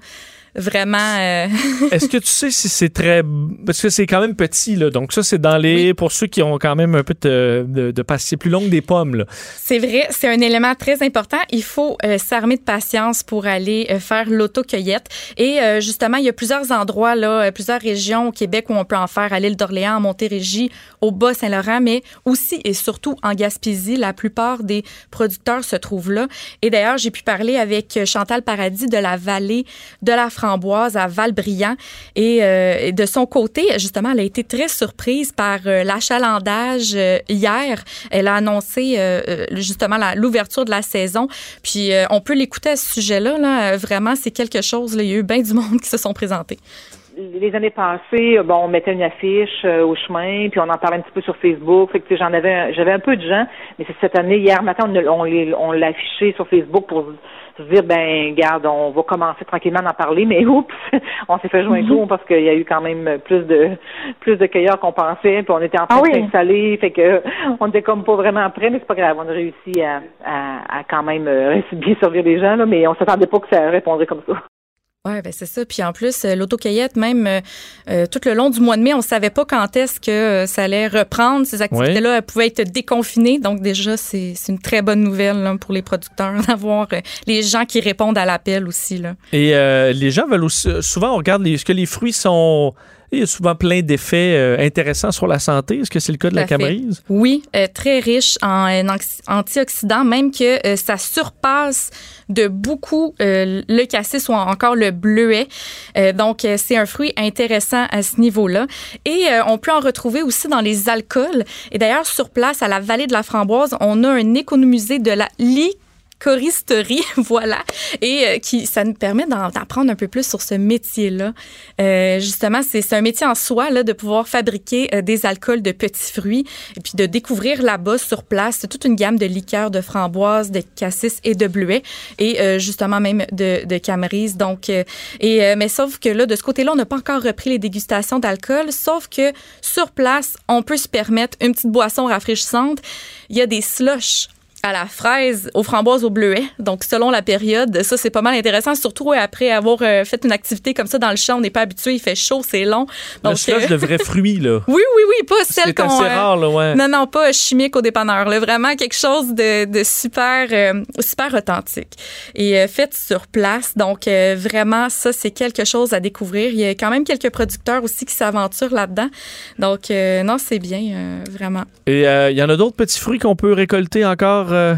Vraiment. euh, Est-ce que tu sais si c'est très. Parce que c'est quand même petit, là. Donc, ça, c'est dans les. Pour ceux qui ont quand même un peu de, de, de patience. Plus long que des pommes, là. C'est vrai, c'est un élément très important. Il faut euh, s'armer de patience pour aller euh, faire l'autocueillette. Et euh, justement, il y a plusieurs endroits, là, plusieurs régions au Québec où on peut en faire à l'île d'Orléans, en Montérégie, au Bas-Saint-Laurent, mais aussi et surtout en Gaspésie. La plupart des producteurs se trouvent là. Et d'ailleurs, j'ai pu parler avec Chantal Paradis de la vallée de la À Valbriand. Et, euh, de son côté, justement, elle a été très surprise par euh, l'achalandage euh, hier. Elle a annoncé justement l'ouverture de la saison. Puis on peut l'écouter à ce sujet-là. Là. Vraiment, c'est quelque chose. Il y a eu bien du monde qui se sont présentés. Les années passées, euh, bon, on mettait une affiche euh, au chemin, puis on en parlait un petit peu sur Facebook. Fait que j'en avais, j'avais un peu de gens, mais c'est cette année, hier matin, on, on, l'a affiché sur Facebook pour se dire, ben, garde, on va commencer tranquillement d'en parler, mais oups, on s'est fait jouer un coup parce qu'il y a eu quand même plus de plus de cueilleurs qu'on pensait, puis on était en train Ah oui. de s'installer, fait que on était comme pas vraiment prêts, mais c'est pas grave, on a réussi à, à, à quand même euh, bien servir les gens, là, mais on s'attendait pas que ça répondrait comme ça. Oui, ben c'est ça. Puis en plus, euh, l'autocueillette, même euh, euh, tout le long du mois de mai, on savait pas quand est-ce que euh, ça allait reprendre. Ces activités-là elles pouvaient être déconfinées. Donc déjà, c'est une très bonne nouvelle là, pour les producteurs d'avoir euh, les gens qui répondent à l'appel aussi. Là. Et les gens veulent aussi. Souvent, on regarde les, est-ce que les fruits sont. Il y a souvent plein d'effets euh, intéressants sur la santé. Est-ce que c'est le cas de la camerise? Oui, euh, très riche en euh, antioxydants, même que euh, ça surpasse de beaucoup le cassis ou encore le bleuet. Donc, c'est un fruit intéressant à ce niveau-là. Et on peut en retrouver aussi dans les alcools. Et d'ailleurs, sur place, à la vallée de la Framboise, on a un économusée de la choristerie, voilà, et euh, qui ça nous permet d'en apprendre un peu plus sur ce métier-là. Euh, justement, c'est un métier en soi là de pouvoir fabriquer euh, des alcools de petits fruits et puis de découvrir là-bas sur place toute une gamme de liqueurs de framboise, de cassis et de bleuet et justement même de, de. Donc, et mais sauf que là, de ce côté-là, on n'a pas encore repris les dégustations d'alcool. Sauf que sur place, on peut se permettre une petite boisson rafraîchissante. Il y a des slushs à la fraise, aux framboises, au bleuet. Donc, selon la période, ça, c'est pas mal intéressant, surtout après avoir euh, fait une activité comme ça dans le champ. On n'est pas habitué, il fait chaud, c'est long. Le Donc, slush euh, de vrais fruits, là. oui, oui, oui, pas celle C'est qu'on... assez euh, rare, là, ouais. Non, non, pas chimique au dépanneur. Là. Vraiment quelque chose de, de super, euh, super authentique. Et euh, fait sur place. Donc, vraiment, ça, c'est quelque chose à découvrir. Il y a quand même quelques producteurs aussi qui s'aventurent là-dedans. Donc, non, c'est bien, vraiment. Et il y en a d'autres petits fruits qu'on peut récolter encore euh,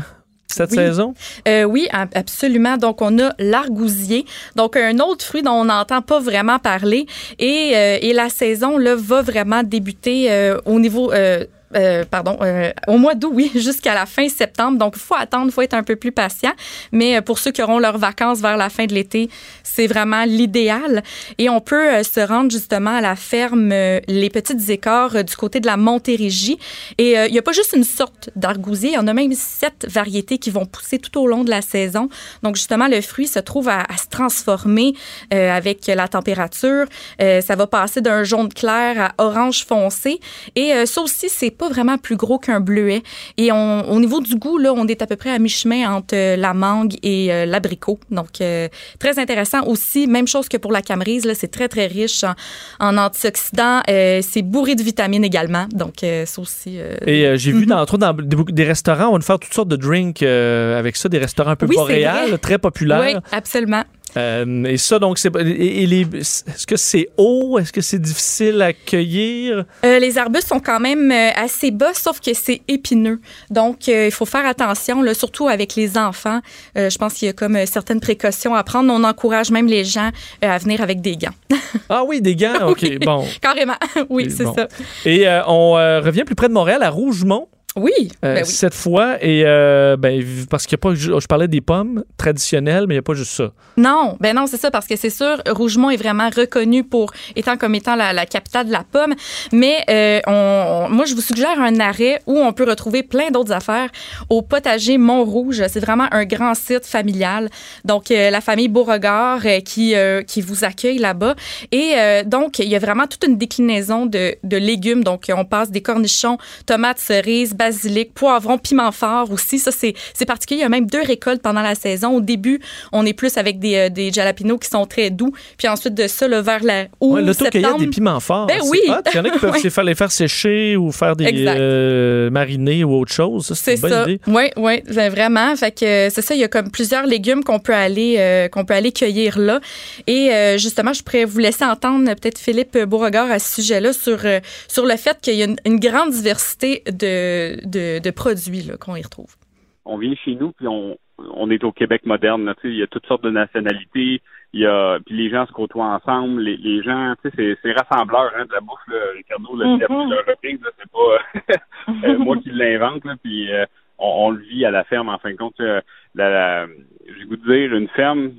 cette Oui. saison? Euh, oui, ab- absolument. Donc, on a l'argousier. Donc, un autre fruit dont on n'entend pas vraiment parler. Et, euh, et la saison, là, va vraiment débuter au niveau... euh, pardon, euh, au mois d'août, oui, jusqu'à la fin septembre. Donc, il faut attendre, il faut être un peu plus patient. Mais euh, pour ceux qui auront leurs vacances vers la fin de l'été, c'est vraiment l'idéal. Et on peut se rendre justement à la ferme Les Petites euh, du côté de la Montérégie. Et il n'y a pas juste une sorte d'argousier, il y en a même sept variétés qui vont pousser tout au long de la saison. Donc, justement, le fruit se trouve à, à se transformer avec la température. Ça va passer d'un jaune clair à orange foncé. Et ça aussi, c'est pas vraiment plus gros qu'un bleuet. Et on, au niveau du goût, là, on est à peu près à mi-chemin entre euh, la mangue et euh, l'abricot. Donc, euh, très intéressant aussi. Même chose que pour la camerise, là, c'est très, très riche en, en antioxydants. C'est bourré de vitamines également. Donc, ça aussi. Et j'ai Mhm. vu dans, entre autres, dans des, des restaurants, on va faire toutes sortes de drinks avec ça, des restaurants un peu Oui, boréales, très populaires. Oui, absolument. Euh, et ça, donc, c'est. Est-ce que c'est haut? Est-ce que c'est difficile à cueillir? Euh, les arbustes sont quand même euh, assez bas, sauf que c'est épineux. Donc, euh, il faut faire attention, là, surtout avec les enfants. Je pense qu'il y a comme certaines précautions à prendre. On encourage même les gens à venir avec des gants. Ah oui, des gants? OK, Oui, bon. Carrément. oui, c'est bon. ça. Et on revient plus près de Montréal, à Rougemont. Oui, euh, ben oui. cette fois. Et euh, ben, parce qu'il n'y a pas. Je parlais des pommes traditionnelles, mais il n'y a pas juste ça. Non, ben non, c'est ça, parce que c'est sûr, Rougemont est vraiment reconnu pour étant comme étant la, la capitale de la pomme. Mais euh, on, on- moi, je vous suggère un arrêt où on peut retrouver plein d'autres affaires au potager Mont-Rouge. C'est vraiment un grand site familial. Donc, euh, la famille Beauregard qui, qui vous accueille là-bas. Et euh, donc, il y a vraiment toute une déclinaison de, de légumes. Donc, on passe des cornichons, tomates, cerises, basilic, poivrons, piment fort aussi. Ça, c'est c'est particulier. Il y a même deux récoltes pendant la saison. Au début, on est plus avec des, euh, des jalapenos qui sont très doux. Puis ensuite de ça, là, vers la août, Ouais, septembre... des piments forts. Ben oui. Il y en a qui peuvent Ouais. se faire, les faire sécher ou faire des euh, marinés ou autre chose. Ça, C'est C'est une bonne ça. idée. Oui, oui, vraiment. Fait que euh, c'est ça, il y a comme plusieurs légumes qu'on peut aller euh, qu'on peut aller cueillir là. Et euh, justement, je pourrais vous laisser entendre peut-être Philippe Beauregard à ce sujet-là sur sur le fait qu'il y a une, une grande diversité de, de, de produits qu'on y retrouve. on vient chez nous puis on, on est au Québec moderne. Là, tu sais, il y a toutes sortes de nationalités. Il y a puis les gens se côtoient ensemble. Les, les gens, tu sais, c'est, c'est rassembleur hein, de la bouffe. Là. Ricardo l'a dit à Mhm. plusieurs reprises. Là, c'est pas euh, moi qui l'invente. Là, puis euh, on, on le vit à la ferme. En fin de compte, euh, la, la, j'ai le goût de dire une ferme.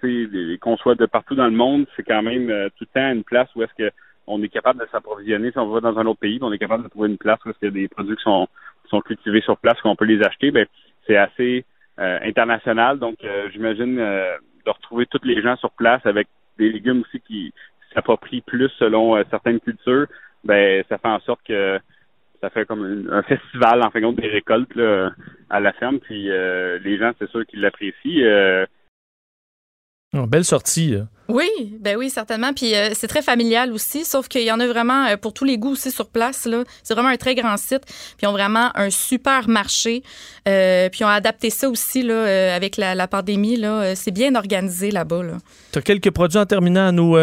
tu sais, des- qu'on soit de partout dans le monde, c'est quand même euh, tout le temps une place où est-ce que on est capable de s'approvisionner. Si on va dans un autre pays, on est capable de trouver une place est-ce qu'il y a des produits qui sont, qui sont cultivés sur place, qu'on peut les acheter, ben c'est assez euh, international. Donc, euh, j'imagine euh, de retrouver tous les gens sur place avec des légumes aussi qui s'approprient plus selon certaines cultures, ben ça fait en sorte que ça fait comme un festival en fin de compte des récoltes là, à la ferme. Puis les gens, c'est sûr qu'ils l'apprécient. Oh, belle sortie. là. Oui, ben oui, certainement. Puis euh, c'est très familial aussi, sauf qu'il y en a vraiment euh, pour tous les goûts aussi sur place. Là, c'est vraiment un très grand site. Puis ils ont vraiment un super marché. Euh, puis ils ont adapté ça aussi là avec la, pandémie. Là, c'est bien organisé là-bas. Là. Tu as quelques produits en terminant à nous,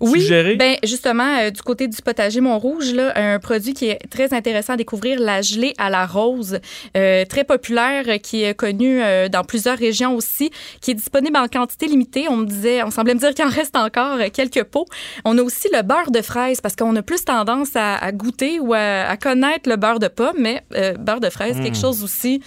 Oui, ben justement, euh, du côté du potager Montrouge, là, un produit qui est très intéressant à découvrir, la gelée à la rose, euh, très populaire, euh, qui est connu euh, dans plusieurs régions aussi, qui est disponible en quantité limitée. On me disait, on semblait me dire qu'il en reste encore quelques pots. On a aussi le beurre de fraise parce qu'on a plus tendance à, à goûter ou à, à connaître le beurre de pomme, mais beurre de fraise, quelque chose aussi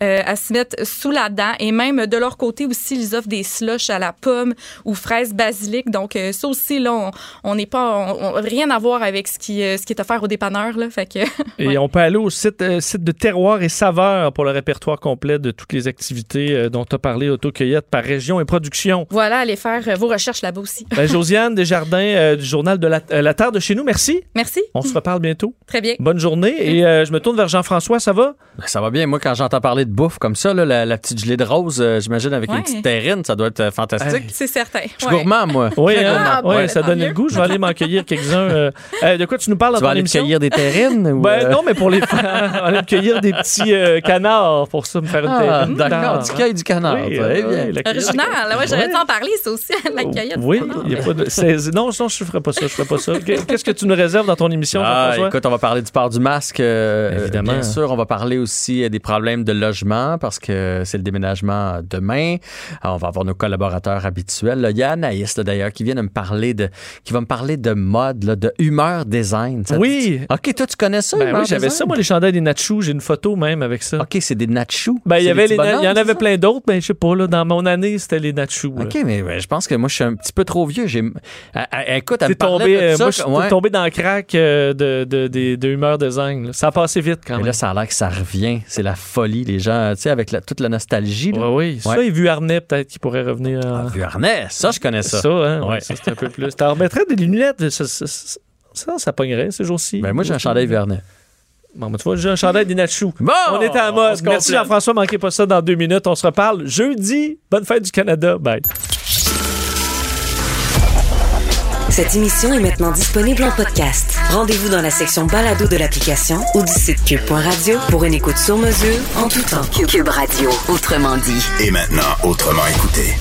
à se mettre sous la dent. Et même de leur côté aussi, ils offrent des slushs à la pomme ou fraise basilic. Donc ça aussi, là, on- on n'est pas, on, on- rien à voir avec ce qui, euh, ce qui est offert au dépanneur. Là, fait que, Et on peut aller au site, euh, site de terroir et saveurs pour le répertoire complet de toutes les activités euh, dont tu as parlé, autocueillette par région et production. voilà, allez faire euh, vos recherches là-bas aussi. Ben, Josiane Desjardins euh, du journal de la, euh, la Terre de chez nous, merci. Merci. On se reparle bientôt. Très bien. Bonne journée. Et euh, je me tourne vers Jean-François, ça va? Ben, ça va bien. Moi, quand j'entends parler de bouffe comme ça, là, la, la petite gelée de rose, euh, j'imagine avec Ouais. une petite terrine, ça doit être euh, fantastique. C'est certain. Je suis gourmand, moi. Oui, hein? gourmand. Ouais, ça donne le goût. Je vais aller m'en cueillir quelques-uns. euh. Euh, de quoi tu nous parles dans Tu vas ton aller émission? cueillir des terrines? ou, Ben euh? non, mais pour les va aller me cueillir des petits euh, canards pour ça, me faire une Ah, terrine. d'accord, tu cueilles du canard. Oui, bien. la. Original. Ouais, j'aurais Ouais. dû en parler, ça aussi, la cueillette. Oui, il y a pas de. c'est- Non, non, je ne ferai pas ça. Je ferai pas ça. Qu'est-ce que tu nous réserves dans ton émission, Ah, écoute, on va parler du port du masque. euh, Évidemment. Bien sûr, on va parler aussi des problèmes de logement parce que c'est le déménagement demain. Alors, on va avoir nos collaborateurs habituels. là. Il y a Anaïs, là, d'ailleurs, qui vient de me parler de, qui va me parler de mode, là, de humeur design. Ça Oui. dit? OK, toi, tu connais ça? Ben oui, j'avais ça, moi, les chandails des Nachos. J'ai une photo même avec ça. OK, c'est des nachos. Ben, il y avait les, il y en avait plein d'autres, mais je sais pas, là, dans mon année, c'était les nachos. là. OK, mais je pense que moi, je suis un petit peu trop vieux. J'ai... Ah, ah, écoute, elle me tombé, de euh, ça, moi, je suis ouais. tombé dans le crack euh, de, de, de, de humeur design. là. Ça a passé vite quand Mais même. là, ça a l'air que ça revient. C'est la folie, les gens, tu sais, avec la- toute la nostalgie. là. Ouais, oui, ça, Ouais. et vu Arnais, peut-être qu'il pourrait revenir. en- Vu Arnais, ça, je connais ça. Ça, hein, Ouais. ça, c'est un peu plus. T'en remettrais des lunettes, ça, ça, ça, ça, ça pognerait ces jours-ci. Ben, moi, j'ai un chandail Vernet. Bon, ben, tu vois, j'ai un chandail des. Bon, on est en on mode. Merci. Jean-François, manquez pas ça dans deux minutes. On se reparle jeudi. Bonne fête du Canada. Bye. Cette émission est maintenant disponible en podcast. Rendez-vous dans la section balado de l'application ou du site cube.radio pour une écoute sur mesure en tout temps. Cube Radio, autrement dit. Et maintenant, autrement écouté.